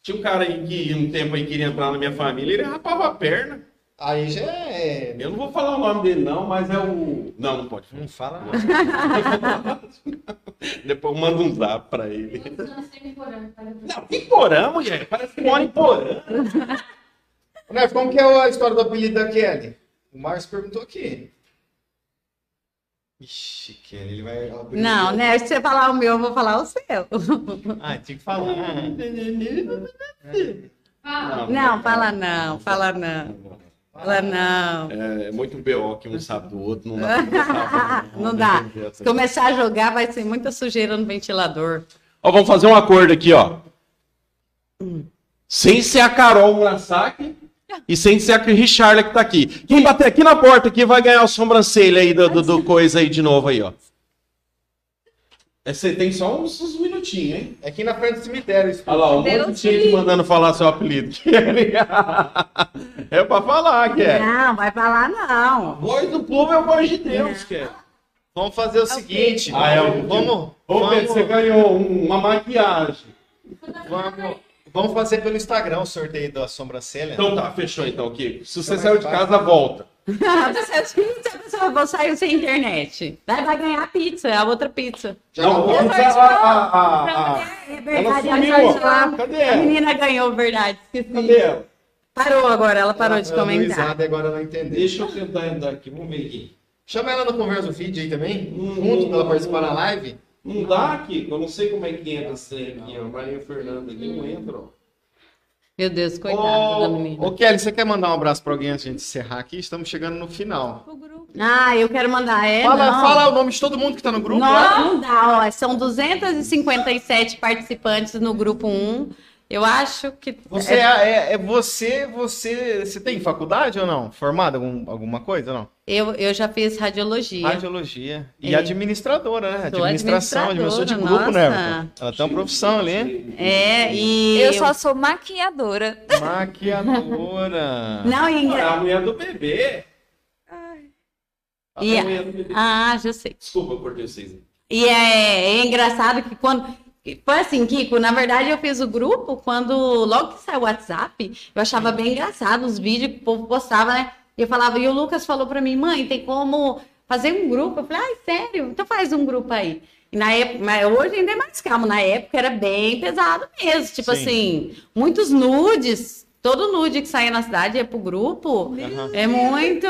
Tinha um cara aí que um tempo aí queria entrar na minha família, ele rapava a perna. Aí já é. Eu não vou falar o nome dele não, mas é o... Não, não pode falar. Não fala. <laughs> Depois eu mando um zap pra ele. Não, que porã, mulher. Parece que mora em porã. <laughs> Né, como que é a história do apelido da Kelly? O Márcio perguntou aqui. Ixi, Kelly, ele vai abrir. Não, né? Se você falar o meu, eu vou falar o seu. <laughs> Ah, tinha que falar. Ah, Não, fala não, fala não. Fala não. É muito BO que um sabe do outro, não dá pra <laughs> conversar. Não dá. Se começar a jogar, vai ser muita sujeira no ventilador. Ó, vamos fazer um acordo aqui, ó. Sem ser a Carol Murasaki e sem ser a Richarda que tá aqui. Quem bater aqui na porta aqui vai ganhar o sobrancelha aí do, do, do coisa aí de novo aí, ó. É, Você tem só uns, uns minutinhos, hein? É aqui na frente do cemitério. Olha lá, um Deus monte de gente me livre. mandando falar seu apelido. <laughs> é pra falar, que é. Não, vai falar não. Voz do povo é o voz de Deus, que é. Vamos fazer o seguinte. Ah, é o vamos, vamos, Ô, Pedro, você ganhou um- uma maquiagem. vamos, vamos fazer pelo Instagram o sorteio da sobrancelha. Então tá, fechou então, Kiko. Se você saiu de casa, volta. A pessoa for sair sem internet, daí vai ganhar a pizza, a outra pizza. Já Não, acabou? vamos a, a, a, a- É verdade, Ela a. Cadê? A menina ganhou, verdade. Esqueci. Cadê ela? Parou agora, ela parou de Ela deu comentar. risada e agora ela entendeu. Deixa eu tentar entrar aqui, vamos ver aqui. Chama ela no Conversa do Feed aí também, Hum, junto pra ela participar da live. Não dá aqui, eu não sei como é que entra esse trem aqui, ó. Maria Fernanda aqui não entra, ó. Meu Deus, coitada da Ô, menina. ô, Kelly, você quer mandar um abraço pra alguém antes de a gente encerrar aqui? Estamos chegando no final. O grupo. Ah, eu quero mandar. É, fala, não. fala o nome de todo mundo que tá no grupo. Nossa, lá. não dá, ó. São 257 participantes no grupo 1. Eu acho que. Você é, é- é você, você, você tem faculdade ou não? Formada algum, alguma coisa ou não? Eu, eu já fiz radiologia. Radiologia. E É. administradora, né? Sou Administração, administração de administradora, grupo, né? nossa. Ela tem uma profissão ali. É, e. Eu só sou maquiadora. Maquiadora. Não, e... É a mulher do bebê. A E a- mulher do bebê. Ah, já sei. Desculpa, cortei vocês. E é, é engraçado que quando. Foi assim, Kiko, na verdade eu fiz o grupo quando, logo que saiu o WhatsApp, eu achava bem engraçado os vídeos que o povo postava, né? E eu falava, e o Lucas falou pra mim, mãe, tem como fazer um grupo? Eu falei, ai, sério? Então faz um grupo aí. E na época, mas hoje ainda é mais calmo, na época era bem pesado mesmo, tipo Sim. assim, muitos nudes, todo nude que saía na cidade ia pro grupo. É muito.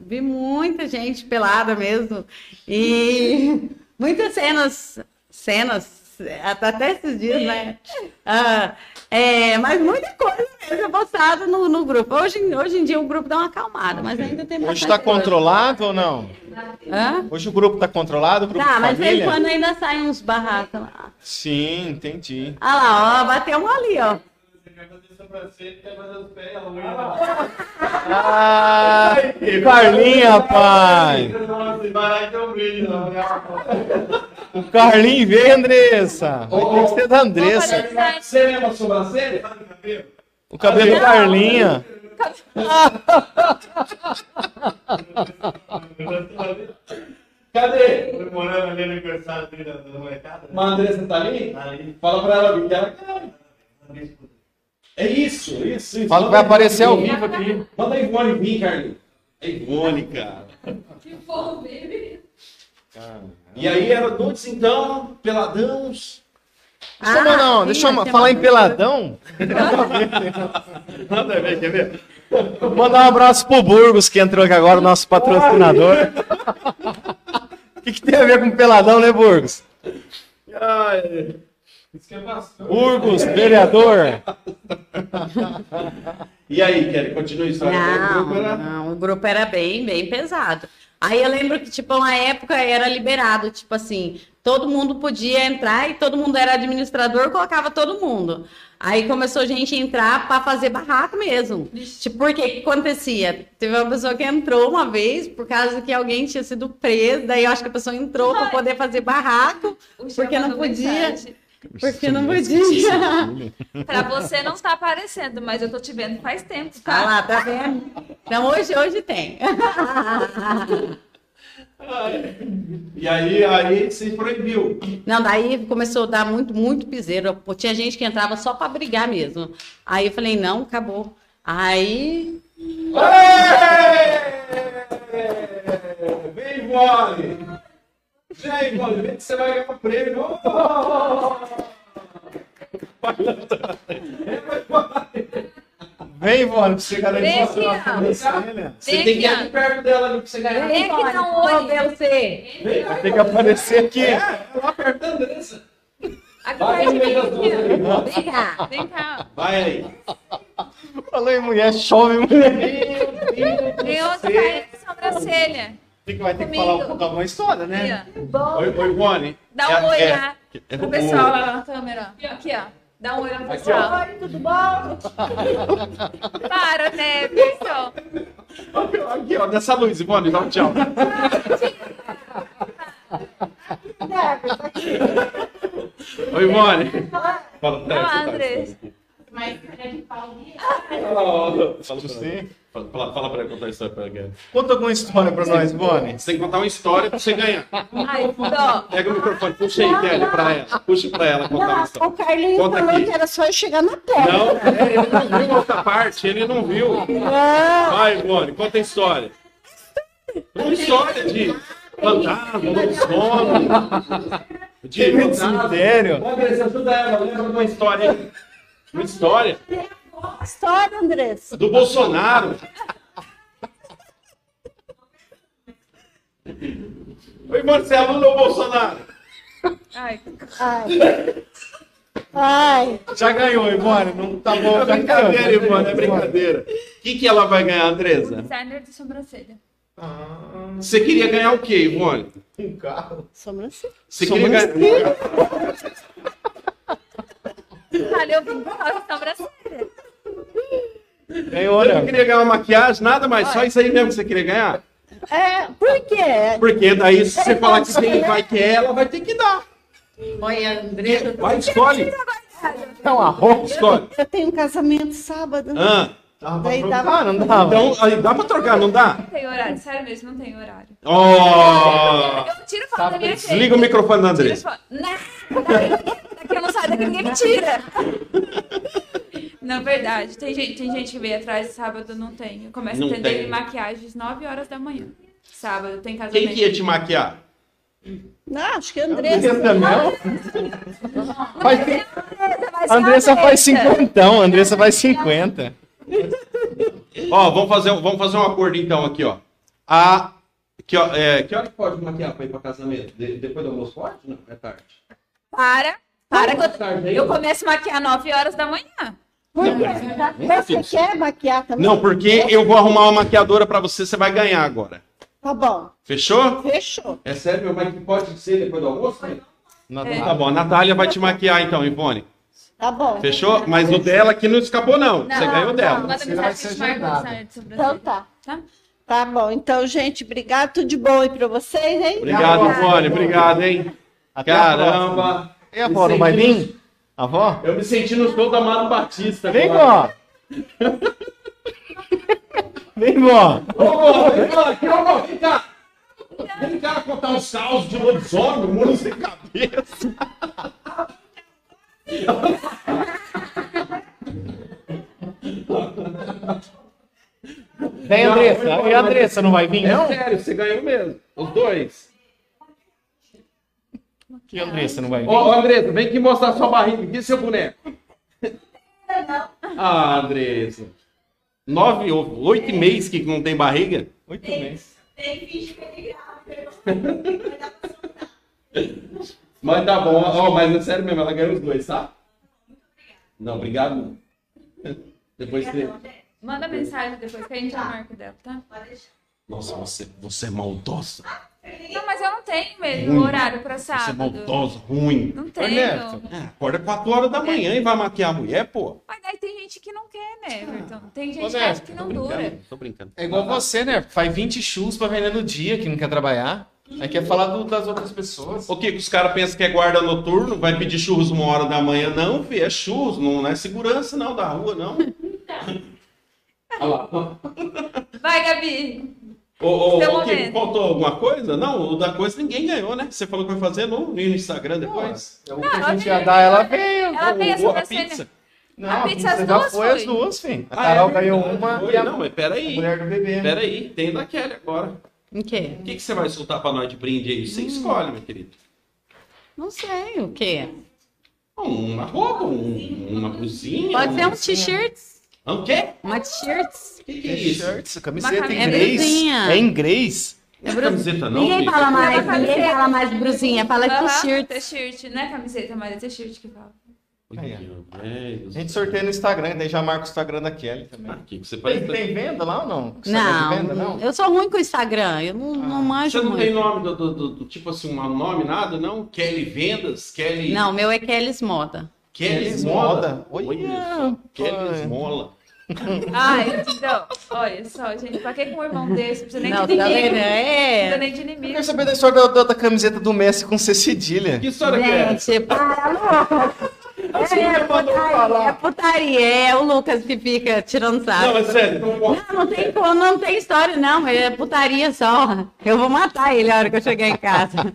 Vi muita gente pelada mesmo. E <laughs> muitas cenas, cenas, até esses dias, né? Ah, é, mas muita coisa mesmo postada no, no grupo. Hoje, hoje em dia o grupo dá uma acalmada, mas ainda tem Hoje tá coisa. controlado ou não? Hã? Hoje o grupo tá controlado, o grupo Tá, mas de vez em quando ainda saem uns barracos lá. Sim, entendi. Olha lá, ó, bateu um ali, ó. Ah, Carlinho, rapaz! O Carlinho veio, Andressa! Vai ter que ser da Andressa. Você lembra a sobrancelha? O cabelo do Carlinho. Cadê? Comemorando ali no aniversário dele da da molecada. Uma Andressa tá ali? Ali. Fala pra ela vir que ela quer. É isso, isso, isso. Fala que vai aparecer ao vivo aqui. Manda a Ivone vir, Carlinhos. É Ivone, cara. E aí era nudes então, peladãos. Deixa eu, não, deixa eu Ah, sim, falar em peladão. <laughs> Nada a ver, quer ver? Mandar um abraço pro Burgos, que entrou aqui agora, nosso patrocinador. <laughs> O que, que tem a ver com peladão, né, Burgos? Isso é. Burgos, vereador. E aí, Kelly, continua a história. O grupo Não, era- não, o grupo era bem, bem pesado. Aí eu lembro que, tipo, na época era liberado, tipo assim, todo mundo podia entrar e todo mundo era administrador, colocava todo mundo. Aí começou gente a entrar para fazer barraco mesmo. Tipo, porque o que acontecia? Teve uma pessoa que entrou uma vez por causa que alguém tinha sido preso, daí eu acho que a pessoa entrou para poder fazer barraco, porque não podia, mensagem. Porque não podia. <laughs> Pra você não está aparecendo, mas eu tô te vendo faz tempo, Tá tá? lá, tá vendo? Então hoje, hoje tem. E aí, aí você proibiu. Não, daí começou a dar muito, muito piseiro. Tinha gente que entrava só para brigar mesmo. Aí eu falei, não, acabou. Aí. Ê! Vem, Ivone! Vem, Ivone, vem que você vai ganhar um prêmio. Vem, Ivone, pra você garantir Vem a sua aqui, ó. Você Vem tem que ir aqui, perto dela ali pra você ganhar. Vem aqui, dá um oi. Ver você. Vem, Vai ter que aparecer aqui. É, ela apertando essa. Aqui Vai perto de mim, aqui, ó. Vem cá. Vem cá. Vai aí. Falou em mulher, chove mulher. Tem outra carinha de sobrancelha. Tem que vai ter que falar um pouco uma história, né? Aqui. Oi, oi, Ivone. Dá É- um oi é- lá é pro o- pessoal lá na câmera. Aqui, ó. Dá um oi pro pessoal. Oi, tudo bom? Para, né, pessoal? Aqui, ó, dessa luz, Ivone, dá um tchau. <laughs> Oi, Ivone. Fala, Andrés. Mas é de pau. Fala, Sim. Fala, fala pra ele contar a história pra ele. Conta alguma história pra nós, Bonnie. Você tem que contar uma história pra você ganhar. Ai. Pega o microfone, puxa aí, Kelly, pra ela. Puxa pra ela contar uma Não, história. o Carlinhos Conta falou aqui. que era só eu chegar na terra. Não, é, ele não viu outra parte, ele não viu. Vai, Ivone, conta a história. Uma história de fantasma, lobisomem, de cemitério. Andressa, ajuda ela, lembra de uma história aí. Uma história História, Andressa. do Bolsonaro. Oi, Marcelo, ou Bolsonaro? Ai, Ai. Ai. Já ganhou, Ivone. Não tá bom. É brincadeira. Ivone, é brincadeira. O que, que ela vai ganhar, Andressa? designer de sobrancelha. Você queria ganhar o quê, Ivone? Um carro. Sobrancelha. Você queria ganhar... Olha, eu vim causa da sobrancelha. Ganhou, Você não queria ganhar uma maquiagem, nada mais, só isso aí mesmo que você queria ganhar? É, por quê? Porque daí, se você falar que quem vai querer, ela vai ter que dar. Olha, André. Vai, escolhe. É um arroz. Escolhe. Eu tenho um casamento sábado. Ah, Dava pra trocar, dava- não dava? então, aí dá pra trocar, não dá? Não tem horário, sério mesmo, não tem horário. Oh! Eu tiro foto da minha gente. Desliga o microfone da Andressa. Não, daqui, daqui eu não saio, daqui ninguém me tira. Não, verdade. Tem gente, tem gente que veio atrás sábado, não tem. Eu começo Não a atender tem. maquiagens 9 horas da manhã. Sábado, tem casamento. Quem que ia te maquiar? Não, acho que é Andressa. Andressa não? Faz... A Andressa faz Andressa. 50, a Andressa faz 50. Ó, vamos fazer, um- vamos fazer um acordo então aqui, ó. A, que, ó, é, que hora que pode maquiar pra ir pra casamento? De- depois do almoço pode? Não, é tarde. Para, para que eu, aí. eu começo a maquiar 9 horas da manhã. Quê? Você quer maquiar também? Não, porque eu vou arrumar uma maquiadora pra você, você vai ganhar agora. Tá bom. Fechou? Fechou. É sério, meu pai, que pode ser depois do almoço? né? Não, É. Tá bom, a Natália vai te maquiar então, Ivone. Tá bom. Fechou? Mas o dela aqui não escapou, não. Você ganhou dela. Manda Você vai ser. Então tá. Tá? Tá bom. Então, gente, obrigado. Tudo de bom aí pra vocês, hein? Obrigado, Ivone. Obrigado, hein? Até a Caramba. E a avó, não vai vir? A avó? Eu me senti no show da Mano Batista. Vem, vó. <laughs> Vem, vó. Ô, vó, vem cá, aqui, ô, vó, vem cá. Vem cá contar uns caos de lobisomem, muro sem cabeça. Vem, Andressa. E a Andressa não vai vir, É não? sério, você ganhou mesmo. Os dois. Que Andressa não vai vir? Ô, ô, Andressa, vem aqui mostrar sua barriga. Aqui seu boneco. Ah, Andressa. Nove, ou oito meses que não tem barriga? Oito meses. Mas tá bom. Ó, mas é sério mesmo, ela ganhou os dois, tá? Não, obrigado. Depois você... Manda mensagem depois que a gente já marca o dela, tá? Nossa, você, você é maldosa. Não, mas eu não tenho mesmo horário pra Você é sábado. maldosa, ruim. Não tenho. Neto. É, acorda 4 horas da manhã e vai maquiar a mulher, pô. Mas daí tem gente que não quer, né, Everton? Tem gente Ô, que Neto, acha que não dura. Tô brincando. É igual você, né? Faz 20 churros pra vender no dia, que não quer trabalhar. Aí quer falar do- das outras pessoas. O que os caras pensam que é guarda noturno, vai pedir churros uma hora da manhã. Não, filho, é churros, não é segurança não da rua, não. Olha lá. Vai, Gabi! Ô, ô, Seu ô, Kiko, faltou alguma coisa? Não, o da coisa ninguém ganhou, né? Você falou que vai fazer no, no Instagram depois? O que a gente ia dar, ela veio. Ela veio a O- a sobrancelha. pizza. Não, A a pizza as duas foi foi. as duas, filho. A Ah, Carol é? ganhou uma Foi? e a Não, mas peraí. mulher do bebê. Peraí, tem da Kelly agora. O quê? O que, que você vai soltar pra nós de brinde aí? Hum. Você escolhe, meu querido. Não sei o quê. Uma roupa, um- uma cozinha. Pode ser um t-shirt. Ah, O quê? Uma t-shirt. O que, que é isso? T-shirts, camiseta Uma em inglês. Brusinha. É em inglês. Não é camiseta não, Ninguém filho? fala mais, Leva ninguém camiseta. fala mais brusinha, fala Aham, t-shirt. T-shirt, não é camiseta, mas é t-shirt que fala. Aí, A gente sorteia no Instagram, daí já marca o Instagram da Kelly também. Ah, que você Tem, tem venda lá ou não? Instagram Não, venda, não? eu sou ruim com o Instagram, eu não, não manjo Você não tem muito. nome do, do- do- do- tipo assim, um nome, nada, não? Kelly Vendas? Kelly... Não, meu é Kelly's Moda. Kelly? Moda. Olha Kelly pai. Mola. Ai, então, olha só, gente, pra que com um irmão desse? Não precisa nem Não, de tá inimigo. vendo? Não precisa É. nem de Eu inimigo. quero saber da história da, da- da camiseta do Messi com C cedilha. Que história que é essa? Gente, para, louco. <laughs> Você É, nunca mandou putaria, é putaria, é o Lucas que fica tirando sarro. Não, é sério. Então, Não, não tem, como, não tem história, não, mas é putaria só. Eu vou matar ele a hora que eu chegar em casa.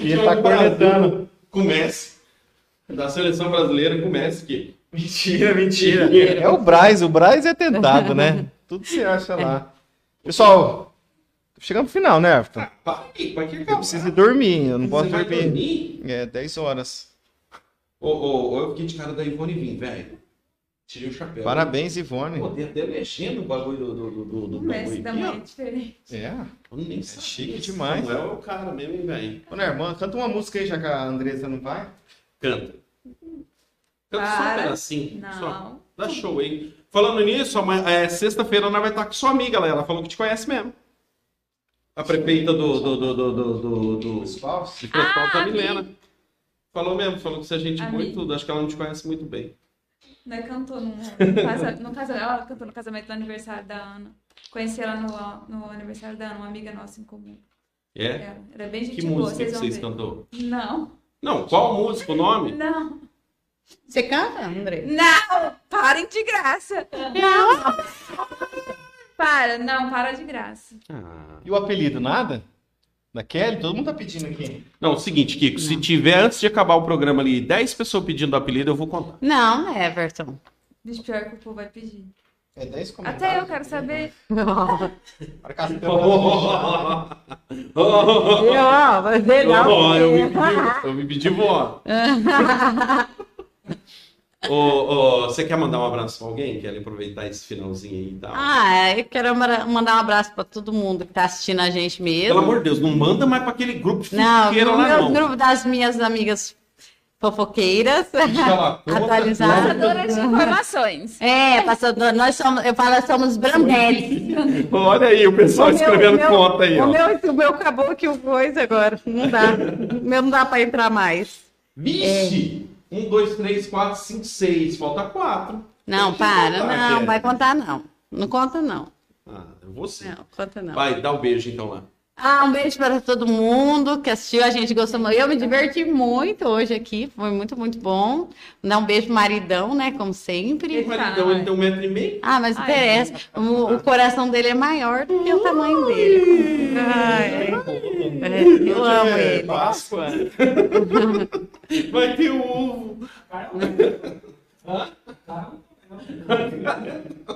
E <laughs> ele tá cornetando. Com o Messi. Da seleção brasileira com o Messi. Que... Mentira, mentira. É o Braz, o Braz é tentado, né? Tudo se acha lá. Pessoal, chegamos no final, né, Everton? Ah, que Eu preciso ir dormir, eu não posso dormir. dormir? É, 10 horas. Ô, ô, ô, eu fiquei de cara da Ivone Vim, velho. Tirei o chapéu. Parabéns, Ivone. Pô, tem até mexendo o bagulho do, do, do, do O Messi bagulho também é aqui, diferente. É. ó. Eu nem sabia. chique demais. Samuel é o cara mesmo, hein, velho. Ô, né, irmã, canta uma música aí, já que a Andressa não vai. Canta. Canta só um Para. pedacinho. Só. Não. Dá show aí. Falando nisso, é, sexta-feira nós vai estar com sua amiga lá. Ela falou que te conhece mesmo. A prefeita do. do, do, do, do, do, do, Crespal, Ah, tá amiga. Milena. Falou mesmo, falou que você é gente boa e Amiga. tudo. Acho que ela não te conhece muito bem. Né, cantou no casa- no casa- ela cantou no casamento do aniversário da Ana. Conheci ela no, no aniversário da Ana, uma amiga nossa em comum. É? Ela era bem gente Que boa, música que vocês vão vocês ver. cantou? Não, Não, qual música, o nome? não, Você canta, André? não! Parem de graça! Não. Para, não, para de graça. Ah. E o apelido, nada? Da Kelly? Todo mundo tá pedindo aqui. Não, o seguinte, Kiko, se tiver antes de acabar o programa ali 10 pessoas pedindo apelido, eu vou contar. Não, Everton. Bicho, pior que o povo vai pedir. É 10 comentários. Até eu quero saber. <laughs> Para cá, você Oh, <laughs> Eu, ó, vai ver, não. Oh, eu, me pedi, eu me pedi vó. Ô, ô, você quer mandar um abraço pra alguém? Quer aproveitar esse finalzinho aí e tal? Ah, eu quero mandar um abraço pra todo mundo que tá assistindo a gente mesmo. Pelo amor de Deus, não manda mais pra aquele grupo de Não, lá, meu não. grupo das minhas amigas fofoqueiras. <laughs> Atualizadas. Passadora de informações. É, passador, nós somos, eu falo, somos Brambeles. Olha aí o pessoal escrevendo conta aí, o ó. Meu, o meu acabou que o coisa agora. Não dá. O <laughs> meu não dá pra entrar mais. Vixe! Um, dois, três, quatro, cinco, seis. Falta quatro. Não, para. contar, Não, Kelly. vai contar não. Não conta não. Ah, você. Não, conta não. Vai, dá o beijo então lá. Ah, um beijo para todo mundo que assistiu. A gente gostou muito. Eu me diverti muito hoje aqui. Foi muito, muito bom. Dar um beijo pro maridão, né? Como sempre. O maridão, ele tem um metro e meio. Ah, mas Ai, interessa. O, o coração dele é maior do que o tamanho dele. Ai, é, eu amo É, ele. Páscoa. <laughs> Vai ter o ovo. pra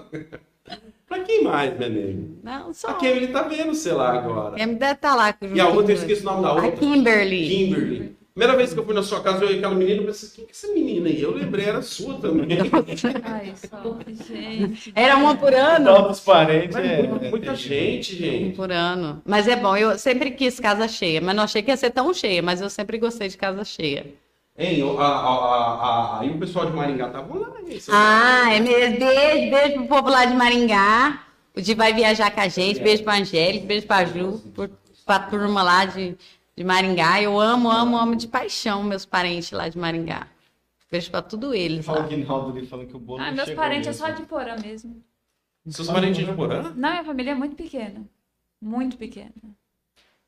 quem mais, meu nego? Não, só. A Kim, ele tá vendo, sei lá, agora. Quem deve estar lá. com E a outra, eu esqueci o nome da A outra. Kimberly. Kimberly. Primeira vez que eu fui na sua casa, eu vi aquela menina e pensei, quem que é essa menina aí? Eu lembrei, era sua também. <laughs> Ai, só, gente. Era uma por ano. Novos parentes. É, muita, muita gente, gente. Por ano. Mas é bom, eu sempre quis casa cheia, mas não achei que ia ser tão cheia, mas eu sempre gostei de casa cheia. Hein, a, a, a, a, aí o pessoal de Maringá tava lá, hein? Ah, é mesmo. Beijo, beijo pro povo lá de Maringá. O Di vai viajar com a gente. Beijo pra Angélica, beijo pra Ju, por, pra turma lá de, de Maringá. Eu amo, amo, amo de paixão meus parentes lá de Maringá. Beijo pra tudo eles Fala o lá. Guinaldo ali falando que o bolo Ah, não meus parentes é mesmo. só de Porã mesmo. Seus parentes de Porã? Não, minha família é muito pequena. Muito pequena.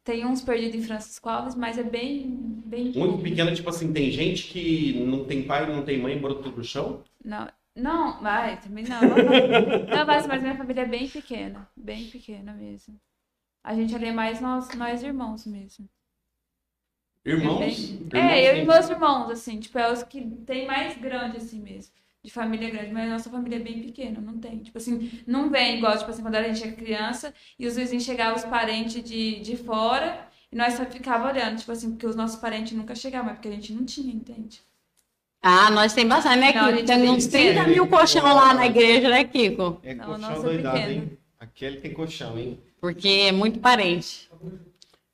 Tem uns perdidos em Francisco Alves, mas é bem. bem Muito pequena, tipo assim, tem gente que não tem pai, não tem mãe, brotou do chão. Não, não, vai, também não. <laughs> Não, mas, mas minha família é bem pequena. Bem pequena mesmo. A gente ali é mais nós, nós irmãos mesmo. Irmãos? É, eu e Irmãos, meus irmãos, assim, tipo, é os que tem mais grande, assim mesmo. De família grande, mas a nossa família é bem pequena, não tem. Tipo assim, não vem igual, tipo assim, quando a gente era criança e os vizinhos chegavam, os parentes de, de fora, e nós só ficava olhando, tipo assim, porque os nossos parentes nunca chegavam, mas porque a gente não tinha, entende? Ah, nós tem bastante, né, Não, a Kiko? gente Tem uns pequeno. 30 mil colchão lá na igreja, né, Kiko? É Não, colchão nossa, é doidado, pequeno. hein? Aquele tem colchão, hein? Porque é muito parente.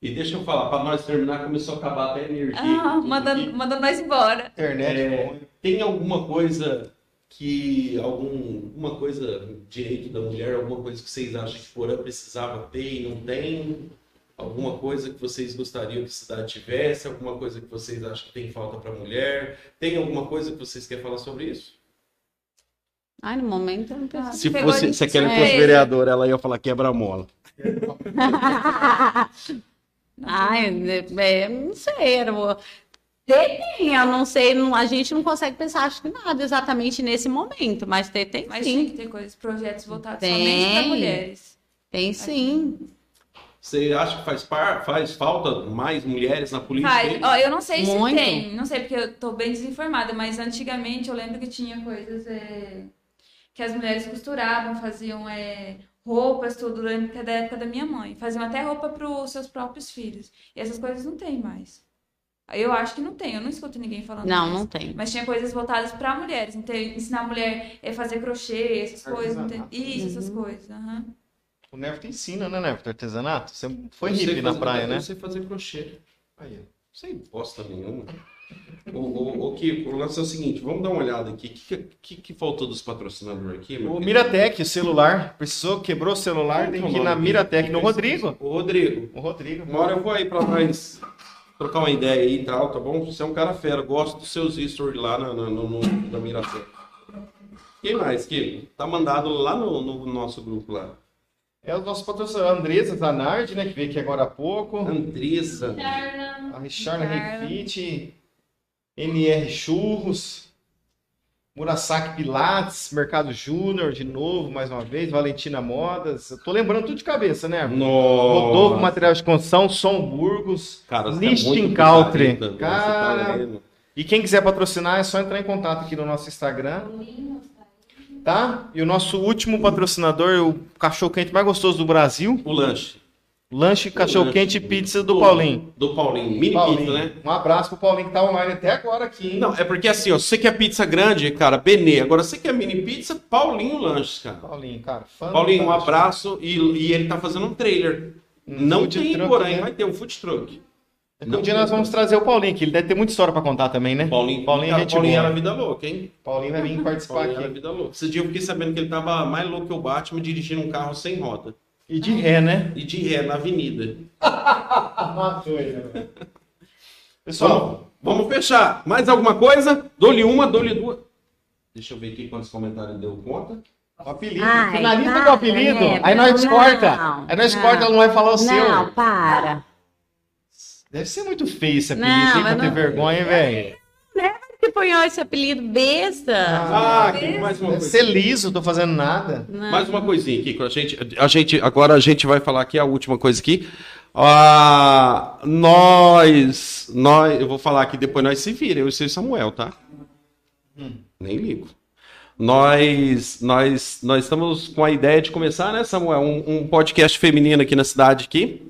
E deixa eu falar, pra nós terminar, começou a acabar até a energia. Ah, mandando, mandando nós embora. Internet. É, tem alguma coisa que algum, alguma coisa direito da mulher, alguma coisa que vocês acham que Porã precisava ter e não tem? Alguma coisa que vocês gostariam que a cidade tivesse? Alguma coisa que vocês acham que tem falta para mulher? Tem alguma coisa que vocês querem falar sobre isso? Ai, no momento eu não penso. Se pegou fosse, se a Kelly surpresa. fosse vereadora, ela ia falar quebra-mola. <laughs> Ai, é, é, não sei, era tem, eu não sei, não- a gente não consegue pensar, acho que nada exatamente nesse momento, mas ter tem Mas tem sim. que ter coisas, projetos voltados Tem. somente para mulheres. Tem sim. Você acha que faz, par, faz falta mais mulheres na política? Faz. Ó, eu não sei Muito. se tem, não sei porque eu tô bem desinformada, mas antigamente eu lembro que tinha coisas é, que as mulheres costuravam, faziam é, roupas, tudo, lembro que é da época da minha mãe. Faziam até roupa para os seus próprios filhos. E essas coisas não tem mais. Eu acho que não tem, eu não escuto ninguém falando Não, não tem. Mas tinha coisas voltadas para mulheres, então ensinar a mulher a fazer crochê, essas coisas. Artesanato. Isso, essas coisas. aham. O Neverton ensina, né, Neverton? Artesanato? Você foi Eu hippie na praia, Eu né? sei fazer crochê. Aí, sem bosta nenhuma. Ô, ô, ô, Kiko, o lance é o seguinte, vamos dar uma olhada aqui. O que, que, que faltou dos patrocinadores aqui? O? Miratec, o celular, precisou, quebrou o celular, tem que ir na Miratec, no Rodrigo. Ô, Rodrigo, O Rodrigo. uma hora eu vou aí pra nós trocar uma ideia aí e tal, tá bom? Você é um cara fera, gosto dos seus stories lá na, na, no, no, na Miratec. Quem mais, Kiko? Tá mandado lá no, no nosso grupo lá. É o nosso patrocinador, a Andresa Zanardi, né, que veio aqui agora há pouco. Andressa. A Richard Refit, NR Churros, Murasaki Pilates, Mercado Júnior de novo, mais uma vez, Valentina Modas. Eu tô lembrando tudo de cabeça, né? Rodolfo Nossa. Material de Construção, Som Burgos, Cara, é Listing Country. você Cara, tá. E quem quiser patrocinar é só entrar em contato aqui no nosso Instagram. Tá? E o nosso último patrocinador, o cachorro quente mais gostoso do Brasil, O lanche. lanche cachorro quente e pizza do Paulinho. Do Paulinho. Mini Paulinho. pizza, né? Um abraço pro Paulinho que tá online até agora aqui, hein? Não, é porque assim, ó, você quer pizza grande, cara, Benê. Agora, você quer mini pizza, Paulinho Lanches, cara. Paulinho, cara. Fã Paulinho, um abraço. E, e ele tá fazendo um trailer. Não food tem, truck, porém, né? vai ter um food truck. Um dia nós vamos trazer o Paulinho, que ele deve ter muita história pra contar também, né? Paulinho, Paulinho, cara, gente Paulinho boa. era vida louca, hein? Paulinho vai vir participar Paulinho era aqui. vida louca. Esse dia eu fiquei sabendo que ele tava mais louco que o Batman dirigindo um carro sem roda. E de ré, né? E de ré na avenida. <laughs> Matou ele, né? Pessoal, Vamos, vamos fechar. Mais alguma coisa? Dou-lhe uma, dou-lhe duas. Deixa eu ver aqui quantos comentários deu conta. o apelido. Ai, Finaliza para, com o apelido. né? Aí nós Não, corta. Aí nós não. corta, ela não vai falar o Não, seu. para. Deve ser muito feio esse apelido, Não, hein, pra mas ter não- vergonha, hein, velho. Você punhou esse apelido besta? Ah, que mais uma Deve coisa. ser liso, tô fazendo nada. Não. Mais uma coisinha aqui, que a gente, a gente, agora a gente vai falar aqui a última coisa aqui. Ah, nós, nós, eu vou falar aqui depois nós se vira, eu e o Samuel, tá? Nem ligo. Nós, nós, nós estamos com a ideia de começar, né, Samuel, um, um podcast feminino aqui na cidade aqui.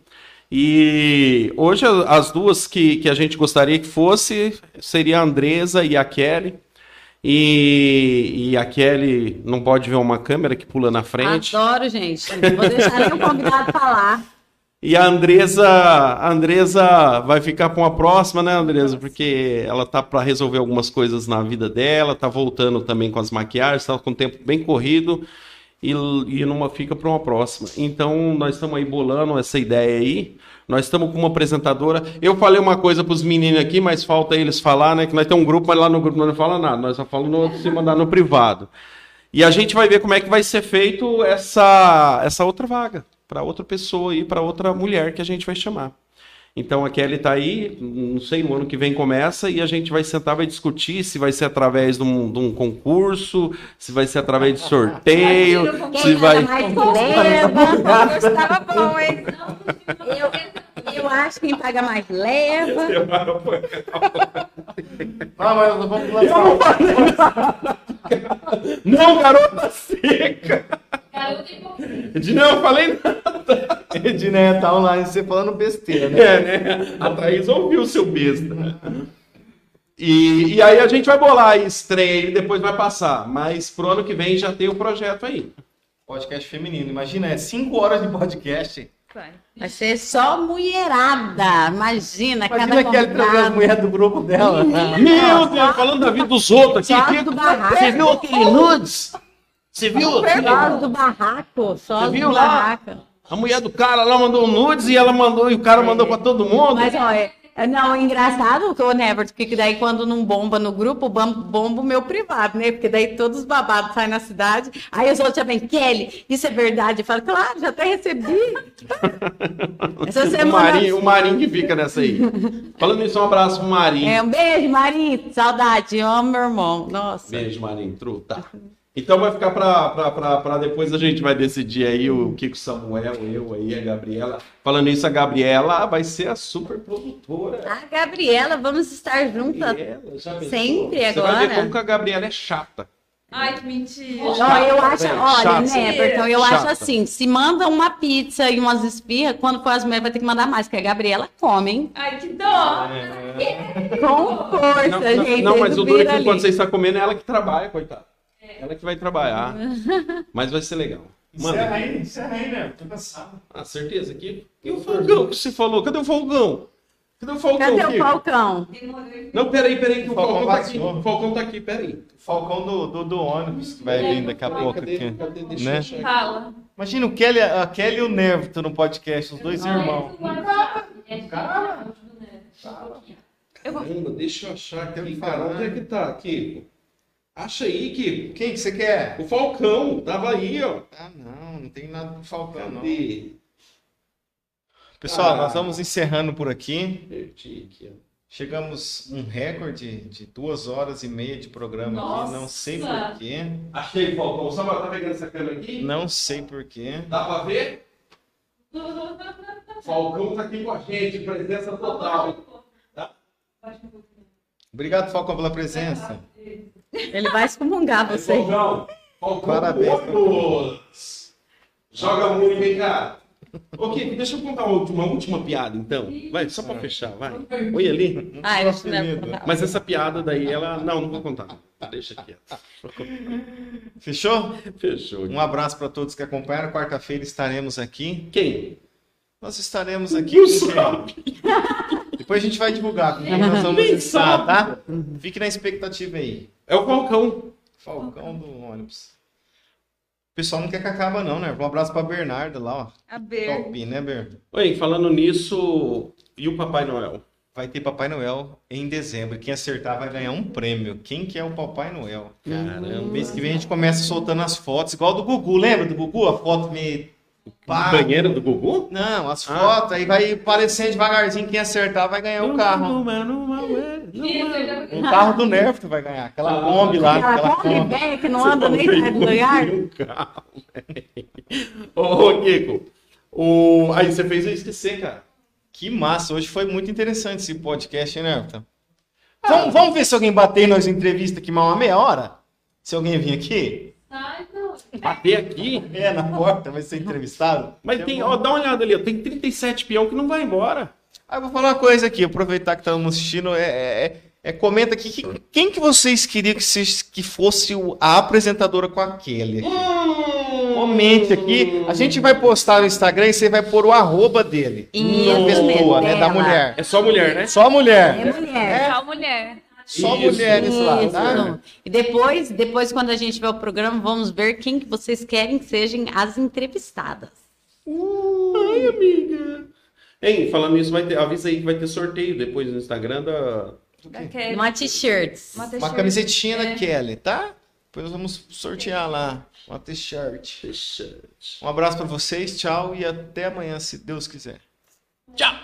E hoje as duas que, que a gente gostaria que fosse seria a Andresa e a Kelly. E, e a Kelly não pode ver uma câmera que pula na frente. Adoro, gente. Não Vou deixar o convidado falar. E a Andresa, a Andresa vai ficar para uma próxima, né, Andresa? Porque ela tá para resolver algumas coisas na vida dela, tá voltando também com as maquiagens, tá com o tempo bem corrido e, e numa fica para uma próxima. Então, nós estamos aí bolando essa ideia aí. Nós estamos com uma apresentadora. Eu falei uma coisa para os meninos aqui, mas falta eles falar, né? Que nós temos um grupo, mas lá no grupo não fala nada. Nós só falamos se mandar no privado. E a gente vai ver como é que vai ser feito essa, essa outra vaga para outra pessoa e para outra mulher que a gente vai chamar. Então a Kelly tá aí, não sei, no ano que vem começa e a gente vai sentar, vai discutir se vai ser através de um, de um concurso, se vai ser através de sorteio, se vai. mais leva. Gostava bom, hein? Eu, acho que quem paga mais leva. Ah, mas vamos lançar. Não, garota seca! De não, eu falei nada. Edneia tá online, você falando besteira, né? É, né? A Thaís ouviu o seu besta. E, e aí a gente vai bolar a estreia e depois vai passar. Mas pro ano que vem já tem o projeto aí. Podcast feminino. Imagina, é 5 horas de podcast. Vai. Vai ser só mulherada. Imagina, Imagina cada que ela trazer as mulheres do grupo dela. Meu Deus, falando da vida dos outros aqui. do barraco. Você viu aquele nudes? Você viu? Só do barraco. Só Você do viu lá? barraco. A mulher do cara lá mandou um nudes e ela mandou e o cara mandou pra todo mundo. Mas, ó, é, É, Não, engraçado que o Never, porque daí quando não bomba no grupo, bom- bomba o meu privado, né? Porque daí todos os babados saem na cidade, aí os outros já vêm, Kelly, isso é verdade? Eu falo, claro, já até recebi. <laughs> Essa O semana. Marinho, o Marinho que fica nessa aí. Falando nisso, um abraço pro Marinho. É, um beijo, Marinho, saudade, amo meu irmão, nossa. Beijo, Marinho. Truta. Então vai ficar pra depois a gente vai decidir aí o Kiko Samuel, eu aí, a Gabriela. Falando isso, a Gabriela vai ser a super produtora. A Gabriela, vamos estar juntas. Gabriela, já pensou? Sempre Você vai ver agora. como que a Gabriela é chata. Ai, que mentira. Não, eu acho, velho, olha, chata. né, Everton, eu Chata. acho assim, se manda uma pizza e umas esfirras, quando for as mulheres vai ter que mandar mais, porque a Gabriela come, hein? Ai, que dó. Com força, Não, não, gente. não, mas o duro é que quando você está comendo é ela que trabalha, coitada. Ela que vai trabalhar. <laughs> Mas vai ser legal. Encerra Manda. aí, encerra aí, né? Tô cansado. Ah, certeza aqui? E o Falcão que você falou? Cadê o Falcão? Cadê o Falcão? Cadê o? Falcão? Não, peraí, peraí, que o O Falcão Falcão tá aqui. O Falcão tá aqui, peraí. Falcão do, do, do ônibus que vai vir daqui a pouco Cadê? aqui. Cadê? Deixa eu Né? Fala. Imagina o Kelly, a Kelly e o Nervito no podcast, os dois irmãos. Caramba, deixa eu achar aqui, que cara. Onde é que tá, Kiko? Acha aí, Kiko. Quem que você quer? O Falcão, tava aí, ó. Ah, não, não tem nada do Falcão, não. Cadê? Pessoal, Ah. nós vamos encerrando por aqui. Perdi aqui, ó. Chegamos um recorde de duas horas e meia de programa aqui. Não sei Nossa. porquê. Achei, Falcão. Samuel, tá pegando essa câmera aqui? Não sei porquê. Dá pra ver? <laughs> Falcão tá aqui com a gente, presença total. Obrigado, Falcão, pela presença. Ele vai excomungar você. Falcão, Falcão Parabéns, Ônibus. Joga muito, vem cá. Ok, deixa eu contar uma última, uma última piada, então. Vai, só pra fechar, vai. Oi ali. Ah, eu é-. Mas essa piada daí, ela... Não, não vou contar. Deixa quieto. Fechou? Fechou. Um abraço para todos que acompanharam. Quarta-feira estaremos aqui. Quem? Nós estaremos aqui. Não quem? sabe. <laughs> Depois a gente vai divulgar com <laughs> estar, tá? Fique na expectativa aí. É o Falcão. Falcão do ônibus. O pessoal não quer que acaba, não, né? Um abraço pra Bernarda lá, ó. A Ber. Top, né, Ber? Oi, falando nisso, e o Papai Noel? Vai ter Papai Noel em dezembro. Quem acertar vai ganhar um prêmio. Quem que é o Papai Noel? Caramba. Mês que vem a gente começa soltando as fotos, igual do Gugu. Lembra do Gugu? A foto meio. Pá. Banheiro do Gugu? Não, as Ah. fotos, aí vai aparecendo devagarzinho. Quem acertar vai ganhar o carro. O carro do Nerf tu vai ganhar. Aquela Ah. Kombi lá. Aquela Kombi. velha que não anda nem sai do lugar. <laughs> Um carro. Ô, ô, Kiko, o... aí você fez eu esquecer, cara. Que massa. Hoje foi muito interessante esse podcast, hein, Nerf? Vamos, vamos ver se alguém bater nas entrevistas aqui mais uma meia hora? Se alguém vir aqui? Bater aqui. É, na porta, vai ser entrevistado. Mas tem, ó, dá uma olhada ali, ó, tem 37 peão que não vai embora. Ah, eu vou falar uma coisa aqui, aproveitar que estamos assistindo, é, é- é- comenta aqui, que- quem que vocês queriam que, vocês- que fosse o- a apresentadora com a Kelly aqui? Comente aqui, a gente vai postar no Instagram e você vai pôr o arroba dele. Isso, da pessoa, né, da mulher. É só mulher, né? Só mulher. É mulher. Tchau, mulher. Só Isso. mulheres lá, tá? E depois, depois, quando a gente ver o programa, vamos ver quem que vocês querem que sejam as entrevistadas. Ai, amiga. Hein, falando nisso, vai ter, avisa aí que vai ter sorteio depois no Instagram da. Da Kelly. Uma t-shirts. Uma Uma t-shirt. camisetinha da É. Kelly, tá? Depois nós vamos sortear lá uma t-shirt. Um abraço pra vocês, tchau e até amanhã, se Deus quiser. Tchau.